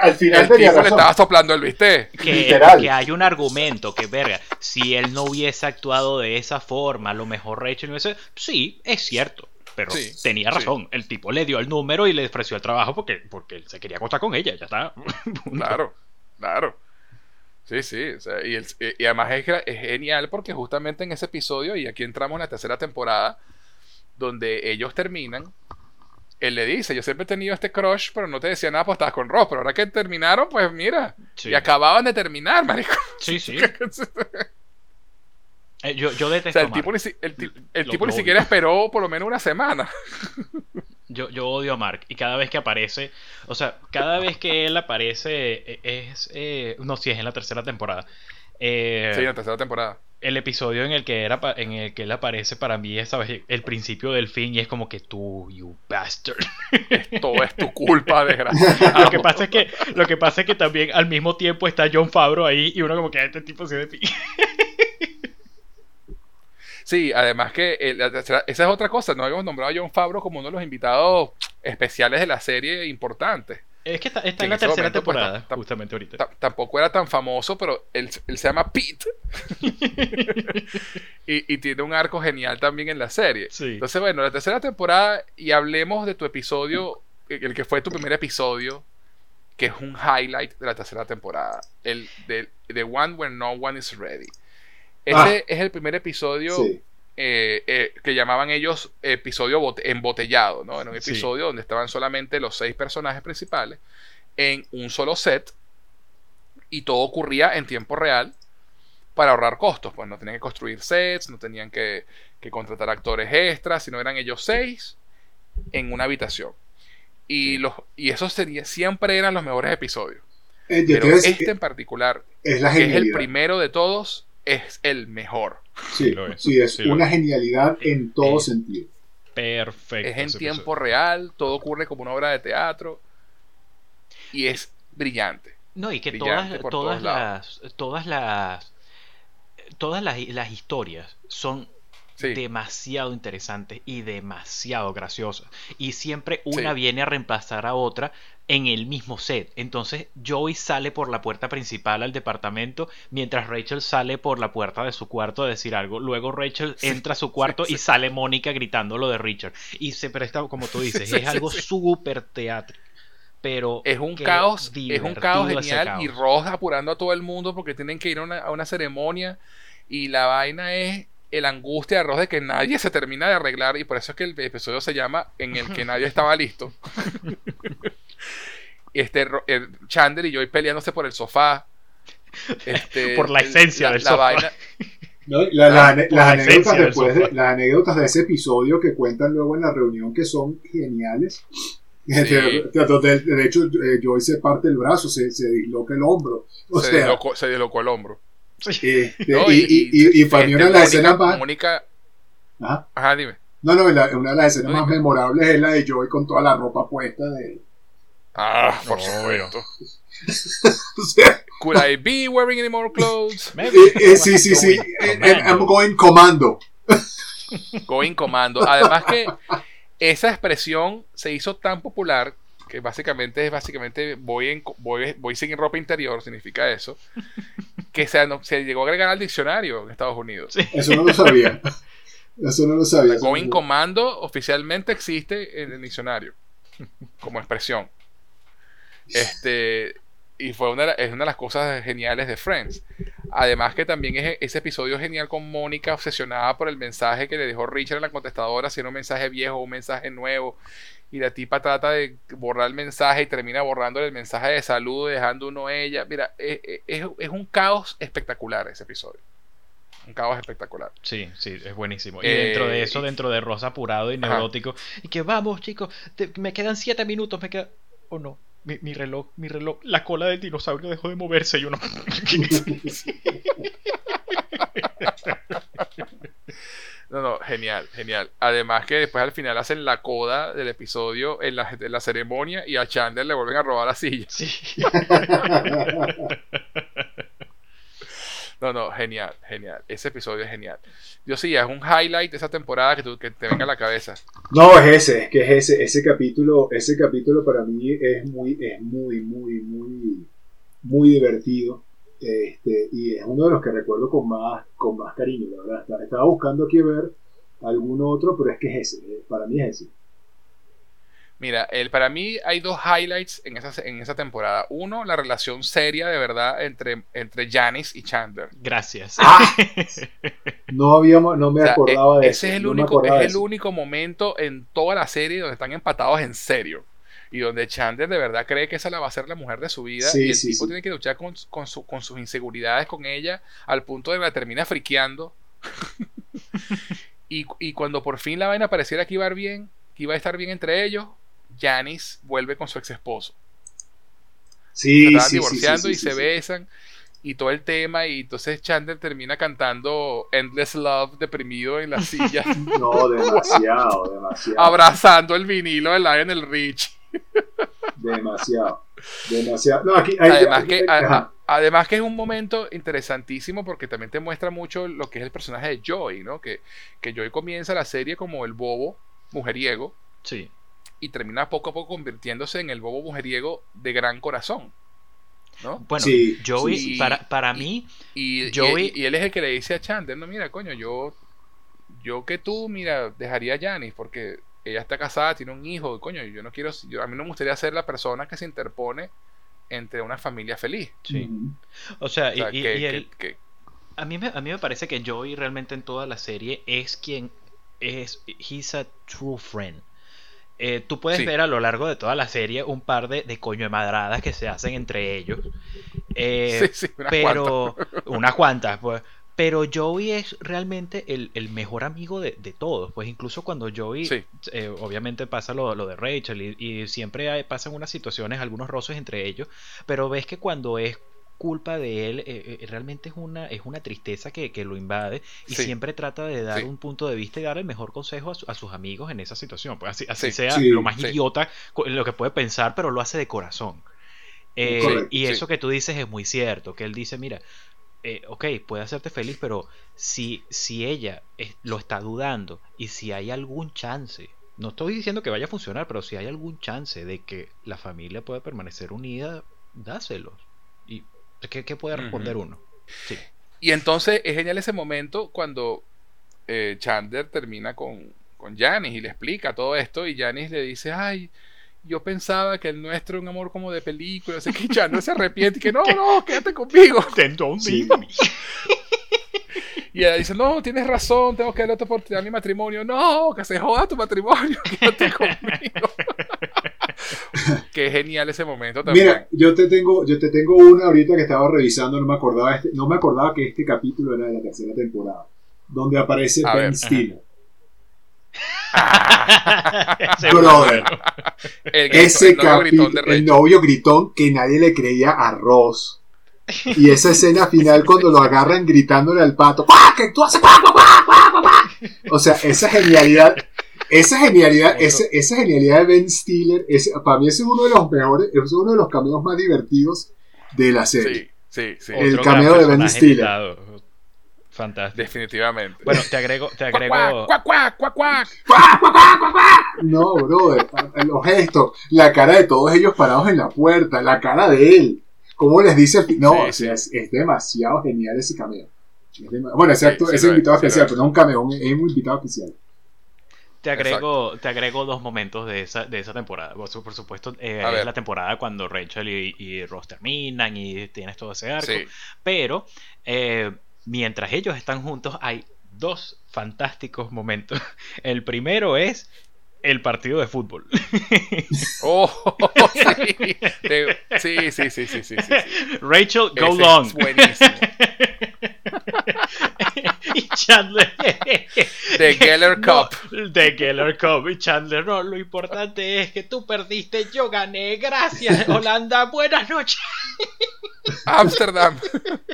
al final el tipo le estaba soplando el viste. Que, que, hay un argumento que, verga, si él no hubiese actuado de esa forma, a lo mejor Rachel no hubiese. Sí, es cierto pero tenía razón. El tipo le dio el número y le ofreció el trabajo porque, porque él se quería acostar con ella, ya está. claro, claro. Sí, sí, y, además es, genial porque justamente en ese episodio, y aquí entramos en la tercera temporada, donde ellos terminan, él le dice, yo siempre he tenido este crush, pero no te decía nada, pues estabas con Ross, pero ahora que terminaron, pues mira, y acababan de terminar, marico. Sí, sí. Eh, yo, yo detesto. O sea, el tipo, ni, el, tipo ni siquiera esperó por lo menos una semana. Yo, yo odio a Mark y cada vez que aparece, o sea, cada vez que él aparece e, es, eh, no, si es en la tercera temporada. Eh, sí, en la tercera temporada. El episodio en el que era en el que él aparece para mí es el principio del fin y es como que tú, you bastard. Todo es tu culpa, desgraciado. lo que pasa es que lo que pasa es que también al mismo tiempo está John Favreau ahí y uno como que este tipo se de Sí, además que esa es otra cosa, no habíamos nombrado a John Favreau como uno de los invitados especiales de la serie importantes. Es que está, en la tercera pues, temporada, justamente ahorita. Tampoco era tan famoso, pero él, se llama Pete. y, tiene un arco genial también en la serie. Entonces, bueno, la tercera temporada, y hablemos de tu episodio, el que fue tu primer episodio, que es un highlight de la tercera temporada. El de The One Where No One Is Ready. Ese ah. es el primer episodio eh, eh, que llamaban ellos episodio embotellado, ¿no? Era un episodio donde estaban solamente los seis personajes principales en un solo set y todo ocurría en tiempo real para ahorrar costos. Pues no tenían que construir sets, no tenían que, contratar actores extras, sino eran ellos seis en una habitación. Y, los, y esos sería, siempre eran los mejores episodios. Eh, Pero este en particular, es, que es el primero de todos, es el mejor. Sí, sí, es una genialidad en todo sentido. Perfecto. Es en tiempo real, todo ocurre como una obra de teatro y es brillante. No, y que todas, todas las, todas las todas las, las historias son demasiado interesantes y demasiado graciosas. Y siempre una viene a reemplazar a otra en el mismo set. Entonces Joey sale por la puerta principal al departamento mientras Rachel sale por la puerta de su cuarto a decir algo. Luego Rachel entra a su cuarto y sale Mónica gritando lo de Richard. Y se presta, como tú dices, es algo súper teatro. Pero es un caos, es un caos genial y Ross apurando a todo el mundo porque tienen que ir a una, a una ceremonia y la vaina es el angustia de Ross de que nadie se termina de arreglar y por eso es que el episodio se llama en el que nadie estaba listo. este, Chandler y yo peleándose por el sofá. Este, por la esencia del sofá. las, anécdotas de, ese episodio que cuentan luego en la reunión que son geniales. De, hecho, eh, Joy se parte el brazo, se, se disloca el hombro. se, dislocó, se dislocó el hombro. Este, y, y, para mí una de las escenas más. Mónica. Ajá, dime. No, no, una de las escenas más memorables es la de Joy con toda la ropa puesta de, Ah, por supuesto. o sea, Could I be wearing any more clothes? Eh, eh, sí, sí, sí. Eh, I'm going commando. Going commando. Además que esa expresión se hizo tan popular que básicamente es básicamente voy en voy, voy sin ropa interior significa eso que se, se llegó a agregar al diccionario en Estados Unidos eso no lo sabía eso no lo sabía going commando oficialmente existe en el diccionario como expresión este, y fue una, es una de las cosas geniales de Friends. Además que también es ese episodio genial con Mónica obsesionada por el mensaje que le dejó Richard en la contestadora, si era un mensaje viejo o un mensaje nuevo. Y la tipa trata de borrar el mensaje y termina borrando el mensaje de salud, dejando uno ella. Mira, es, es, un caos espectacular ese episodio. Un caos espectacular. Sí, sí, es buenísimo. Y dentro de eso, eh, dentro de Rosa apurado y neurótico, y que vamos, chicos, me quedan siete minutos, me queda. ¿O no? mi, reloj, mi reloj, la cola del dinosaurio dejó de moverse y uno... No, no, genial, genial. Además que después al final hacen la coda del episodio en la, en la ceremonia y a Chandler le vuelven a robar la silla. Sí. No, no, genial, genial. Ese episodio es genial. Dios sí, es un highlight de esa temporada que, que te venga a la cabeza. No, es ese, es que es ese, ese capítulo, ese capítulo para mí es muy, es muy, muy, muy, muy divertido. Este, y es uno de los que recuerdo con más, con más cariño, la verdad. Estaba buscando aquí ver algún otro, pero es que es ese, para mí es ese. Mira, el, para mí hay dos highlights en esa, en esa temporada. Uno, la relación seria de verdad entre, entre Janice y Chandler. Gracias. Ah. no, habíamos, no me acordaba de e, ese Es el, único, es el único momento en toda la serie donde están empatados en serio. Y donde Chandler de verdad cree que esa la va a ser la mujer de su vida. y el tipo tiene que luchar con, con, su, con sus inseguridades con ella al punto de que la termina friqueando. y, y cuando por fin la vaina pareciera que iba a ir bien, que iba a estar bien entre ellos, Janice vuelve con su ex esposo. Sí, se divorciando y se besan y todo el tema y entonces Chandler termina cantando Endless Love deprimido en la silla. No, demasiado, demasiado. Abrazando el vinilo de Lionel Rich. Demasiado, demasiado. Además que Además que es un momento interesantísimo porque también te muestra mucho lo que es el personaje de Joey, ¿no? Que, que Joey comienza la serie como el bobo mujeriego. Sí. Y termina poco a poco convirtiéndose en el bobo mujeriego de gran corazón. ¿no? Bueno, Joey, para, para mí, y, Joey... Y, él es el que le dice a Chandler, no, mira, coño, yo, yo que tú, mira, dejaría a Janice porque ella está casada, tiene un hijo, coño, yo no quiero, yo, a mí no me gustaría ser la persona que se interpone entre una familia feliz. Sí. O sea, y, a, mí me, a mí me parece que Joey realmente en toda la serie es quien es, he's a true friend. Eh, tú puedes ver a lo largo de toda la serie un par de, de coño de madradas que se hacen entre ellos. Eh, sí, sí, pero unas cuantas, pues. Pero Joey es realmente el, mejor amigo de, todos. Pues incluso cuando Joey, eh, obviamente pasa lo, de Rachel y, siempre hay, pasan unas situaciones, algunos roces entre ellos. Pero ves que cuando es culpa de él, eh, eh, realmente es una, es una tristeza que, lo invade y siempre trata de dar un punto de vista y dar el mejor consejo a, sus amigos en esa situación. Pues así, así sea lo más idiota lo que puede pensar, pero lo hace de corazón. y eso que tú dices es muy cierto, que él dice, mira, eh, ok, puede hacerte feliz, pero si, si ella lo está dudando y si hay algún chance, no estoy diciendo que vaya a funcionar, pero si hay algún chance de que la familia pueda permanecer unida, dáselos. ¿Y qué, puede responder uno? Y entonces es genial ese momento cuando eh, Chandler termina con, con Janice y le explica todo esto y Janice le dice, ay, yo pensaba que el nuestro era un amor como de película, así que ya no se arrepiente, y que no, no, quédate conmigo. Y ella dice, no, tienes razón, tengo que darle otra oportunidad a mi matrimonio. No, que se joda tu matrimonio, quédate conmigo. Qué genial ese momento también. Mira, yo te tengo, yo te tengo una ahorita que estaba revisando, no me acordaba, este, no me acordaba que este capítulo era de la tercera temporada, donde aparece Ben Stiller. Brother. ese capítulo, el novio gritón que nadie le creía a Ross. Y esa escena final cuando lo agarran gritándole al pato, ¡Que tú haces! O sea, esa genialidad, esa genialidad, esa genialidad de Ben Stiller, para mí ese es uno de los mejores, es uno de los cameos más divertidos de la serie. Sí, sí, sí. El cameo de Ben Stiller. Fantástico. Definitivamente. Bueno, te agrego. Te agrego... ¡Cuac, cuac, cuac, cuac! No, brother. Los gestos. La cara de todos ellos parados en la puerta. La cara de él. ¿Cómo les dice? No, Es, demasiado genial ese cameo. Bueno, ese, invitado especial, pero no un cameo, es un invitado especial. Te agrego, te agrego dos momentos de esa, de esa temporada. Por, supuesto, eh, es la temporada cuando Rachel y, Ross terminan y tienes todo ese arco. Pero eh, mientras ellos están juntos hay dos fantásticos momentos. El primero es el partido de fútbol. Oh, sí. Sí, sí, sí, sí, Rachel, go long. buenísimo. Y Chandler. The Geller Cup. The Geller Cup. Y Chandler, no, lo importante es que tú perdiste, yo gané. Gracias, Holanda. Buenas noches. Amsterdam.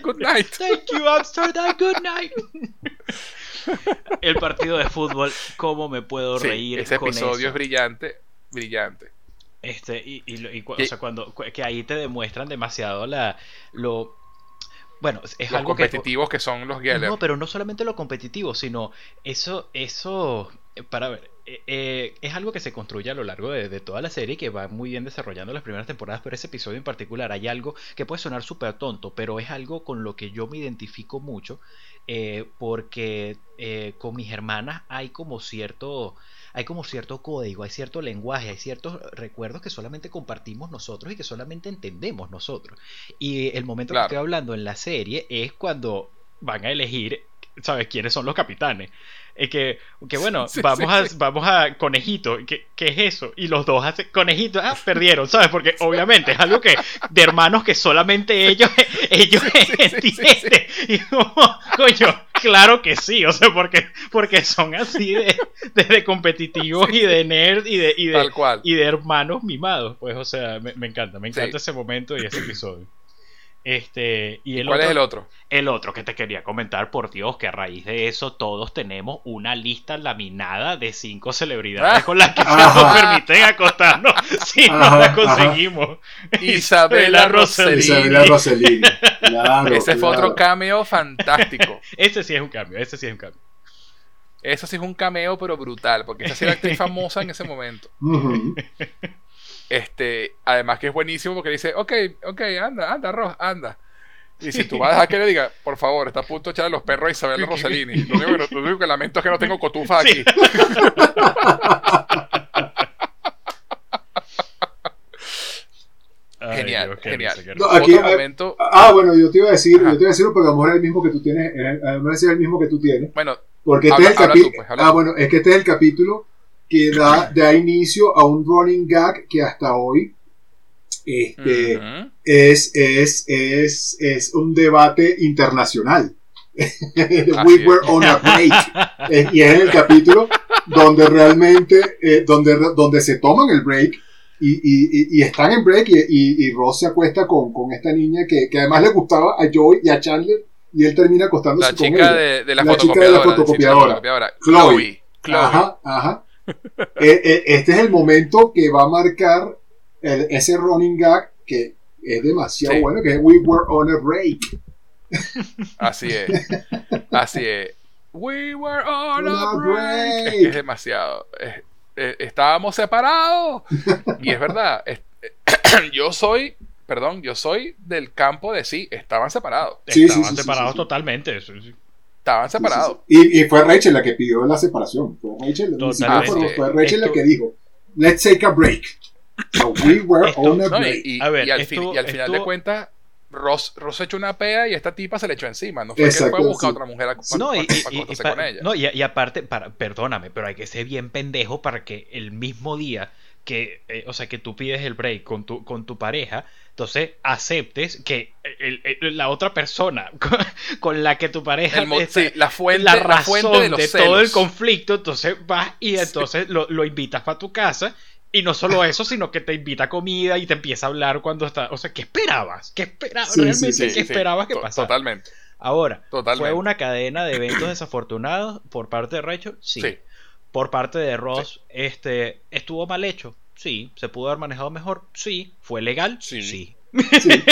Good night. Thank you, Amsterdam. Good night. El partido de fútbol, ¿cómo me puedo reír? Ese episodio es brillante, brillante. Este, y, y, o sea, cuando que ahí te demuestran demasiado la lo bueno, es los algo competitivos que, son los Geller. No, pero no solamente lo competitivo, sino eso, eso, eh, para ver, eh, eh, es algo que se construye a lo largo de, toda la serie que va muy bien desarrollando las primeras temporadas, pero ese episodio en particular hay algo que puede sonar súper tonto, pero es algo con lo que yo me identifico mucho, porque con mis hermanas hay como cierto hay como cierto código, hay cierto lenguaje, hay ciertos recuerdos que solamente compartimos nosotros y que solamente entendemos nosotros. Y el momento que estoy hablando en la serie es cuando van a elegir, ¿sabes? ¿Quiénes son los capitanes? Es que, que bueno, vamos, a, vamos a conejito, ¿qué, ¿qué, es eso? Y los dos hacen conejito, ah, perdieron, ¿sabes? Porque obviamente es algo que de hermanos que solamente ellos, ellos entienden. Y como, coño, claro que sí, o sea, porque, porque son así de, de, competitivos y de nerd y de, y de, y de hermanos mimados. Pues, o sea, me, me encanta, me encanta ese momento y ese episodio. Este, y el ¿Cuál otro, es el otro? El otro que te quería comentar, por Dios, que a raíz de eso todos tenemos una lista laminada de cinco celebridades Ah. con las que Ajá. nos permiten acostarnos si no la ajá. conseguimos. Isabela Rossellini. Isabela Rossellini. Claro, Ese fue otro cameo fantástico. Ese sí es un cambio, ese sí es un cambio. Eso sí es un cameo, pero brutal, porque esa sí era actriz famosa en ese momento. Ujú. Este, además que es buenísimo porque dice, ok, ok, anda, anda, Ross, anda. Y si tú vas a dejar que le diga, por favor, está a punto de echarle los perros a Isabel Rossellini. Lo único, que, lo único que lamento es que no tengo cotufa Sí. aquí. Ay, Genial, qué genial. No, aquí- Otro ah, momento, Ah, bueno, yo te iba a decir, Ajá. yo te iba a decir, porque a lo mejor es el mismo que tú tienes, eh, a lo mejor es el mismo que tú tienes. bueno, Porque este Habla- es el capítulo. pues, ah, bueno, es que este es el capítulo que da, da inicio a un running gag que hasta hoy este, ujú, es, es, es, es un debate internacional. We were on a break. Eh, y es el capítulo donde realmente, eh, donde, donde se toman el break y, y, y- están en break y, y, y Ross se acuesta con, con esta niña que, que además le gustaba a Joey y a Chandler y él termina acostándose la con chica ella. de, de la, La chica de la fotocopiadora. de fotocopiadora. Chloe. Chloe. Chloe. Ajá, ajá. Eh, eh, este es el momento que va a marcar el- ese running gag que es demasiado Sí. bueno, que es We Were on a Break. Así es. Así es. We were on a break. break. Es, que es demasiado. Es- eh, estábamos separados. Y es verdad. es- yo soy, perdón, yo soy del campo de sí, estaban separados. Sí, sí, Estaban sí, sí, separados sí. totalmente. Estaban Sí, sí, separados. sí. Y, y fue Rachel la que pidió la separación. Fue Rachel, fue, Rachel la que dijo, let's take a break. So we were Esto- on a ¿no? break. Y, y- A ver, y al, esto- fin- y al final de cuentas, Ross, Ross echó una pea y esta tipa se le echó encima. No fue que Exacto, fue a buscar sí. otra mujer a, para, No, y, y- y- acostarse pa- con ella. no, y- y aparte, para, perdóname, pero hay que ser bien pendejo para que el mismo día que, eh, o sea, que tú pides el break con tu, con tu pareja, entonces aceptes que el- el- la otra persona con, con la que tu pareja El está- sí, la fuente, la la razón fuente de todo el conflicto, entonces vas y entonces lo, lo invitas para tu casa. Y no solo eso, sino que te invita a comida y te empieza a hablar cuando está. O sea, ¿qué esperabas? ¿Qué esperabas? Sí, Realmente, sí, ¿qué Sí, esperabas que pasara? Totalmente. Ahora, Totalmente. ¿fue una cadena de eventos desafortunados por parte de Rachel? Sí. Sí. Por parte de Ross, este, ¿estuvo mal hecho? Sí. ¿Se pudo haber manejado mejor? Sí. ¿Fue legal? Sí. Sí. Sí.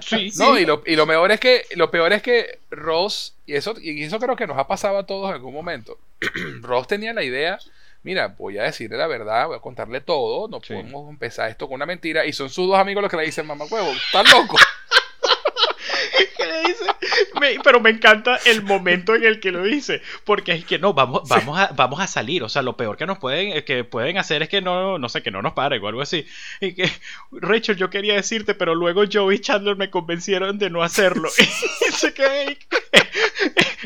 Sí. Sí. No, y lo, y lo mejor es que, lo peor es que Ross, y eso, y eso creo que nos ha pasado a todos en algún momento. Ross tenía la idea, mira, voy a decirle la verdad, voy a contarle todo, no Sí. podemos empezar esto con una mentira. Y son sus dos amigos los que le dicen, mamá huevo, estás loco. ¿Qué le dice? Me- pero me encanta el momento en el que lo dice. Porque es que no, vamos, vamos, a, vamos a salir. O sea, lo peor que nos pueden, eh, que pueden hacer es que no, no sé, que no nos paren o algo así. Y que, Rachel, yo quería decirte, pero luego Joey y Chandler me convencieron de no hacerlo. Y se queda ahí.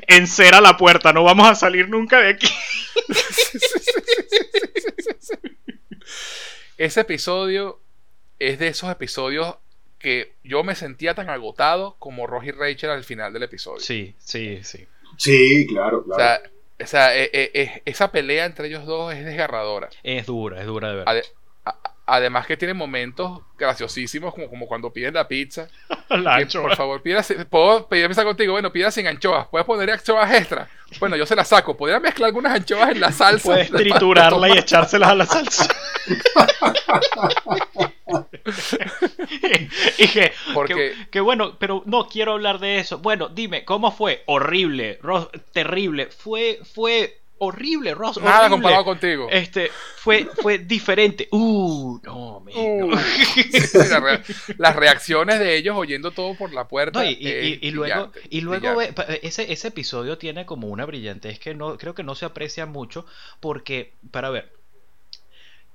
Encera la puerta, no vamos a salir nunca de aquí. Ese episodio es de esos episodios que yo me sentía tan agotado como Ross y Rachel al final del episodio. Sí, sí, sí. Sí, claro, O claro. sea, o sea, eh, eh, eh, esa pelea entre ellos dos es desgarradora. Es dura, es dura de verdad. Ade- a- además que tiene momentos graciosísimos como, como cuando piden la pizza. La Que, anchoa. por favor, pida, sin- ¿puedo pedir pizza contigo? Bueno, pida sin anchoas. ¿Puedes poner anchoas extra? Bueno, yo se las saco. ¿Podría mezclar algunas anchoas en la salsa? Puedes triturarla y echárselas a la salsa. y que, Porque- que, que bueno, pero no quiero hablar de eso. Bueno, dime, ¿cómo fue? Horrible, Ross, terrible. Fue, fue horrible, Ross. Nada comparado contigo. Este, fue, fue diferente. Uh, no, me. Uh, no. la las reacciones de ellos oyendo todo por la puerta. No, y, luego, y luego ve- pa- ese, ese episodio tiene como una brillantez que no, creo que no se aprecia mucho porque, para ver,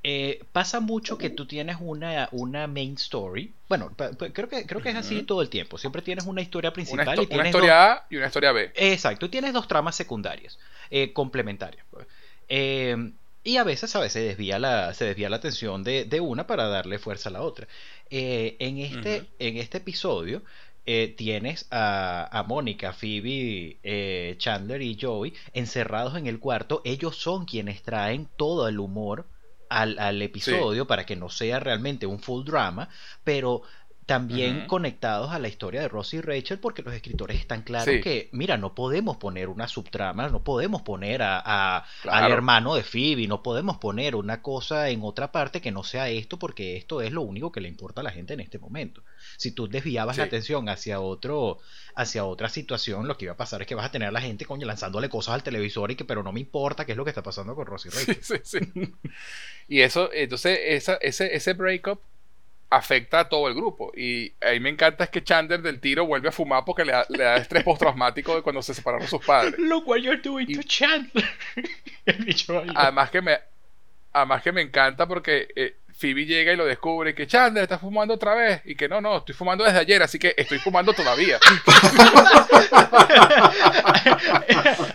eh, pasa mucho que tú tienes una, una main story. Bueno, creo que, creo que es así todo el tiempo. Siempre tienes una historia Una, principal histo- y una tienes dos- historia A y una historia B. Exacto, y tienes dos tramas secundarias, eh, complementarias. pues. Eh, y a veces, ¿sabes? Se desvía la, se desvía la atención de, de una para darle fuerza a la otra. Eh, en, este, en este episodio eh, tienes a, a Mónica, Phoebe, eh, Chandler y Joey encerrados en el cuarto. Ellos son quienes traen todo el humor al, al episodio para que no sea realmente un full drama, pero también conectados a la historia de Ross y Rachel porque los escritores están claros que, mira, no podemos poner una subtrama, no podemos poner a, al hermano de Phoebe, no podemos poner una cosa en otra parte que no sea esto porque esto es lo único que le importa a la gente en este momento. Si tú desviabas la atención hacia otro, hacia otra situación, lo que iba a pasar es que vas a tener a la gente coño lanzándole cosas al televisor y que pero no me importa qué es lo que está pasando con Ross y Rachel. y eso, entonces esa, ese, ese breakup afecta a todo el grupo. Y a mí me encanta es que Chandler del tiro vuelve a fumar porque le da, estrés postraumático de cuando se separaron sus padres. Look what you're doing to Chandler. además que me además que me encanta porque eh, Phoebe llega y lo descubre y que Chandler está fumando otra vez y que no, no, estoy fumando desde ayer, así que estoy fumando todavía.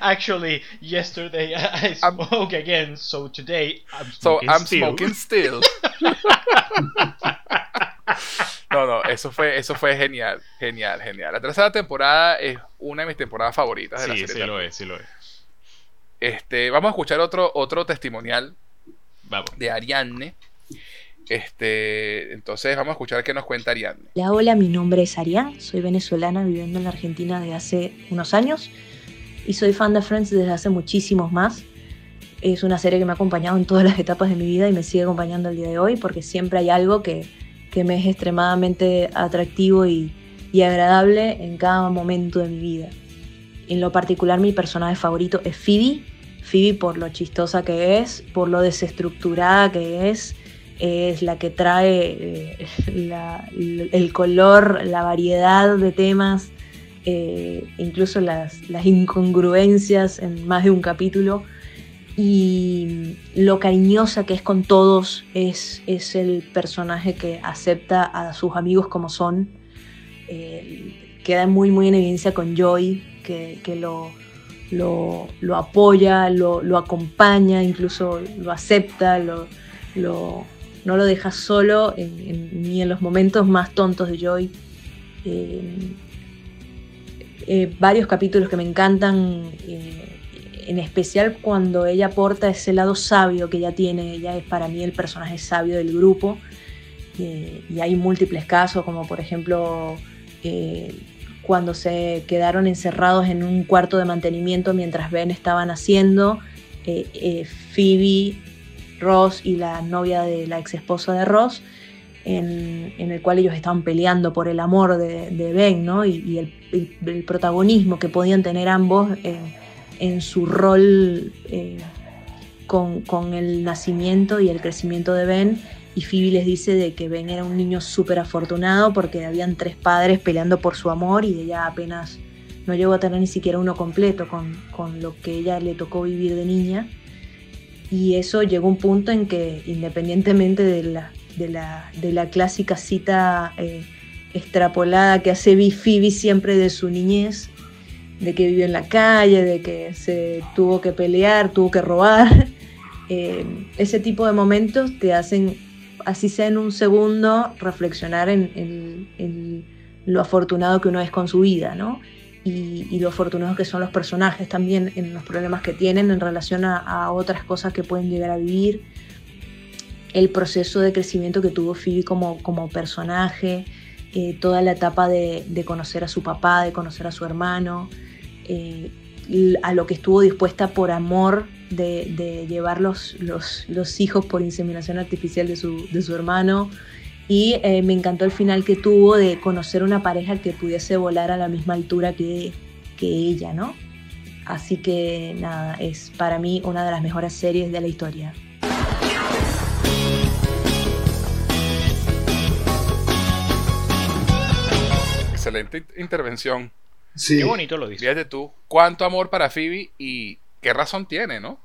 Actually, yesterday I smoked again, so today I'm smoking so I'm smoking still. No, no, eso fue, eso fue genial, genial, genial. La tercera temporada es una de mis temporadas favoritas de la serie. Sí, lo es, sí lo es. Este, vamos a escuchar otro, otro testimonial de Ariadne. Este, entonces vamos a escuchar qué nos cuenta Ariadne. Hola, hola, mi nombre es Ariadne, soy venezolana viviendo en la Argentina desde hace unos años y soy fan de Friends desde hace muchísimos más. Es una serie que me ha acompañado en todas las etapas de mi vida y me sigue acompañando el día de hoy porque siempre hay algo que, que me es extremadamente atractivo y, agradable en cada momento de mi vida. En lo particular mi personaje favorito es Phoebe. Phoebe por lo chistosa que es, por lo desestructurada que es, es la que trae eh, el color, la variedad de temas, eh, incluso las, incongruencias en más de un capítulo y lo cariñosa que es con todos es, es el personaje que acepta a sus amigos como son. Eh, queda muy, muy en evidencia con Joy, que, que lo, lo, lo, apoya, lo, lo, acompaña, incluso lo acepta, lo, no lo deja solo ni en los momentos más tontos de Joy. Eh, eh, varios capítulos que me encantan en especial cuando ella aporta ese lado sabio que ella tiene, ella es para mí el personaje sabio del grupo, eh, y hay múltiples casos, como por ejemplo eh, cuando se quedaron encerrados en un cuarto de mantenimiento mientras Ben estaban haciendo, eh, Phoebe, Ross y la novia de la ex esposa de Ross, en, el cual ellos estaban peleando por el amor de, Ben ¿no? y, el, protagonismo que podían tener ambos en su rol eh, con, el nacimiento y el crecimiento de Ben. Y Phoebe les dice de que Ben era un niño súper afortunado porque habían tres padres peleando por su amor y ella apenas no llegó a tener ni siquiera uno completo con, lo que ella le tocó vivir de niña. Y eso llegó a un punto en que independientemente de la, de la, clásica cita eh, extrapolada que hace Phoebe siempre de su niñez, de que vivió en la calle, de que se tuvo que pelear, tuvo que robar. Eh, ese tipo de momentos te hacen, así sea en un segundo, reflexionar en, lo afortunado que uno es con su vida, ¿no? Y, lo afortunados que son los personajes también en los problemas que tienen en relación a, otras cosas que pueden llegar a vivir. El proceso de crecimiento que tuvo Phoebe como, como personaje, eh, toda la etapa de, de, conocer a su papá, de conocer a su hermano, eh, a lo que estuvo dispuesta por amor de, llevar los, los, hijos por inseminación artificial de su, de su hermano. Y eh, me encantó el final que tuvo de conocer una pareja que pudiese volar a la misma altura que, que ella, ¿no? Así que nada, es para mí una de las mejores series de la historia. Excelente intervención. Qué bonito lo dice. Fíjate tú, cuánto amor para Phoebe y qué razón tiene, ¿no?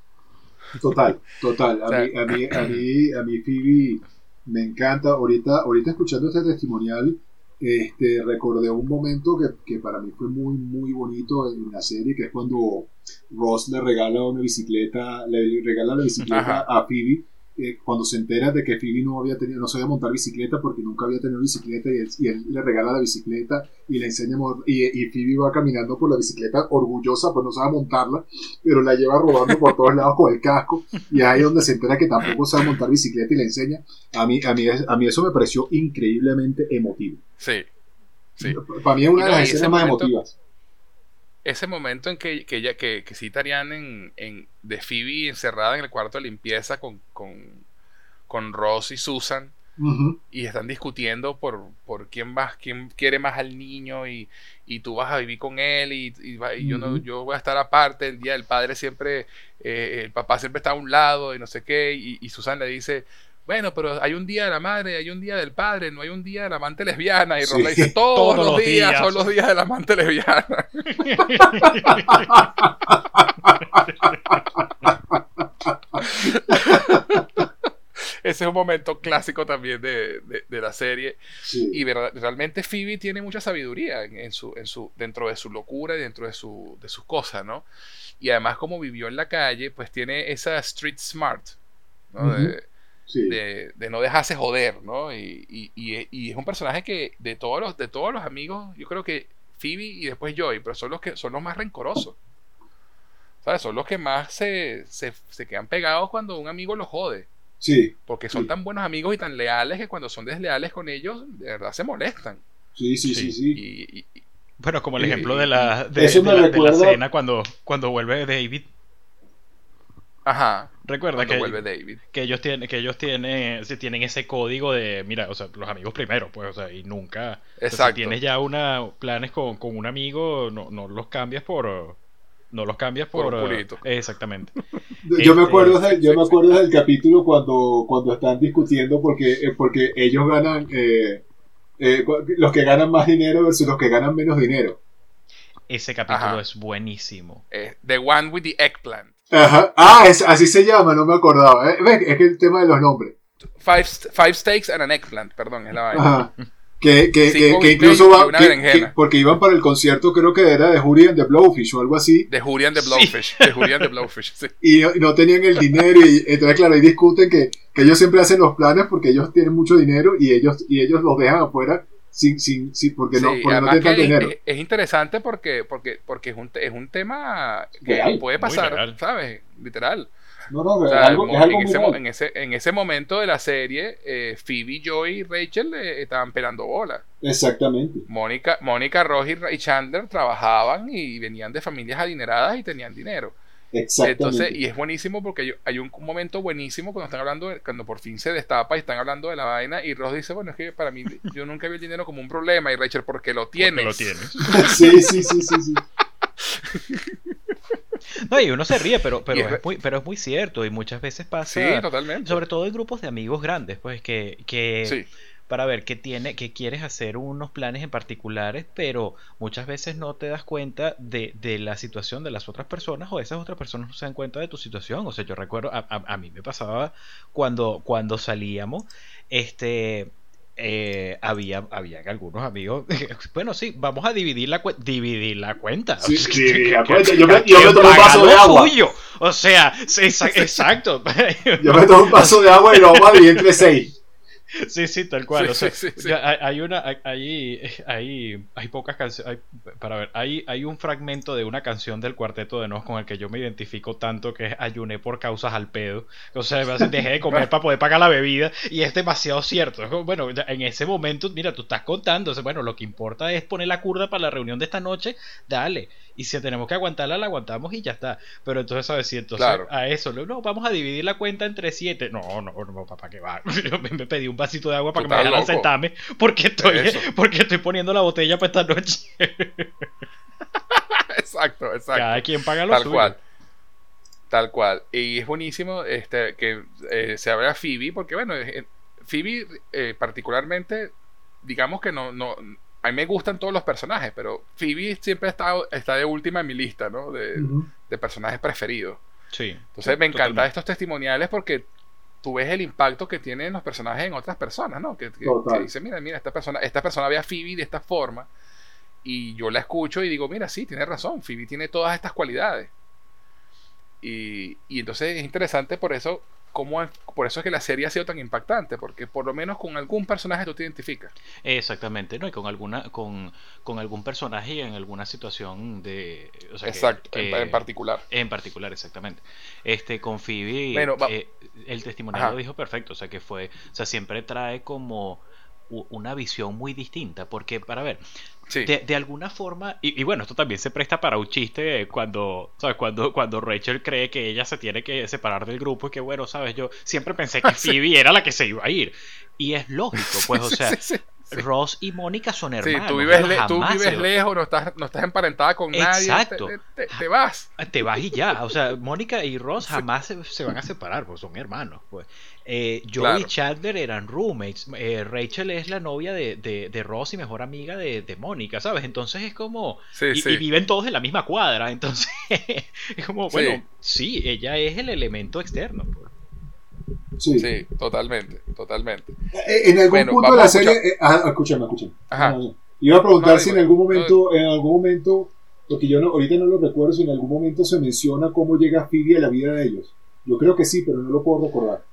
Total, total. A, mí, a, mí, a, mí, a mí Phoebe me encanta. Ahorita, ahorita escuchando este testimonial, este, recordé un momento que, que, para mí fue muy, muy bonito en la serie, que es cuando Ross le regala una bicicleta, le regala la bicicleta a Phoebe eh, cuando se entera de que Phoebe no había tenido, no sabía montar bicicleta porque nunca había tenido bicicleta y él, le regala la bicicleta y le enseña y, y, Phoebe va caminando por la bicicleta orgullosa, pues no sabe montarla, pero la lleva rodando por todos lados con el casco y ahí es donde se entera que tampoco sabe montar bicicleta y le enseña. A mí, a mí, a mí eso me pareció increíblemente emotivo. Sí. sí. Para mí es una de las escenas más emotivas ese momento en que, que ella, que, que cita en, en, de Phoebe encerrada en el cuarto de limpieza con, con, con Ross y Susan y están discutiendo por, por quién va, quién quiere más al niño y, y tú vas a vivir con él y, y, yo no, yo voy a estar aparte el día del padre siempre, eh, el papá siempre está a un lado y no sé qué, y, Susan le dice bueno, pero hay un día de la madre, hay un día del padre, no hay un día de la amante lesbiana. Y Ron le dice, todos, los, días, son los días de la amante lesbiana. Ese es un momento clásico también de, la serie. Y realmente Phoebe tiene mucha sabiduría en, su, en su, dentro de su locura y dentro de, su, de sus cosas, ¿no? Y además como vivió en la calle, pues tiene esa street smart, ¿no? de, de, no dejarse joder, ¿no? Y, y, es un personaje que de todos los, de todos los amigos, yo creo que Phoebe y después Joy, pero son los que son los más rencorosos. ¿Sabes? Son los que más se, se, se quedan pegados cuando un amigo los jode. Sí. Porque son tan buenos amigos y tan leales que cuando son desleales con ellos, de verdad se molestan. Sí, sí, sí, sí. bueno, como el ejemplo de la, de, la, de la escena cuando, cuando vuelve David Ajá. Recuerda que, que ellos tienen, que ellos tienen, si tienen ese código de, mira, o sea, los amigos primero, pues, o sea, y nunca. Exacto. si tienes ya una planes con, con un amigo, no, no los cambias por, no los cambias por, exactamente. yo me acuerdo este, del, yo me acuerdo del capítulo cuando, cuando están discutiendo porque, eh, porque ellos ganan, eh, eh, los que ganan más dinero versus los que ganan menos dinero. Ese capítulo es buenísimo. the one with the eggplant. Ajá. Ah, es, así se llama, no me acordaba. ¿eh? Es que el tema de los nombres. Five, five steaks and an eggplant, perdón, es la vaina. Ajá. Que, que, que, que, incluso va, porque iban para el concierto, creo que era de Julian de Blowfish o algo así. De Julian de Blowfish, de Julian de Blowfish, sí. Y no, tenían el dinero y entonces claro, ahí discuten que, que ellos siempre hacen los planes porque ellos tienen mucho dinero y ellos, y ellos los dejan afuera sin, sin, sin, porque no, porque no dinero. Es, interesante porque, porque, porque es, un, es un tema que puede pasar, ¿sabes? Literal. No, no, es algo, en, ese, en, ese, en, ese, momento de la serie, eh, Phoebe, Joy y Rachel eh, estaban pelando bola. Exactamente. Mónica, Mónica, Roger y Chandler trabajaban y venían de familias adineradas y tenían dinero. Entonces, y es buenísimo porque hay un momento buenísimo cuando están hablando, cuando por fin se destapa y están hablando de la vaina y Ross dice, bueno, es que para mí yo nunca vi el dinero como un problema y Rachel, porque lo tienes. lo tienes. sí, sí, sí, sí, sí. No, y uno se ríe, pero, pero, es, muy, pero es muy cierto y muchas veces pasa. Sí, totalmente. Sobre todo en grupos de amigos grandes, pues que, que sí para ver qué tiene, que quieres hacer unos planes en particulares, pero muchas veces no te das cuenta de, de, la situación de las otras personas o esas otras personas no se dan cuenta de tu situación. O sea, yo recuerdo, a, a, mí me pasaba cuando, cuando salíamos, este, eh, había, había algunos amigos. bueno, sí, vamos a dividir la, dividir la cuenta. Sí, dividir la cuenta. Yo me, yo me tomo un vaso de agua. O sea, exacto. yo me tomo un vaso de agua y lo vamos a dividir entre seis. Sí, sí, tal cual. hay, una, hay, hay, hay pocas canciones. Para ver, hay, hay un fragmento de una canción del Cuarteto de Nos con el que yo me identifico tanto que es Ayuné por causas al pedo. O sea, dejé de comer para poder pagar la bebida y es demasiado cierto. Bueno, en ese momento, mira, tú estás contando. bueno, lo que importa es poner la curda para la reunión de esta noche. Dale. Y si tenemos que aguantarla, la aguantamos y ya está. Pero entonces, ¿sabes? Si entonces a eso, no, vamos a dividir la cuenta entre siete. No, no, no, papá, que va. me pedí un vasito de agua para que me dejaran sentarme porque estoy, porque estoy poniendo la botella para esta noche. exacto, exacto. Cada quien paga lo Tal cual. Tal cual. Y es buenísimo este, que eh, se habla Phoebe, porque bueno, eh, Phoebe eh, particularmente, digamos que no, no, a mí me gustan todos los personajes, pero Phoebe siempre está, está de última en mi lista, ¿no? De, de personajes preferidos. Sí. Entonces me encantan estos testimoniales porque tú ves el impacto que tienen los personajes en otras personas, ¿no? Que, que, dice, mira, mira, esta persona, esta persona ve a Phoebe de esta forma y yo la escucho y digo, mira, sí, tiene razón, Phoebe tiene todas estas cualidades. Y, y entonces es interesante por eso cómo, por eso es que la serie ha sido tan impactante, porque por lo menos con algún personaje tú te identificas. Exactamente, ¿no? Y con alguna, con, con algún personaje y en alguna situación de. Exacto, en, particular. En particular, exactamente. Este, con Phoebe, eh, el testimonio lo dijo perfecto. O sea que fue. O sea, siempre trae como una visión muy distinta. Porque, para ver, de, alguna forma, y, bueno, esto también se presta para un chiste cuando, ¿sabes? Cuando, cuando Rachel cree que ella se tiene que separar del grupo y que, bueno, ¿sabes? Yo siempre pensé que Phoebe era la que se iba a ir. Y es lógico, pues, o sea, Ross y Mónica son hermanos. Sí, tú vives, tú vives lejos, no estás, no estás emparentada con nadie. Te, te, vas. Te vas y ya. O sea, Mónica y Ross jamás se, van a separar, pues son hermanos. Pues. Eh, Joe y Chandler eran roommates. Eh, Rachel es la novia de, de, Ross y mejor amiga de, de Mónica, ¿sabes? Entonces es como. y, viven todos en la misma cuadra. Entonces es como, bueno, sí. ella es el elemento externo. Pues. Sí. totalmente, totalmente. Eh, en algún punto de la serie. Eh, escúchame, escúchame. Iba a preguntar si en algún momento, en algún momento, porque yo no, ahorita no lo recuerdo, si en algún momento se menciona cómo llega Phoebe a la vida de ellos. Yo creo que sí, pero no lo puedo recordar.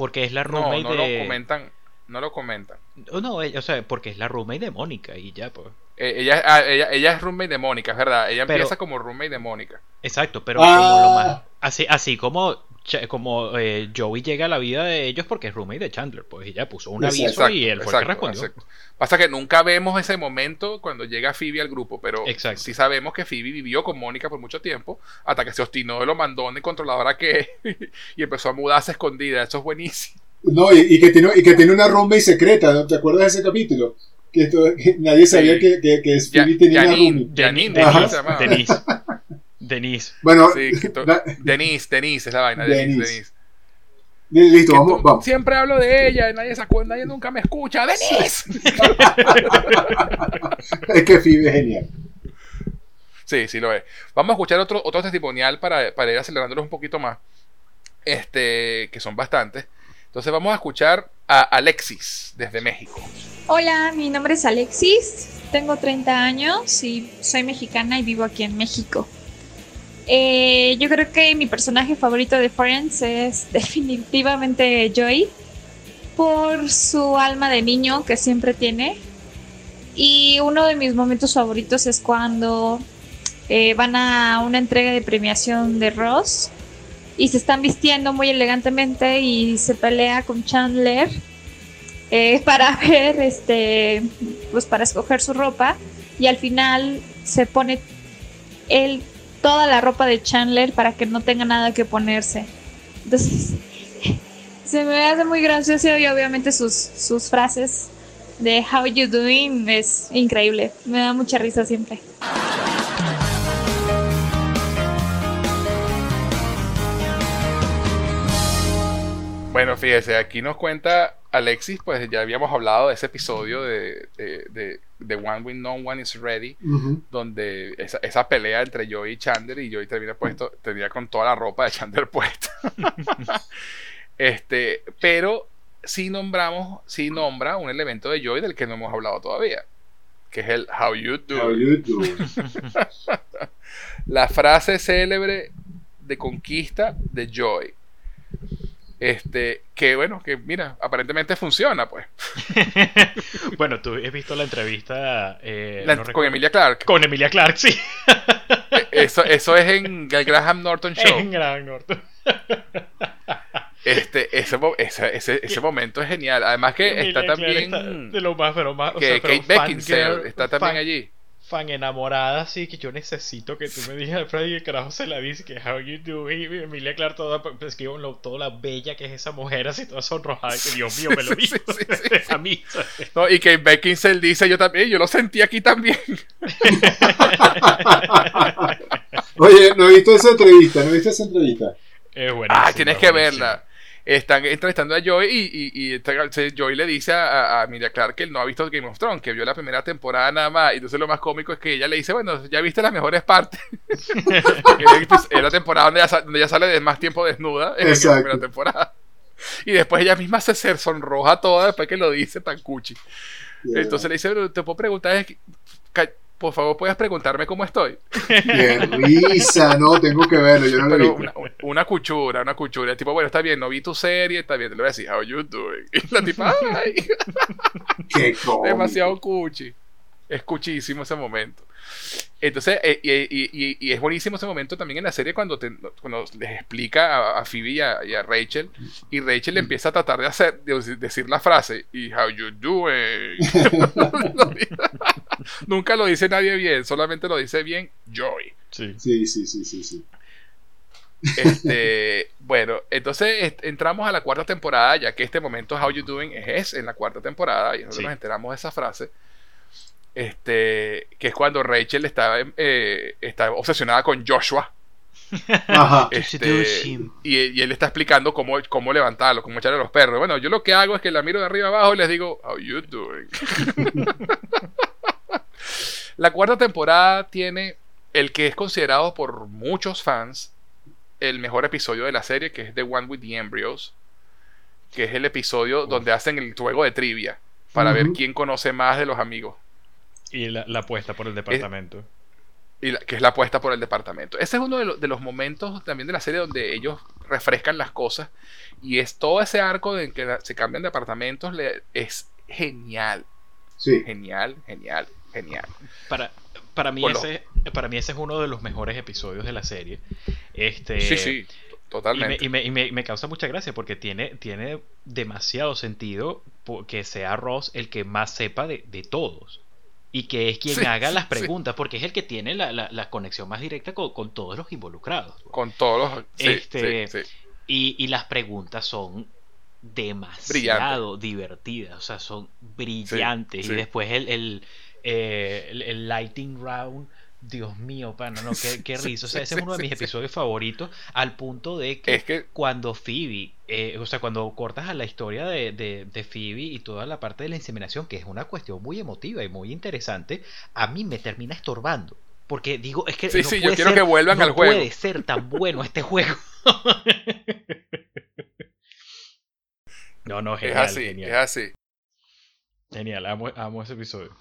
Porque es la roommate no, no lo comentan, no lo comentan. No, o sea, porque es la roommate de Mónica y ya, pues. Eh, ella, ah, ella, ella, es roommate de Mónica, es verdad. Ella empieza como roommate de Mónica. Exacto, pero como lo más. Ah. Así, así como como eh, Joey llega a la vida de ellos porque es roommate de Chandler, pues ella puso un aviso y él fue el que respondió. Pasa que nunca vemos ese momento cuando llega Phoebe al grupo, pero sí sabemos que Phoebe vivió con Mónica por mucho tiempo, hasta que se obstinó de lo mandón y controladora que y empezó a mudarse escondida. Eso es buenísimo. No, y, que, tiene, y que tiene una roommate secreta, ¿no? ¿te acuerdas de ese capítulo? Que, nadie sabía que, que, que Phoebe tenía una roommate. Janine, Denise. Denise. Bueno, Denise, Denise es la vaina. Denise, Denise. Listo, vamos, vamos, Siempre hablo de ella y nadie se acuerda, nadie nunca me escucha. ¡Denise! es que Phoebe es genial. Sí, sí lo es. Vamos a escuchar otro, otro testimonial para, para ir acelerándolos un poquito más. Este, que son bastantes. Entonces vamos a escuchar a Alexis desde México. Hola, mi nombre es Alexis, tengo 30 años y soy mexicana y vivo aquí en México. Eh, yo creo que mi personaje favorito de Friends es definitivamente Joey por su alma de niño que siempre tiene. Y uno de mis momentos favoritos es cuando eh, van a una entrega de premiación de Ross y se están vistiendo muy elegantemente y se pelea con Chandler eh, para ver, este, pues para escoger su ropa y al final se pone él toda la ropa de Chandler para que no tenga nada que ponerse. Entonces, se me hace muy gracioso y obviamente sus, sus frases de How you doing es increíble. Me da mucha risa siempre. Bueno, fíjese, aquí nos cuenta Alexis, pues ya habíamos hablado de ese episodio de, de, One With No One Is Ready, donde esa, pelea entre Joey y Chandler y Joey termina puesto, tenía con toda la ropa de Chandler puesta. este, pero sí nombramos, sí nombra un elemento de Joey del que no hemos hablado todavía, que es el How you do. How you do. la frase célebre de conquista de Joey. Este, que bueno, que mira, aparentemente funciona, pues. bueno, tú has visto la entrevista eh, con Emilia Clark. Con Emilia Clark, sí. E, eso, eso es en el Graham Norton Show. En Graham Norton. Este, ese, ese, ese, momento es genial. Además que está también. de lo más, pero más. Que Kate Beckinsale está también allí fan enamorada, así que yo necesito que tú me digas, Freddy, que carajo se la dice, que how you doing, y Emilia Clark toda, pues, que lo, toda la bella que es esa mujer, así toda sonrojada, que Dios mío, me lo dijo a mí. No, y que Beckinsale dice, yo también, yo lo sentí aquí también. Oye, no he visto esa entrevista, no he visto esa entrevista. Es buena. Ah, tienes que verla están entrevistando a Joey y, y, Joey le dice a, a Emilia Clark que él no ha visto Game of Thrones, que vio la primera temporada nada más. Y entonces lo más cómico es que ella le dice, bueno, ya viste las mejores partes. es la temporada donde ella, donde ella, sale de más tiempo desnuda en la primera temporada. Y después ella misma se, sonroja toda después que lo dice tan cuchi. Entonces le dice, te puedo preguntar, por favor, puedes preguntarme cómo estoy. Qué risa, no, tengo que verlo, yo no lo una, una cuchura, una cuchura. El tipo, bueno, está bien, no vi tu serie, está bien. Te lo voy a decir, how you doing? Y la tipa, ay, Qué cómico. demasiado cuchi. Es cuchísimo ese momento. Entonces, eh, y, y- y- y es buenísimo ese momento también en la serie cuando, te- cuando les explica a, a Phoebe y a, y a Rachel, y Rachel empieza a tratar de hacer, de decir la frase, y how you doing. Nunca lo dice nadie bien, solamente lo dice bien Joy. Sí. Sí, sí, sí, sí, sí. Este, bueno, entonces est- entramos a la cuarta temporada, ya que este momento How You Doing es, es en la cuarta temporada, y nosotros Sí. nos enteramos de esa frase. Este, que es cuando Rachel está, eh, está obsesionada con Joshua. Ajá. este, y, y él está explicando cómo, cómo levantarlo, cómo echarle a los perros. Bueno, yo lo que hago es que la miro de arriba abajo y les digo, How you doing? la cuarta temporada tiene el que es considerado por muchos fans el mejor episodio de la serie, que es The One with the Embryos, que es el episodio donde hacen el juego de trivia para ver quién conoce más de los amigos. Y la, la apuesta por el departamento. y la- que es la apuesta por el departamento. Ese es uno de, lo- de los momentos también de la serie donde ellos refrescan las cosas y es todo ese arco en que la- se cambian de apartamentos le- es genial, Sí. genial, genial, genial. Para, para, mí ese, para mí ese es uno de los mejores episodios de la serie. Este, sí, sí, Y, me, totalmente. y me- y me- me causa mucha gracia porque tiene, tiene demasiado sentido que sea Ross el que más sepa de, de todos. Y que es quien Sí, haga las sí. preguntas, porque es el que tiene la, la- la conexión más directa con, con todos los involucrados. Con todos los... sí, Este-. Y, y las preguntas son demasiado divertidas, o sea, son brillantes. Y después el, el, eh, el- el lighting round, Dios mío, pana, no, qué, risa. O sea, ese es uno de mis episodios favoritos, al punto de que Es que... cuando Phoebe, eh, o sea, cuando cortas a la historia de, de, de Phoebe y toda la parte de la inseminación, que es una cuestión muy emotiva y muy interesante, a mí me termina estorbando. Porque digo, es que Sí, no sí, yo puede quiero ser- que vuelvan no al juego. puede ser tan bueno este juego. no, no, Es genial, así, genial. es así. Genial, amo, amo ese episodio.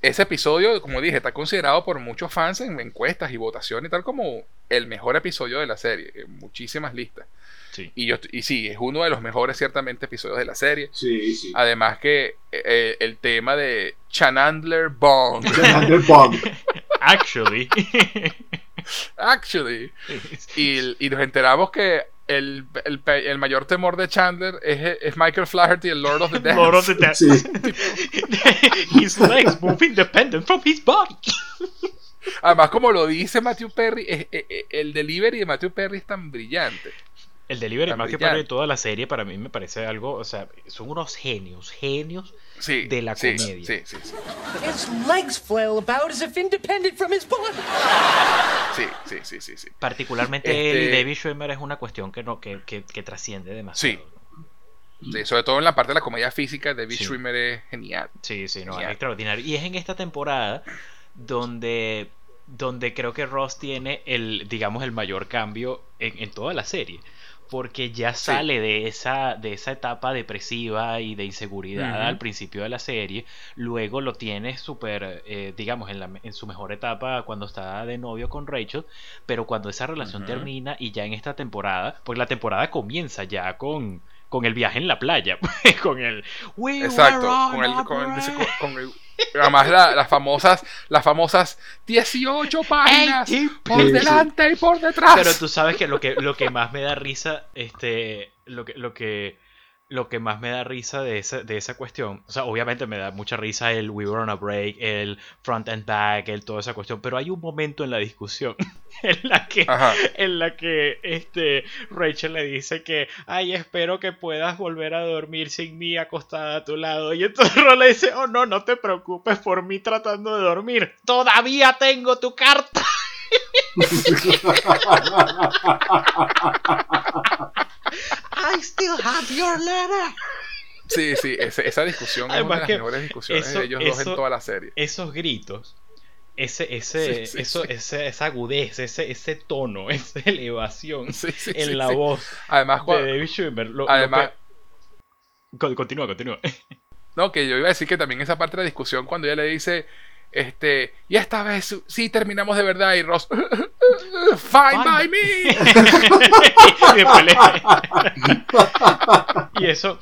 Ese episodio, como dije, está considerado por muchos fans en encuestas y votaciones y tal como el mejor episodio de la serie, en muchísimas listas. Sí. Y, yo, y sí, es uno de los mejores ciertamente episodios de la serie. Sí, sí. Además que eh, el tema de Chanandler Bond, Chandler Bond. Actually. actually. Y, y nos enteramos que el, el, el mayor temor de Chandler es, es Michael Flaherty, el Lord of the Dance. Lord of the Dance. Sí. his legs move independent from his body. Además, como lo dice Matthew Perry, es- es- es- el delivery de Matthew Perry es tan brillante. El delivery Tan más que brillante. para toda la serie para mí me parece algo, o sea, son unos genios, genios Sí, de la sí, comedia. Sí, sí, sí. His legs flail about as if independent from his body. Sí, sí, sí, sí, sí. Particularmente Este- el David Schwimmer es una cuestión que no que, que, que trasciende demasiado. Sí. Sí, sobre todo en la parte de la comedia física, David Sí. Schwimmer es genial. Sí, sí, no, es extraordinario. Y es en esta temporada donde, donde creo que Ross tiene el, digamos, el mayor cambio en, en toda la serie. Porque ya Sí. sale de esa, de esa etapa depresiva y de inseguridad al principio de la serie. Luego lo tiene súper, eh, digamos, en, la, en su mejor etapa cuando está de novio con Rachel. Pero cuando esa relación termina y ya en esta temporada, porque la temporada comienza ya con, con el viaje en la playa, con el We Exacto, con el, con, break. con- el- además la- las famosas, las famosas 18 páginas por delante y por detrás. Pero tú sabes que lo que lo que más me da risa, este, lo que lo que lo que más me da risa de esa, de esa cuestión, o sea, obviamente me da mucha risa el We Were on a Break, el Front and Back, el toda esa cuestión, pero hay un momento en la discusión en la que Ajá. en la que este Rachel le dice que ay espero que puedas volver a dormir sin mí acostada a tu lado y entonces Ron le dice oh no no te preocupes por mí tratando de dormir todavía tengo tu carta I still have your letter Sí, sí, esa discusión es una de las que mejores discusiones eso- de ellos dos eso- en toda la serie. esos gritos ese ese Sí, sí, eso sí. ese- esa agudez ese ese tono esa elevación Sí, sí, en sí, la sí. voz Además, de cuando- David Schwimmer lo- además continúa continúa no, que yo iba a decir que también esa parte de la discusión cuando ella le dice, Este, y esta vez sí terminamos de verdad y Ross, fine by me. y eso,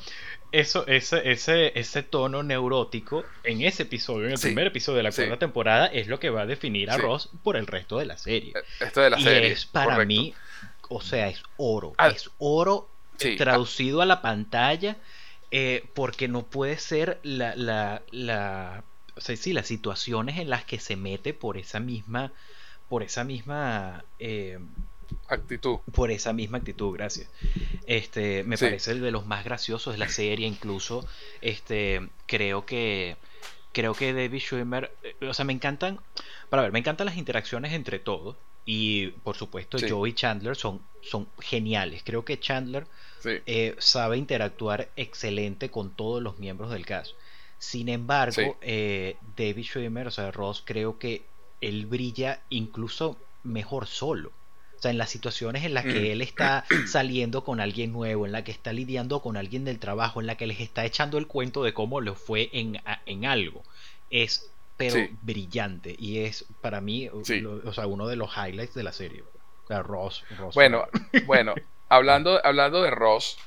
eso, ese, ese, ese tono neurótico en ese episodio, en el primer episodio de la cuarta temporada, es lo que va a definir a Ross por el resto de la serie. Eh, esto de la y serie. es para mí, o sea, es oro. Ah, es oro traducido a la pantalla. Eh, porque no puede ser la, la, la o sea, sí, las situaciones en las que se mete por esa misma, por esa misma eh, actitud. Por esa misma actitud, gracias. Este, me parece el de los más graciosos de la serie, incluso, este, creo que, creo que David Schwimmer, eh, o sea, me encantan, para ver, me encantan las interacciones entre todos y, por supuesto, Joe y Chandler son, son geniales. Creo que Chandler eh, sabe interactuar excelente con todos los miembros del caso. Sin embargo, eh, David Schwimmer, o sea, Ross, creo que él brilla incluso mejor solo. O sea, en las situaciones en las que él está saliendo con alguien nuevo, en la que está lidiando con alguien del trabajo, en la que les está echando el cuento de cómo le fue en, en algo, es pero brillante. Y es para mí o sea, uno de los highlights de la serie. O sea, Ross, Ross Bueno, bueno, hablando, hablando de Ross,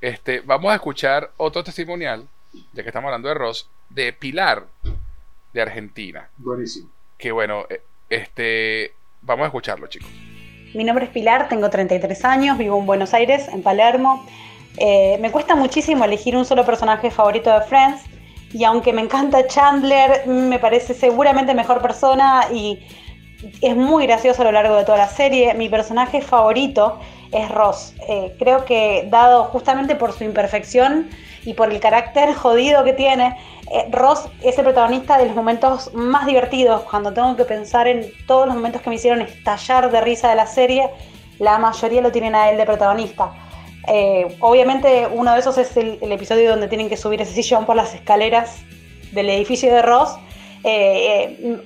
este, vamos a escuchar otro testimonial ya que estamos hablando de Ross, de Pilar, de Argentina. Buenísimo. Que bueno, eh, este, vamos a escucharlo, chicos. Mi nombre es Pilar, tengo 33 años, vivo en Buenos Aires, en Palermo. Eh, me cuesta muchísimo elegir un solo personaje favorito de Friends y aunque me encanta Chandler, me parece seguramente mejor persona y es muy gracioso a lo largo de toda la serie. Mi personaje favorito es Ross. Eh, creo que dado justamente por su imperfección y por el carácter jodido que tiene, eh, Ross es el protagonista de los momentos más divertidos. Cuando tengo que pensar en todos los momentos que me hicieron estallar de risa de la serie, la mayoría lo tienen a él de protagonista. Eh, obviamente uno de esos es el, episodio donde tienen que subir ese sillón por las escaleras del edificio de Ross.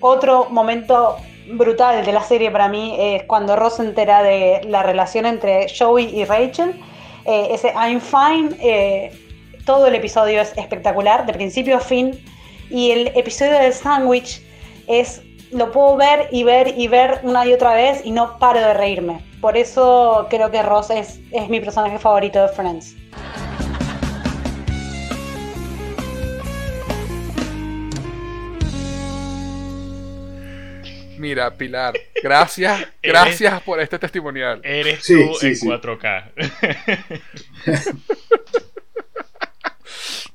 otro momento brutal de la serie para mí es cuando Ross se entera de la relación entre Joey y Rachel. Eh, ese I'm fine, eh, todo el episodio es espectacular, de principio a fin. Y el episodio del sándwich es, lo puedo ver y ver y ver una y otra vez y no paro de reírme. Por eso creo que Ross es, es mi personaje favorito de Friends. Mira, Pilar, gracias, gracias por este testimonial. Eres tú en 4K.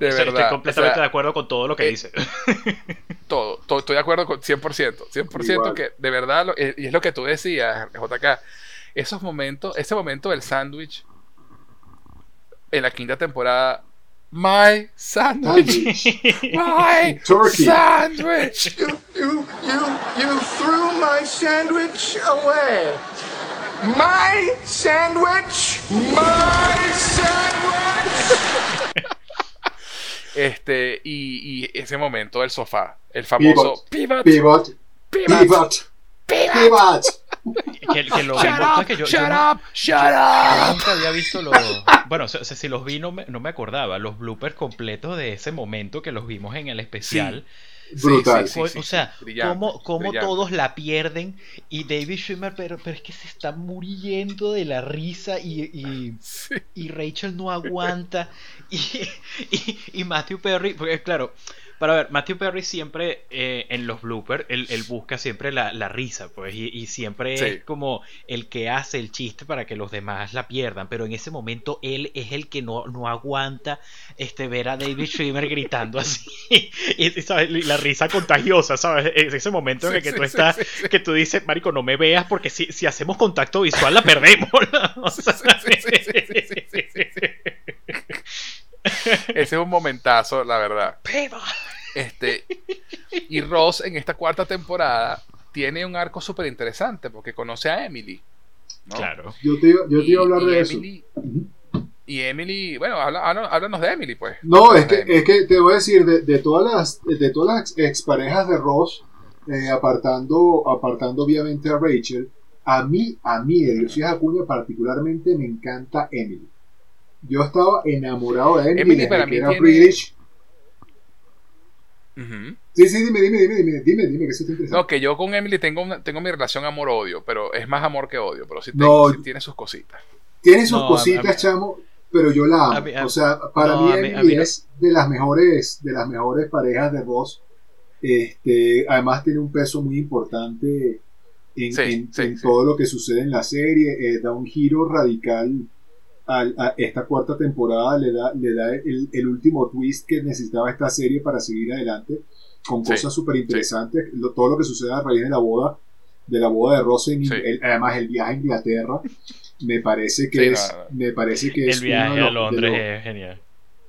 de verdad. Estoy completamente de acuerdo con todo lo que eh, dice. todo, estoy de acuerdo con 100%. 100% que de verdad, eh, y es lo que tú decías, JK, esos momentos, ese momento del sándwich en la quinta temporada my sandwich. my Turkey. sandwich. You, you, you, you threw my sandwich away. My sandwich. My sandwich. Este, y, y ese momento del sofá, el famoso pivot. Pivot. Pivot. Pivot. pivot. pivot que, que lo shut up, que yo, shut up, shut up. nunca había visto los. Bueno, si los vi, no me, no me, acordaba. Los bloopers completos de ese momento que los vimos en el especial. Brutal. o sea, cómo, cómo todos la pierden y David Schwimmer, pero, pero es que se está muriendo de la risa y, y, y Rachel no aguanta. Y, y, y Matthew Perry, porque claro, para ver, Matthew Perry siempre eh, en los bloopers, él, busca siempre la, risa, pues, y, siempre es como el que hace el chiste para que los demás la pierdan, pero en ese momento él es el que no, no aguanta este, ver a David Schwimmer gritando así, y, la risa contagiosa, ¿sabes? Es ese momento en el que tú estás, que tú dices, Marico, no me veas porque si, si hacemos contacto visual la perdemos. Ese es un momentazo, la verdad. Este, y Ross en esta cuarta temporada tiene un arco súper interesante porque conoce a Emily. Claro. Yo te, yo te iba a hablar de eso. Y Emily, bueno, háblanos de Emily, pues. No, es que, es que te voy a decir, de, todas las de todas las exparejas de Ross, eh, apartando, apartando obviamente a Rachel, a mí, a mí, de Dios Acuña particularmente me encanta Emily. Yo estaba enamorado de Emily, Emily para mí era British Sí, sí, dime, dime, dime, dime, dime, dime, que se te interesa. No, que yo con Emily tengo, tengo mi relación amor-odio, pero es más amor que odio, pero sí, tiene sus cositas. Tiene sus cositas, chamo, pero yo la amo. o sea, para mí Emily es de las mejores, de las mejores parejas de Ross. Este, además tiene un peso muy importante en, todo lo que sucede en la serie. Eh, da un giro radical a, esta cuarta temporada, le da, le da el, último twist que necesitaba esta serie para seguir adelante, con cosas súper interesantes. todo lo que sucede a raíz de la boda, de la boda de Ross, además el viaje a Inglaterra, me parece que es, me parece que el viaje a Londres es genial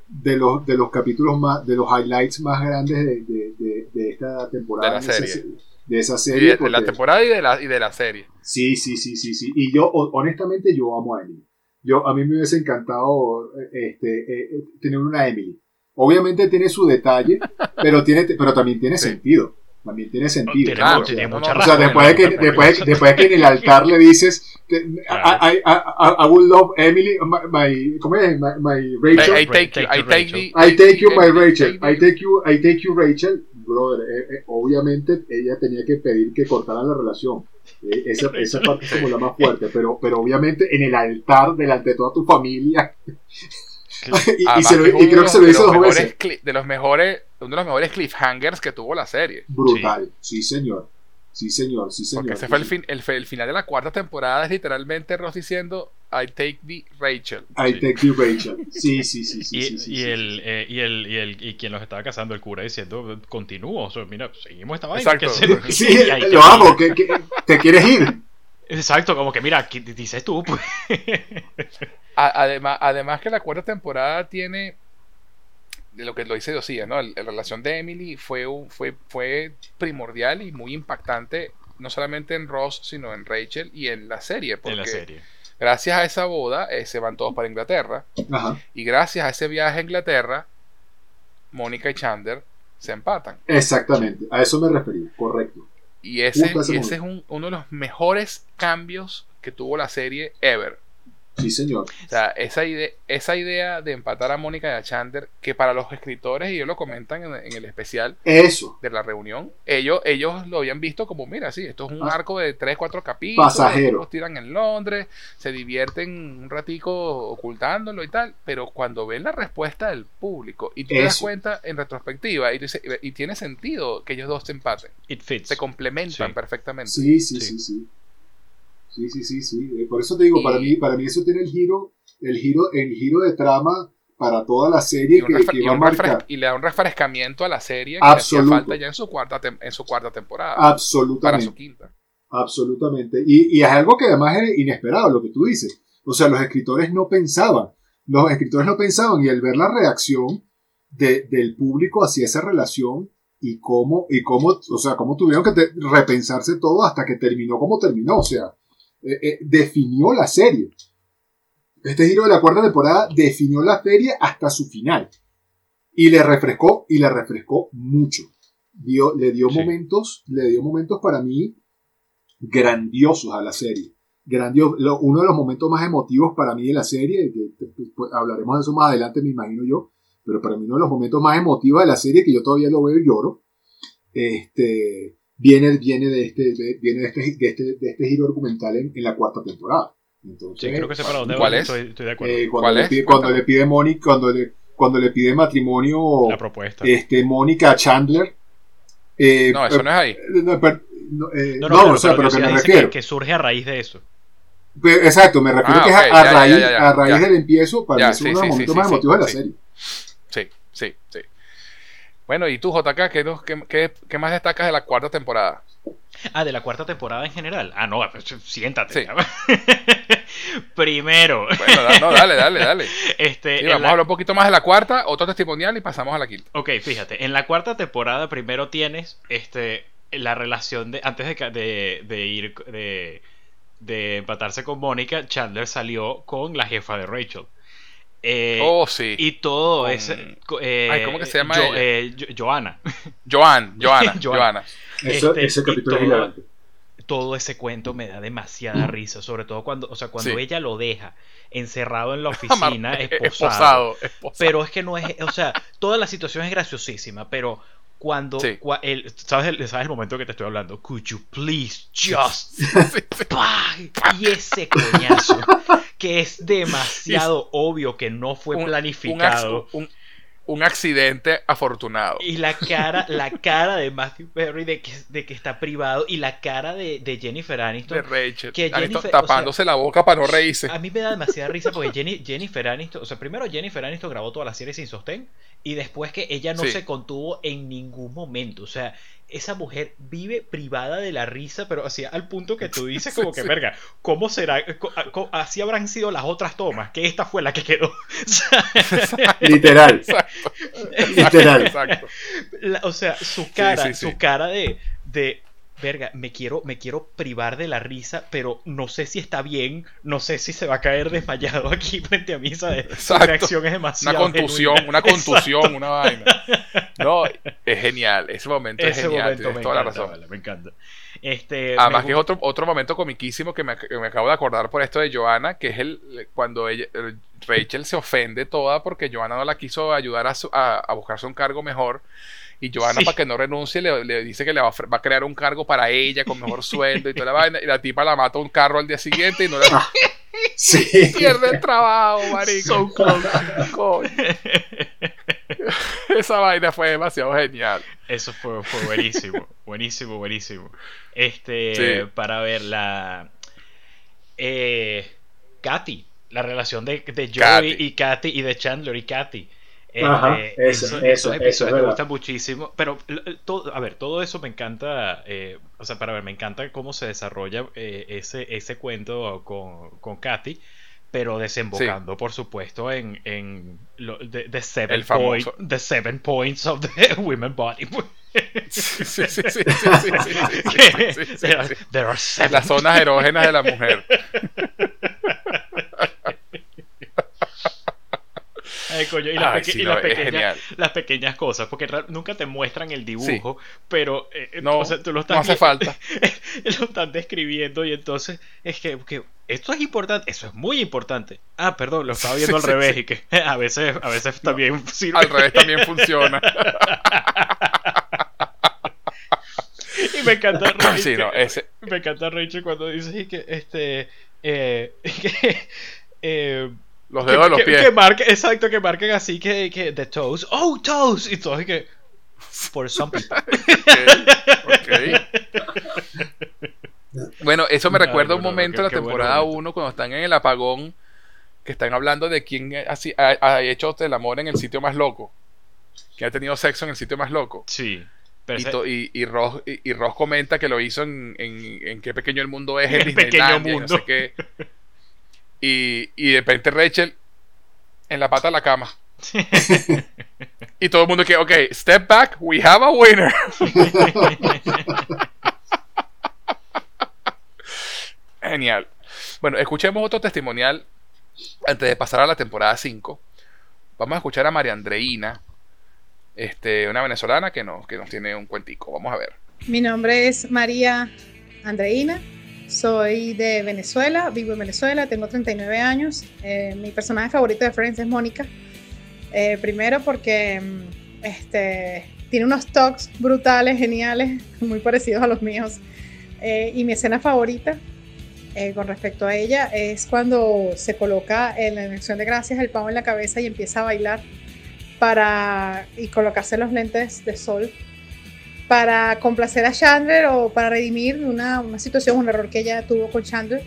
de los, de los capítulos más, de los highlights más grandes de, de, esta temporada. De la serie. de esa serie. de, la temporada y de la, y de la serie. Sí, sí, sí, sí, sí. Y yo, honestamente, yo amo a Emily. Yo, a mí me hubiese encantado este, eh, eh, tener una Emily. Obviamente tiene su detalle, pero, tiene, pero también tiene sentido. También tiene sentido. Tiene, tiene mucha razón. O sea, después de, que, después, después de que en el altar le dices, I, I, I, would love Emily, my, ¿cómo es? My, my Rachel. I, take you, I take, I take you, my Rachel. I take you, I take you, Rachel. Brother, eh, obviamente ella tenía que pedir que cortaran la relación. Esa, esa parte es como la más fuerte, pero, pero obviamente en el altar, delante de toda tu familia. y, se lo, y, creo que se lo hizo dos veces. De los mejores, uno de los mejores cliffhangers que tuvo la serie. Brutal, sí, señor. Sí, señor, sí, señor. Porque ese fue el, fin, el, el, final de la cuarta temporada, es literalmente Ross diciendo I take the Rachel. I take the Rachel. Sí, sí, sí, sí. y, sí, y, el, eh, y, el, y, el, y quien los estaba casando, el cura, diciendo, continúo, o sea, mira, seguimos esta vaina. Exacto. sí, lo hago, que, ¿te quieres ir? Exacto, como que mira, dices tú, pues. además, además que la cuarta temporada tiene de lo que lo dice Diosía, ¿no? La relación de Emily fue, fue, fue primordial y muy impactante, no solamente en Ross, sino en Rachel y en la serie. Porque la serie. Gracias a esa boda eh, se van todos para Inglaterra. Y gracias a ese viaje a Inglaterra, Mónica y Chandler se empatan. Exactamente, a eso me refería, correcto. Y ese, ese es uno de los mejores cambios que tuvo la serie ever. Sí, señor. O sea, esa idea, esa idea de empatar a Mónica y a Chandler, que para los escritores, y ellos lo comentan en, el especial Eso. de la reunión, ellos, ellos lo habían visto como, mira, sí, esto es un ah. arco de 3, 4 capítulos, Pasajero. los tiran en Londres, se divierten un ratico ocultándolo y tal, pero cuando ven la respuesta del público y tú te das cuenta en retrospectiva y, y, tiene sentido que ellos dos se empaten. It fits. Se complementan perfectamente. sí, sí. sí. sí. Sí, sí, sí, sí. Eh, por eso te digo, para mí, para mí eso tiene el giro, el giro, el giro de trama para toda la serie que, va a marcar. Y le da un refrescamiento a la serie que hacía falta ya en su cuarta, en su cuarta temporada. Absolutamente. Para su quinta. Absolutamente. Y, y es algo que además es inesperado, lo que tú dices. O sea, los escritores no pensaban. Los escritores no pensaban y al ver la reacción de, del público hacia esa relación y cómo, y cómo, o sea, cómo tuvieron que repensarse todo hasta que terminó como terminó. O sea, eh, eh, definió la serie. Este giro de la cuarta temporada definió la serie hasta su final. Y le refrescó, y le refrescó mucho. Dio, le dio momentos, le dio momentos para mí grandiosos a la serie. Grandioso, uno de los momentos más emotivos para mí de la serie, que pues, hablaremos de eso más adelante, me imagino yo, pero para mí uno de los momentos más emotivos de la serie, que yo todavía lo veo y lloro, este, viene, viene, de, este, viene de, este, de, este, de este giro argumental en, en la cuarta temporada. Entonces, sí, creo que sé para dónde ¿Cuál es? Estoy, estoy de acuerdo. Eh, cuando, le pide, cuando, le pide, Mónica, cuando le, cuando le pide matrimonio la propuesta. Este, Mónica a Chandler. Eh, no, eso no es ahí. Eh, no, pero, no, eh, no, no, no, o sea, pero que me refiero. Que, que, surge a raíz de eso. Exacto, me refiero ah, que okay, es a, ya, raíz, ya, ya, a raíz del empiezo, para mí es uno de los momentos más emotivos de la serie. Sí, sí, sí. Bueno, y tú, JK, ¿qué, qué, qué más destacas de la cuarta temporada? Ah, de la cuarta temporada en general. Ah, no, pues, siéntate. Primero. Bueno, no, dale, dale, dale. Este, vamos a hablar un poquito más de la cuarta, otro testimonial y pasamos a la quinta. Ok, fíjate, en la cuarta temporada primero tienes este, la relación de. Antes de, de, ir. De, de empatarse con Mónica, Chandler salió con la jefa de Rachel. Eh, oh, sí. Y todo ese. Eh, ¿Cómo que se llama? Eh, Joana. Joan, Joana, Joana. Este, ese capítulo todo, todo ese cuento me da demasiada risa, sobre todo cuando, o sea, cuando ella lo deja encerrado en la oficina, esposado, esposado, Pero es que no es, o sea, toda la situación es graciosísima, pero cuando el, ¿sabes, el, ¿sabes el momento que te estoy hablando? Could you please just y ese coñazo que es demasiado obvio que no fue planificado. un accidente afortunado. Y la cara, la cara de Matthew Perry de que, de que está privado y la cara de, Jennifer Aniston. De Rachel. Que tapándose la boca para no reírse. A mí me da demasiada risa porque Jennifer Aniston, o sea, primero Jennifer Aniston grabó toda la serie sin sostén y después que ella no se contuvo en ningún momento. O sea, esa mujer vive privada de la risa, pero así al punto que tú dices como que, verga, ¿cómo será? Así habrán sido las otras tomas, que esta fue la que quedó. Literal. Literal. o sea, su cara, su cara de, de verga, me quiero, me quiero privar de la risa, pero no sé si está bien, no sé si se va a caer desmayado aquí frente a mí, ¿sabes? Su reacción es demasiado. Una contusión, una contusión, una vaina. No, es genial, ese momento es genial, tienes toda la razón. me encanta. Este, Además que es otro, otro momento comiquísimo que me, me, acabo de acordar por esto de Joanna, que es el cuando ella, Rachel se ofende toda porque Joanna no la quiso ayudar a, a, a buscarse un cargo mejor y Joana, para que no renuncie, le, dice que le va a, crear un cargo para ella con mejor sueldo y toda la vaina. Y la tipa la mata un carro al día siguiente y no le. Pierde el trabajo, marico. Esa vaina fue demasiado genial. Eso fue, fue buenísimo. buenísimo, buenísimo. Este, para ver la. Eh, Katy. La relación de, de Joey y Katy y de Chandler y Katy. Eh, eso, esos episodios me gustan muchísimo. Pero, todo, a ver, todo eso me encanta. Eh, o sea, para ver, me encanta cómo se desarrolla eh, ese, ese cuento con, con Katy. Pero desembocando, por supuesto, en, en lo, the, seven point, the seven points of the women body. Sí, sí, sí, sí, Las zonas erógenas de la mujer. Y, las, pequeñas, cosas, porque nunca te muestran el dibujo, pero eh, no, tú lo estás, no hace falta. lo están describiendo y entonces es que, esto es importante, eso es muy importante. Ah, perdón, lo estaba viendo al revés y que a veces, a veces también sirve. Al revés también funciona. y me encanta Rachel. Me encanta Rachel cuando dice que este eh, que, eh, los dedos de los pies. Que marque, exacto, que marquen así que, que the toes. Oh, toes. Y todo y que. For some people. Bueno, eso me recuerda un momento de la temporada 1 cuando están en el apagón, que están hablando de quién ha, hecho el amor en el sitio más loco. Que ha tenido sexo en el sitio más loco. Sí. y, y, Ross, y, Ross, comenta que lo hizo en, en, en qué pequeño el mundo es en Disneylandia, pequeño mundo. No sé qué. Y, y de repente Rachel en la pata de la cama. y todo el mundo que, ok, step back, we have a winner. Genial. Bueno, escuchemos otro testimonial antes de pasar a la temporada 5. Vamos a escuchar a María Andreina, este, una venezolana que nos, que nos tiene un cuentico. Vamos a ver. Mi nombre es María Andreina. Soy de Venezuela, vivo en Venezuela, tengo 39 años. Eh, mi personaje favorito de Friends es Mónica. Eh, primero porque mm, este, tiene unos talks brutales, geniales, muy parecidos a los míos. Eh, y mi escena favorita con respecto a ella es cuando se coloca en la elección de gracias el pavo en la cabeza y empieza a bailar para y colocarse los lentes de sol para complacer a Chandler o para redimir una, una situación, un error que ella tuvo con Chandler.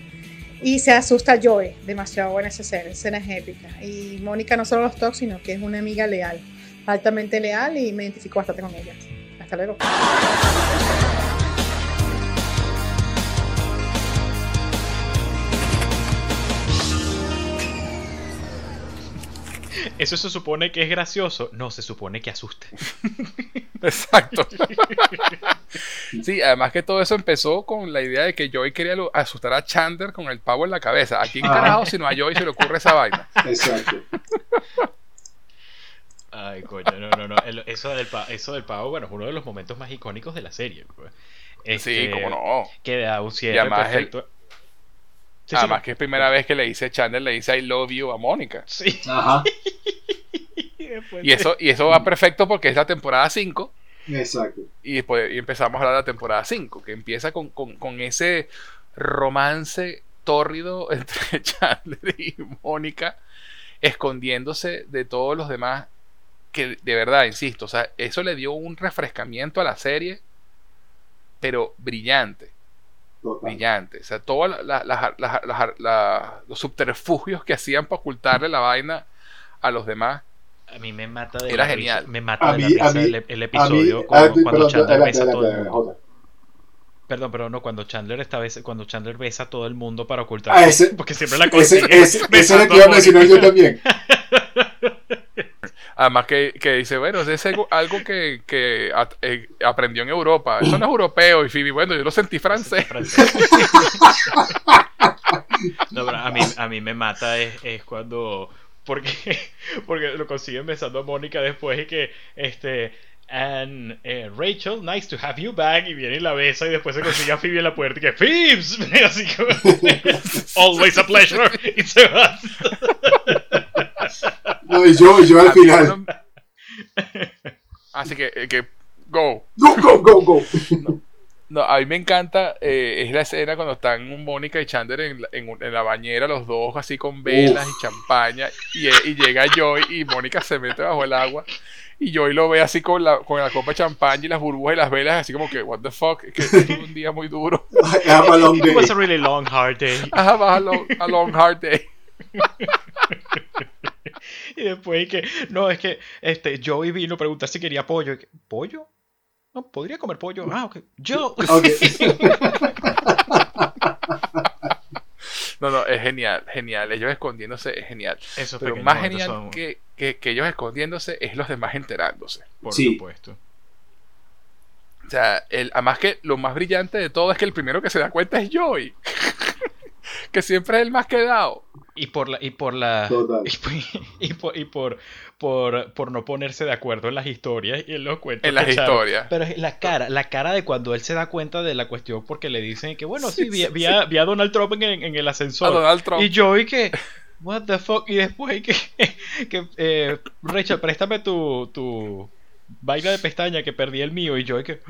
Y se asusta a demasiado buena esa escena, escena es épica. Y Mónica no solo los toca, sino que es una amiga leal, altamente leal y me identifico bastante con ella. Hasta luego. ¿Eso se supone que es gracioso? No, se supone que asuste. Exacto. sí, además que todo eso empezó con la idea de que Joey quería asustar a Chandler con el pavo en la cabeza. Aquí en carajo, si no a Joey se le ocurre esa vaina. Exacto. Ay, coño, no, no, no. eso, del eso del pavo, bueno, es uno de los momentos más icónicos de la serie. Pues. sí, este, cómo no. Que da un cierre perfecto. Además que es primera vez que le dice Chandler, le dice I love you a Mónica. Sí. Ajá. y eso, y eso va perfecto porque es la temporada 5 Exacto. Y después y empezamos a hablar de la temporada 5, que empieza con, con, con ese romance tórrido entre Chandler y Mónica, escondiéndose de todos los demás, que de verdad, insisto, o sea, eso le dio un refrescamiento a la serie, pero brillante. Total. Brillante. O sea, todos la- la- la- la- la- los subterfugios que hacían para ocultarle la vaina a los demás. A mí me mata de Era la genial. risa, me mata de mí- la risa mí- el, el A mí, episodio cuando, Chandler besa a todo el mundo. Perdón, pero no, cuando Chandler está besa- cuando Chandler besa a todo el mundo para ocultar. Ah, ese- porque siempre la Ese, consigue. ese, ese es el que iba a mencionar yo también. Además que, que dice, bueno, es algo, que, que eh, aprendió en Europa. Eso no es europeo. Y Phoebe, bueno, yo lo sentí francés. No, pero a mí, a mí me mata es, es cuando. Porque, porque lo consiguen besando a Mónica después y que este. And eh, Rachel, nice to have you back. Y viene y la besa y después se consigue a Phoebe en la puerta y que Phoebes. Así como. Always a pleasure. Y se va. No, y yo, yo al final. no- Así que, eh, que go. Go, go, go, go. No, a mí me encanta, eh, es la escena cuando están Mónica y Chandler en, la- en en la bañera, los dos así con velas y champaña, y, eh, y llega Joy y Mónica se mete bajo el agua, y Joy lo ve así con la, con la copa de champaña y las burbujas y las velas, así como que, what the fuck, que es un día muy duro. I have a long It was a really long, hard day. I have a long, a long hard day. Y después y que. No, es que este, Joey vino a preguntar si quería pollo. Y que, ¿Pollo? No, podría comer pollo. Ah, ok. Yo. No, no, es genial, genial. Ellos escondiéndose es genial. Esos Pero más genial son- que, que, que ellos escondiéndose es los demás enterándose. Por Sí. supuesto. O sea, el, además que lo más brillante de todo es que el primero que se da cuenta es Joey. que siempre es el más quedado. Y por la, y por la. Total. Y, por- y por, y por, por, por no ponerse de acuerdo en las historias y en los cuentos. En las historias. Pero es la cara, la cara de cuando él se da cuenta de la cuestión porque le dicen que bueno, sí, vi, vi a, vi a Donald Trump en, en el ascensor. A Donald Trump. Y Joey que. What the fuck? Y después que. que eh, Rachel, préstame tu. tu vaina de pestaña que perdí el mío. Y Joey que.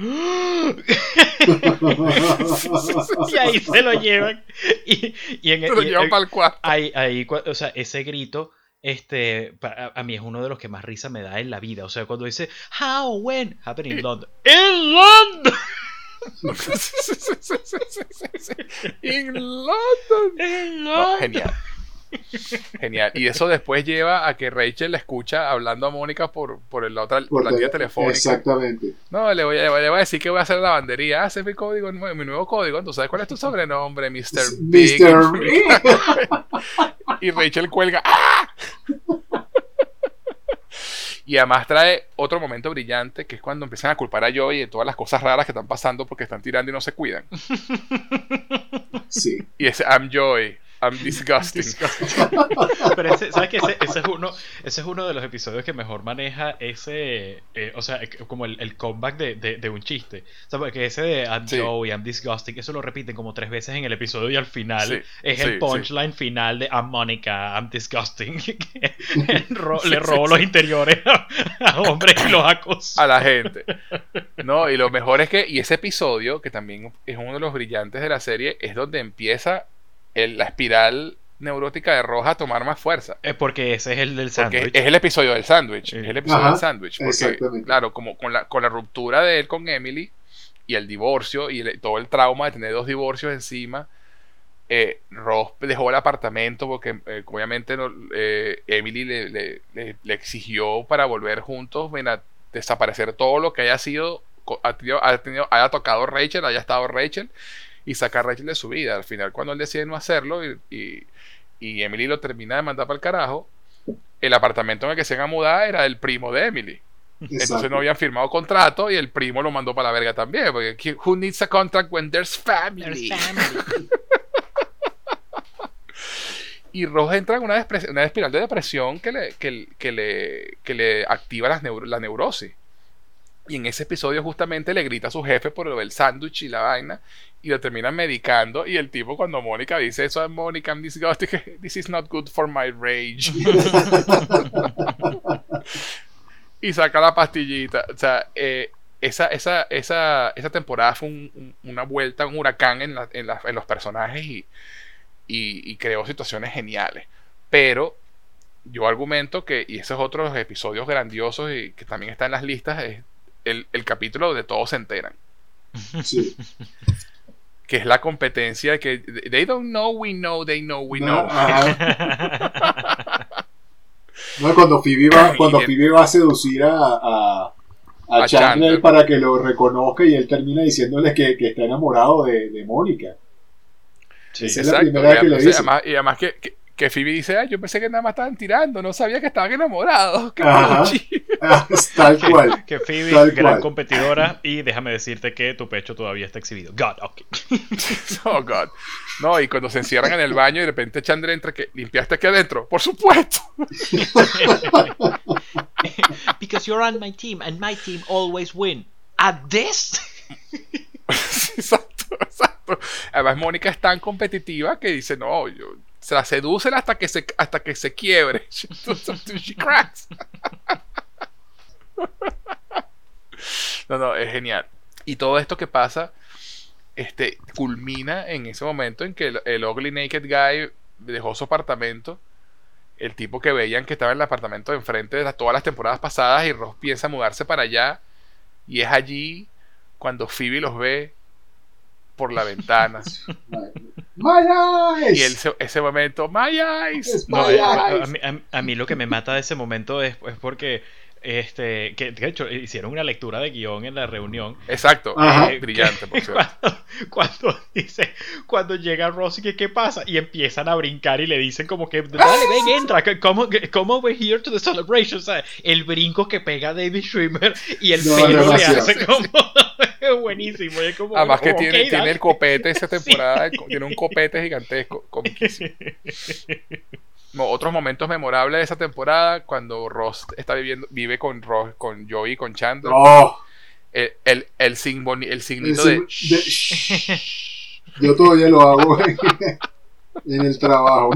y ahí se lo llevan. Y, y en Se lo y- llevan para el cuarto. ahí, ahí, o sea, ese grito, este, a, mí es uno de los que más risa me da en la vida. O sea, cuando dice, How, when, happened in London. ¡In London! In London. ¡In No, London! genial. Genial. Y eso después lleva a que Rachel la escucha hablando a Mónica por, por el otra, por la línea telefónica. Exactamente. No, le voy, a, le voy a decir que voy a hacer la lavandería. Ah, ese es mi código, mi nuevo código. ¿Tú sabes cuál es tu sobrenombre? Mr. Big. Mr. y Rachel cuelga. ¡Ah! Y además trae otro momento brillante que es cuando empiezan a culpar a Joey de todas las cosas raras que están pasando porque están tirando y no se cuidan. Sí. Y ese I'm Joy, I'm disgusting. Pero ese, ¿sabes qué? Ese, ese es uno, ese es uno de los episodios que mejor maneja ese, eh, o sea, eh, como el, el comeback de, de, de un chiste. O sea, porque ese de I'm Sí. Joey, I'm disgusting, eso lo repiten como tres veces en el episodio y al final Sí, es sí, el punchline final de I'm Monica, I'm disgusting. que ro- Sí, le robo los interiores a, a hombres y los acoso. a la gente. No, y lo mejor es que, y ese episodio, que también es uno de los brillantes de la serie, es donde empieza el- la espiral neurótica de Roja tomar más fuerza. Es porque ese es el del sándwich. es el episodio del sándwich. Sí. Es el episodio Ajá, del sándwich. Porque, claro, como con la, con la ruptura de él con Emily y el divorcio y el- todo el trauma de tener dos divorcios encima, eh, Ross dejó el apartamento porque eh, obviamente no- eh, Emily le, le- le- le exigió para volver juntos, ven a desaparecer todo lo que haya sido, co- ha tenido, ha tenido- haya tocado Rachel, haya estado Rachel y sacar a Rachel de su vida. Al final, cuando él decide no hacerlo y, y- y Emily lo termina de mandar para el carajo, el apartamento en el que se iban a mudar era el primo de Emily. Entonces no habían firmado contrato y el primo lo mandó para la verga también. Porque ¿qui- who needs a contract when there's family? Y Ross entra en una, una espiral de depresión que le, que, que le, que le activa las neuro- la neurosis. Y en ese episodio justamente le grita a su jefe por del sándwich y la vaina y lo terminan medicando y el tipo cuando Mónica dice eso a Mónica, I'm disgusted, this is not good for my rage. y saca la pastillita. O sea, eh, esa, esa, esa, esa temporada fue una vuelta, un huracán en, en, los personajes y, y, creó situaciones geniales. Pero yo argumento que, y esos otros episodios grandiosos y que también están en las listas, es el, el capítulo donde todos se enteran. Sí. que es la competencia que they don't know, we know, they know, we know. no, cuando Phoebe va, cuando Phoebe va a seducir a, a, a, Chandler, para que lo reconozca y él termina diciéndole que, que está enamorado de, de Mónica. Sí, Esa es la primera vez que le dice. Además, y además que, que que Phoebe dice, ay, yo pensé que nada más estaban tirando, no sabía que estaban enamorados. Ah, tal cual. Que, Phoebe, gran competidora, y déjame decirte que tu pecho todavía está exhibido. God, ok. oh, God. No, y cuando se encierran en el baño y de repente Chandler entra, que limpiaste aquí adentro. Por supuesto. Because you're on my team, and my team always win. At this? exacto, exacto. Además, Mónica es tan competitiva que dice, no, yo se la seducen hasta que se, hasta que se quiebre. She cracks. no, no, es genial. Y todo esto que pasa este, culmina en ese momento en que el, ugly naked guy dejó su apartamento. El tipo que veían que estaba en el apartamento de enfrente de todas las temporadas pasadas y Ross piensa mudarse para allá. Y es allí cuando Phoebe los ve por la ventana. ¡My eyes! Y ese momento, ¡My eyes! A, mí, lo que me mata de ese momento es, es porque este, que de hecho hicieron una lectura de guion en la reunión. Exacto, brillante, por cuando, cuando, dice, cuando llega Ross que qué pasa, y empiezan a brincar y le dicen como que, dale, ven, entra, come, come over here to the celebration. O sea, el brinco que pega David Schwimmer y el pelo le hace como buenísimo. Es como, Además que tiene, tiene el copete esa temporada, tiene un copete gigantesco, otros momentos memorables de esa temporada, cuando Ross está viviendo, vive con Ross, con Joey, con Chandler. Oh. El, el, el, el signito de, Yo todavía lo hago en, el trabajo.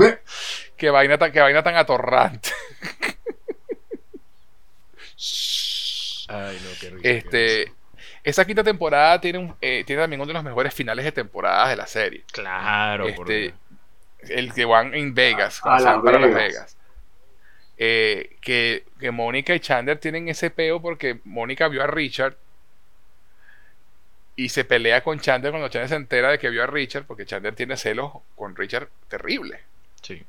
Qué vaina tan, qué vaina tan atorrante. Ay, no, qué este, esa quinta temporada tiene, un, eh, tiene también uno de los mejores finales de temporadas de la serie. Claro, este, el que van en Vegas, a, Las para Las Vegas. Eh, que, que Mónica y Chandler tienen ese peo porque Mónica vio a Richard y se pelea con Chandler cuando Chandler se entera de que vio a Richard, porque Chandler tiene celos con Richard terrible. Sí.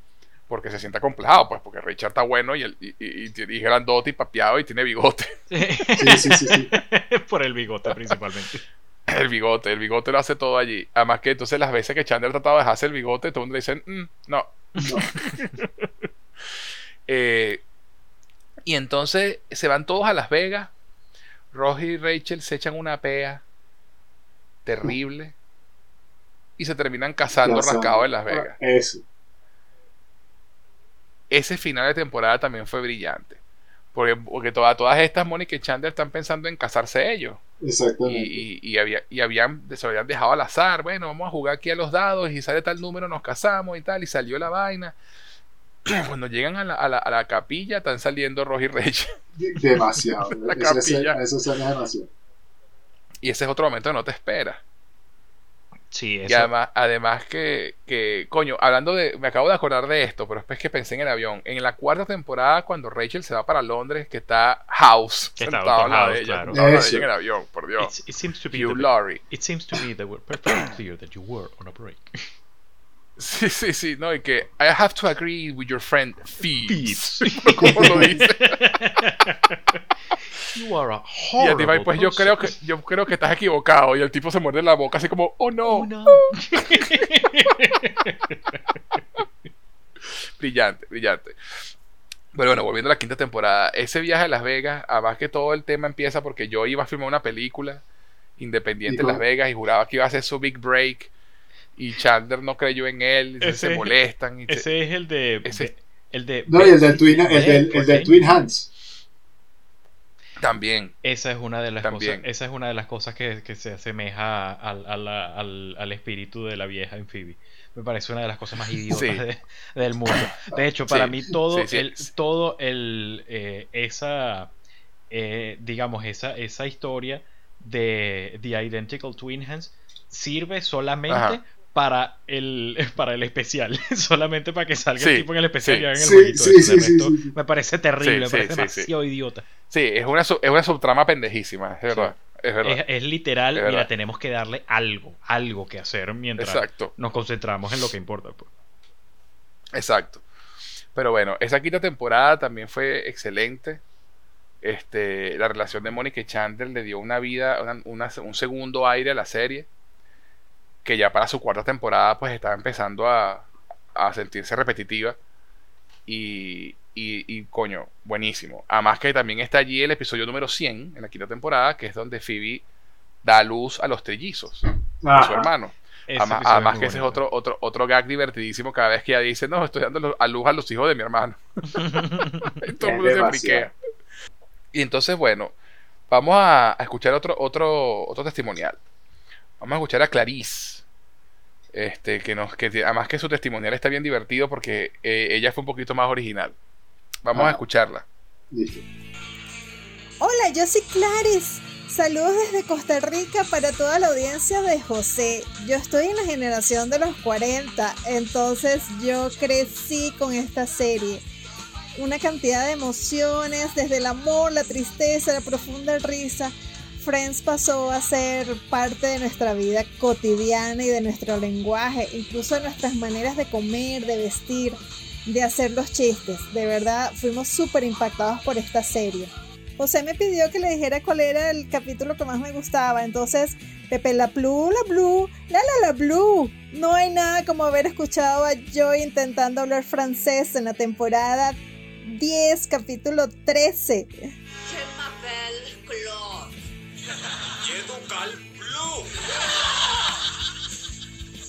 Porque se siente acomplejado, pues, porque Richard está bueno y, el, y, y, y, grandote y papeado y tiene bigote. Sí, sí, sí, sí. Por el bigote principalmente. El bigote, el bigote lo hace todo allí. Además que entonces las veces que Chandler trataba de dejarse el bigote, todo el mundo le dicen, mm, no. Eh, y entonces se van todos a Las Vegas. Ross y Rachel se echan una pea terrible y se terminan casando rascados en Las Vegas. Eso. Ese final de temporada también fue brillante. Porque, porque todas estas Mónica y Chandler están pensando en casarse ellos. Exactamente. Y, y, había, y habían, se habían dejado al azar. Bueno, vamos a jugar aquí a los dados y sale tal número, nos casamos y tal. Y salió la vaina. Cuando llegan a la, a la, a la capilla, están saliendo y Reyes. Demasiado. la capilla. Demasiado. Y ese es otro momento que no te esperas. Sí, Y además, además que, que, coño, hablando de, me acabo de acordar de esto, pero después que pensé en el avión, en la cuarta temporada cuando Rachel se va para Londres, que está House que sentado al lado de ella, claro. de ella en el avión, por Dios. It, it seems to be Hugh Laurie. It seems to be that we're perfectly clear that you were on a break. Sí, sí, sí, no, y que I have to agree with your friend Thieves. ¿Cómo lo dice? You are a y el tipo, pues yo creo que yo creo que estás equivocado y el tipo se muerde la boca así como, "Oh no." Oh, no. brillante, brillante. Pero bueno, volviendo a la quinta temporada, ese viaje a Las Vegas, además que todo el tema empieza porque yo iba a filmar una película independiente en Las Vegas y juraba que iba a ser su big break y Chandler no creyó en él, y se molestan. Y ese es el de, ese, el de no, y el del Twin, el del, el del Twin Hands. También. Esa es una de las cosas. Esa es una de las cosas que, que se asemeja al, al, al, espíritu de la vieja en Phoebe. Me parece una de las cosas más idiotas del mundo. De hecho, para mí todo el, todo el eh, esa eh, digamos esa esa historia de The Identical Twin Hands sirve solamente para el, para el especial. Solamente para que salga el tipo en el especial y hagan el jueguito. me parece terrible, me parece demasiado idiota. Sí, es una, es una subtrama pendejísima, es verdad. Es, verdad. Es, literal, mira, tenemos que darle algo, algo que hacer mientras nos concentramos en lo que importa. Pues. Exacto. Pero bueno, esa quinta temporada también fue excelente. Este, la relación de Mónica y Chandler le dio una vida, un segundo aire a la serie que ya para su cuarta temporada pues estaba empezando a, a sentirse repetitiva. Y, y, coño, buenísimo. Además que también está allí el episodio número 100 en la quinta temporada, que es donde Phoebe da luz a los trellizos a su hermano. Además, que ese es otro, otro, otro gag divertidísimo cada vez que ella dice, no, estoy dando a luz a los hijos de mi hermano. Todo el mundo se Y entonces, bueno, vamos a, a, escuchar otro, otro, otro testimonial. Vamos a escuchar a Clarice. Este, que nos, que además que su testimonial está bien divertido porque eh, ella fue un poquito más original. Vamos a escucharla. Hola, yo soy Clarice. Saludos desde Costa Rica para toda la audiencia de José. Yo estoy en la generación de los 40, entonces yo crecí con esta serie. Una cantidad de emociones, desde el amor, la tristeza, la profunda risa Friends pasó a ser parte de nuestra vida cotidiana y de nuestro lenguaje, incluso de nuestras maneras de comer, de vestir, de hacer los chistes. De verdad, fuimos súper impactados por esta serie. José me pidió que le dijera cuál era el capítulo que más me gustaba. Entonces, Pepe la Blue, la Blue, la la la Blue. No hay nada como haber escuchado a Joy intentando hablar francés en la temporada 10, capítulo 13.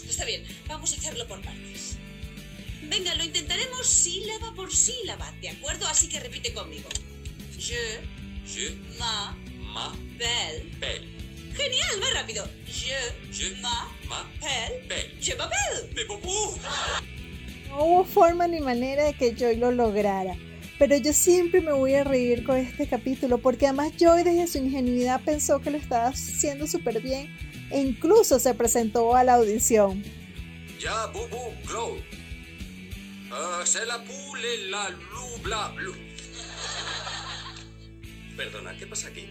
Está bien, vamos a hacerlo por partes. Venga, lo intentaremos sílaba por sílaba, ¿de acuerdo? Así que repite conmigo. Je. Je. Ma. Ma. Belle. Belle. Genial, más rápido. Je. Je. Ma. Ma. Belle. Belle. Je m'appelle. Me No hubo forma ni manera de que Joy lo lograra. Pero yo siempre me voy a reír con este capítulo porque además Joy desde su ingenuidad pensó que lo estaba haciendo súper bien e incluso se presentó a la audición. Ya, bubu, glow. Uh, se la pule la lu bla blu. Perdona, ¿qué pasa aquí?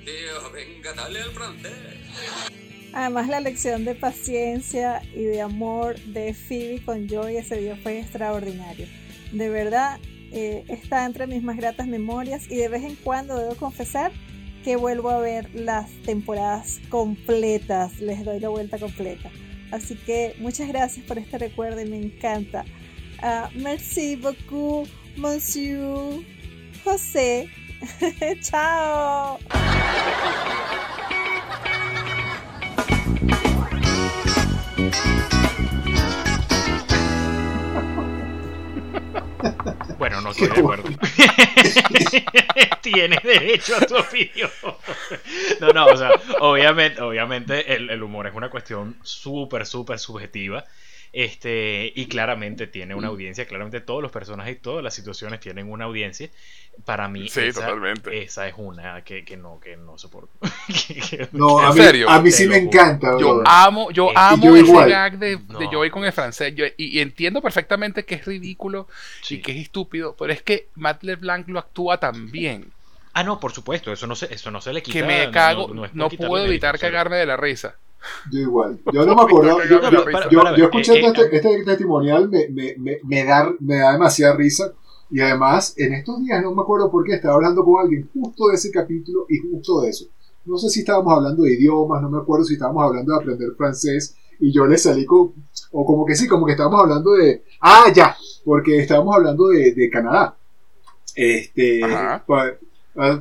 Venga, dale al francés. Además, la lección de paciencia y de amor de Phoebe con Joy ese día fue extraordinario. De verdad, eh, está entre mis más gratas memorias y de vez en cuando debo confesar que vuelvo a ver las temporadas completas, les doy la vuelta completa. Así que muchas gracias por este recuerdo y me encanta. Uh, merci beaucoup, monsieur José. Chao. Bueno, no estoy de acuerdo. Tienes derecho a tu opinión. no, no, o sea, obviamente, obviamente el, el humor es una cuestión súper, súper subjetiva. Este, y claramente tiene una audiencia, claramente todos los personajes y todas las situaciones tienen una audiencia. Para mí, esa, esa es una que, que, no, que no soporto. no, a mí, a mí sí me encanta. Yo amo, yo amo ese gag de, de Joey con el francés. y, entiendo perfectamente que es ridículo y que es estúpido, pero es que Matt LeBlanc lo actúa tan bien. Ah, no, por supuesto, eso no se, eso no se le quita. Que me cago, no, puedo evitar cagarme de la risa. Yo igual. Yo no me acuerdo. Yo, yo, escuché este, este, testimonial, me, me, me, da, me da demasiada risa. Y además, en estos días, no me acuerdo por qué, estaba hablando con alguien justo de ese capítulo y justo de eso. No sé si estábamos hablando de idiomas, no me acuerdo si estábamos hablando de aprender francés. Y yo le salí con. O como que sí, como que estábamos hablando de. Ah, ya, porque estábamos hablando de, de Canadá. Este. Ah,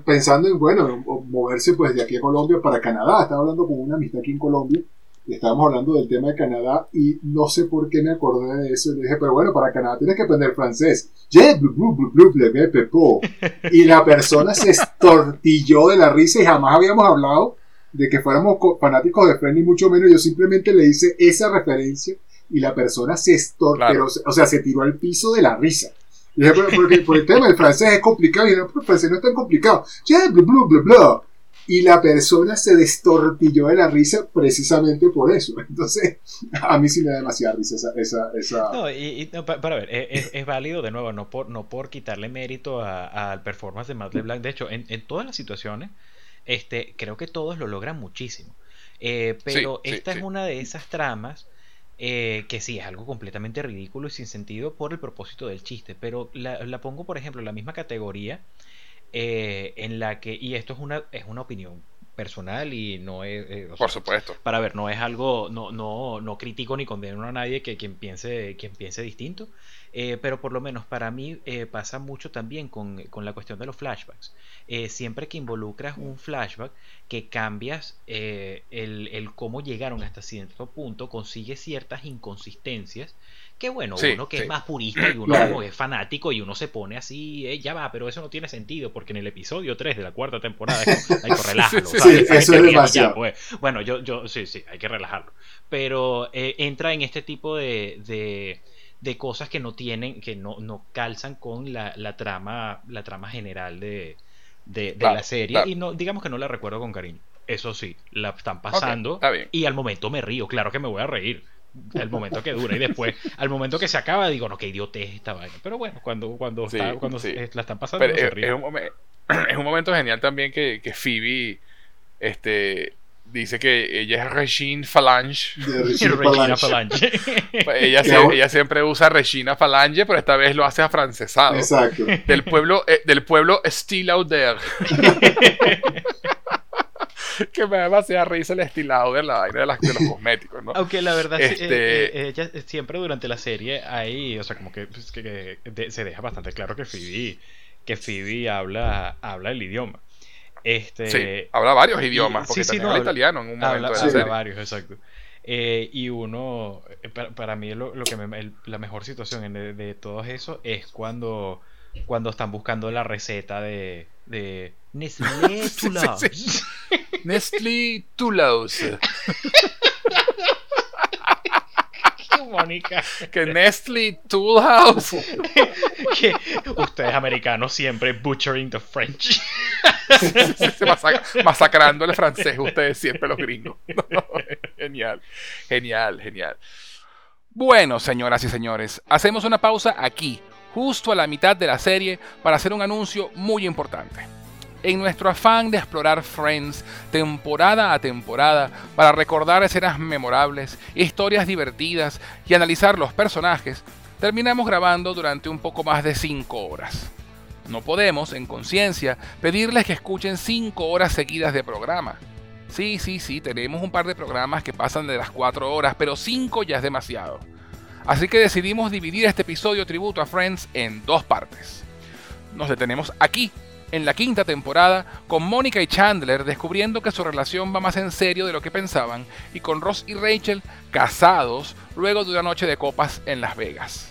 pensando en, bueno, moverse pues de aquí a Colombia para Canadá. Estaba hablando con una amistad aquí en Colombia y estábamos hablando del tema de Canadá y no sé por qué me acordé de eso. Le dije, pero bueno, para Canadá tienes que aprender francés. Y la persona se estortilló de la risa y jamás habíamos hablado de que fuéramos fanáticos de Friends ni mucho menos. Yo simplemente le hice esa referencia y la persona se estortilló, o sea, se tiró al piso de la risa. Y porque, el tema del francés es complicado. Y no, el francés no es tan complicado. bla, bla, bla, bla. y la persona se destortilló de la risa precisamente por eso. Entonces, a mí sí me da demasiada risa esa... esa, No, y, para, ver, es, válido de nuevo, no por, no por quitarle mérito al performance de Matt LeBlanc. De hecho, en, en, todas las situaciones, este, creo que todos lo logran muchísimo. Eh, pero esta es una de esas tramas eh, que sí, es algo completamente ridículo y sin sentido por el propósito del chiste. Pero la, la pongo, por ejemplo, en la misma categoría eh, en la que, y esto es una, es una opinión personal y no es... Eh, por supuesto. Para ver, no es algo, no, no, no critico ni condeno a nadie que quien piense, quien piense distinto, eh, pero por lo menos para mí pasa mucho también con, con, la cuestión de los flashbacks. siempre que involucras un flashback, que cambias el, el, cómo llegaron hasta cierto punto, consigues ciertas inconsistencias que bueno, uno que es más purista y uno es fanático y uno se pone así, eh, ya va, pero eso no tiene sentido porque en el episodio 3 de la cuarta temporada hay que relajarlo. Sí, eso es demasiado. Pues. Bueno, yo, yo, sí, sí, hay que relajarlo. Pero eh, entra en este tipo de, de, cosas que no tienen, que no, no calzan con la, la, trama, la trama general de, de, la serie. y no, digamos que no la recuerdo con cariño. Eso sí, la están pasando y al momento me río, claro que me voy a reír. El momento que dura y después al momento que se acaba digo no qué idiotez esta vaina pero bueno cuando cuando, cuando la están pasando es, un es, un momento genial también que, que Phoebe este dice que ella es Regine Falange. Regina Falange. Pues ella, ella, siempre usa Regina Falange pero esta vez lo hace afrancesado. Exacto. Del pueblo eh, del pueblo Still Out There. Que me da demasiada risa el estilado de la vaina de, los cosméticos, ¿no? Aunque la verdad este... Eh, eh, siempre durante la serie hay, o sea, como que, pues, se deja bastante claro que Phoebe, que Phoebe habla, habla el idioma. Este, sí, habla varios idiomas, porque también habla italiano en un momento habla, de la varios, exacto. Eh, y uno, para, mí lo, que la mejor situación de, de todo eso es cuando, cuando están buscando la receta de, de Nestlé Toulouse. Nestlé. Mónica. Que Nestlé Toolhouse. que ustedes americanos siempre butchering the French. masacrando el francés, ustedes siempre los gringos. genial, genial, genial. Bueno, señoras y señores, hacemos una pausa aquí justo a la mitad de la serie para hacer un anuncio muy importante. En nuestro afán de explorar Friends temporada a temporada para recordar escenas memorables, historias divertidas y analizar los personajes, terminamos grabando durante un poco más de 5 horas. No podemos, en conciencia, pedirles que escuchen 5 horas seguidas de programa. Sí, sí, sí, tenemos un par de programas que pasan de las 4 horas, pero 5 ya es demasiado. Así que decidimos dividir este episodio tributo a Friends en dos partes. Nos detenemos aquí, en la quinta temporada, con Mónica y Chandler descubriendo que su relación va más en serio de lo que pensaban, y con Ross y Rachel casados luego de una noche de copas en Las Vegas.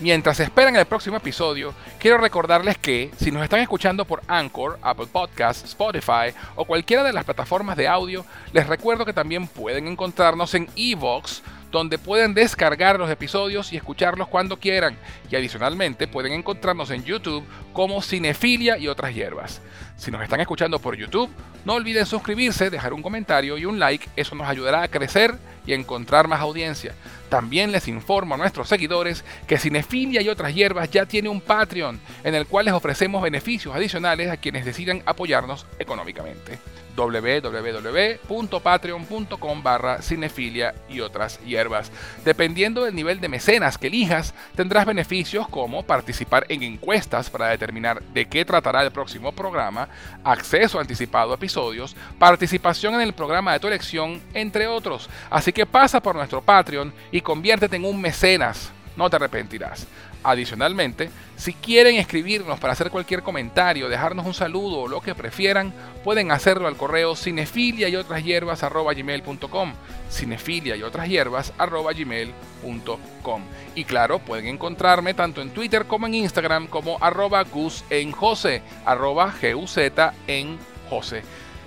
Mientras esperan el próximo episodio, quiero recordarles que, si nos están escuchando por Anchor, Apple Podcasts, Spotify o cualquiera de las plataformas de audio, les recuerdo que también pueden encontrarnos en Evox, donde pueden descargar los episodios y escucharlos cuando quieran. Y adicionalmente pueden encontrarnos en YouTube como Cinefilia y otras hierbas. Si nos están escuchando por YouTube, no olviden suscribirse, dejar un comentario y un like, eso nos ayudará a crecer y encontrar más audiencia. También les informo a nuestros seguidores que Cinefilia y otras hierbas ya tiene un Patreon en el cual les ofrecemos beneficios adicionales a quienes decidan apoyarnos económicamente www.patreon.com barra cinefilia y otras hierbas. Dependiendo del nivel de mecenas que elijas, tendrás beneficios como participar en encuestas para determinar de qué tratará el próximo programa, acceso anticipado a episodios, participación en el programa de tu elección, entre otros. Así que pasa por nuestro Patreon y conviértete en un mecenas. No te arrepentirás. Adicionalmente, si quieren escribirnos para hacer cualquier comentario, dejarnos un saludo o lo que prefieran, pueden hacerlo al correo cinefilia y otras hierbas cinefilia y otras hierbas gmail.com y claro, pueden encontrarme tanto en Twitter como en Instagram como arroba gus en Jose, arroba en Jose.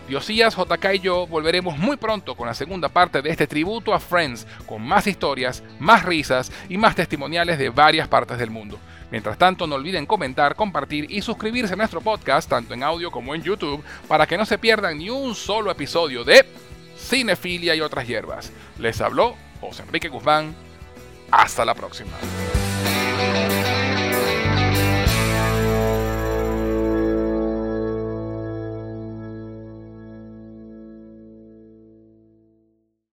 Diosías, JK y yo volveremos muy pronto con la segunda parte de este tributo a Friends, con más historias, más risas y más testimoniales de varias partes del mundo. Mientras tanto, no olviden comentar, compartir y suscribirse a nuestro podcast, tanto en audio como en YouTube, para que no se pierdan ni un solo episodio de Cinefilia y otras hierbas. Les habló José Enrique Guzmán. Hasta la próxima.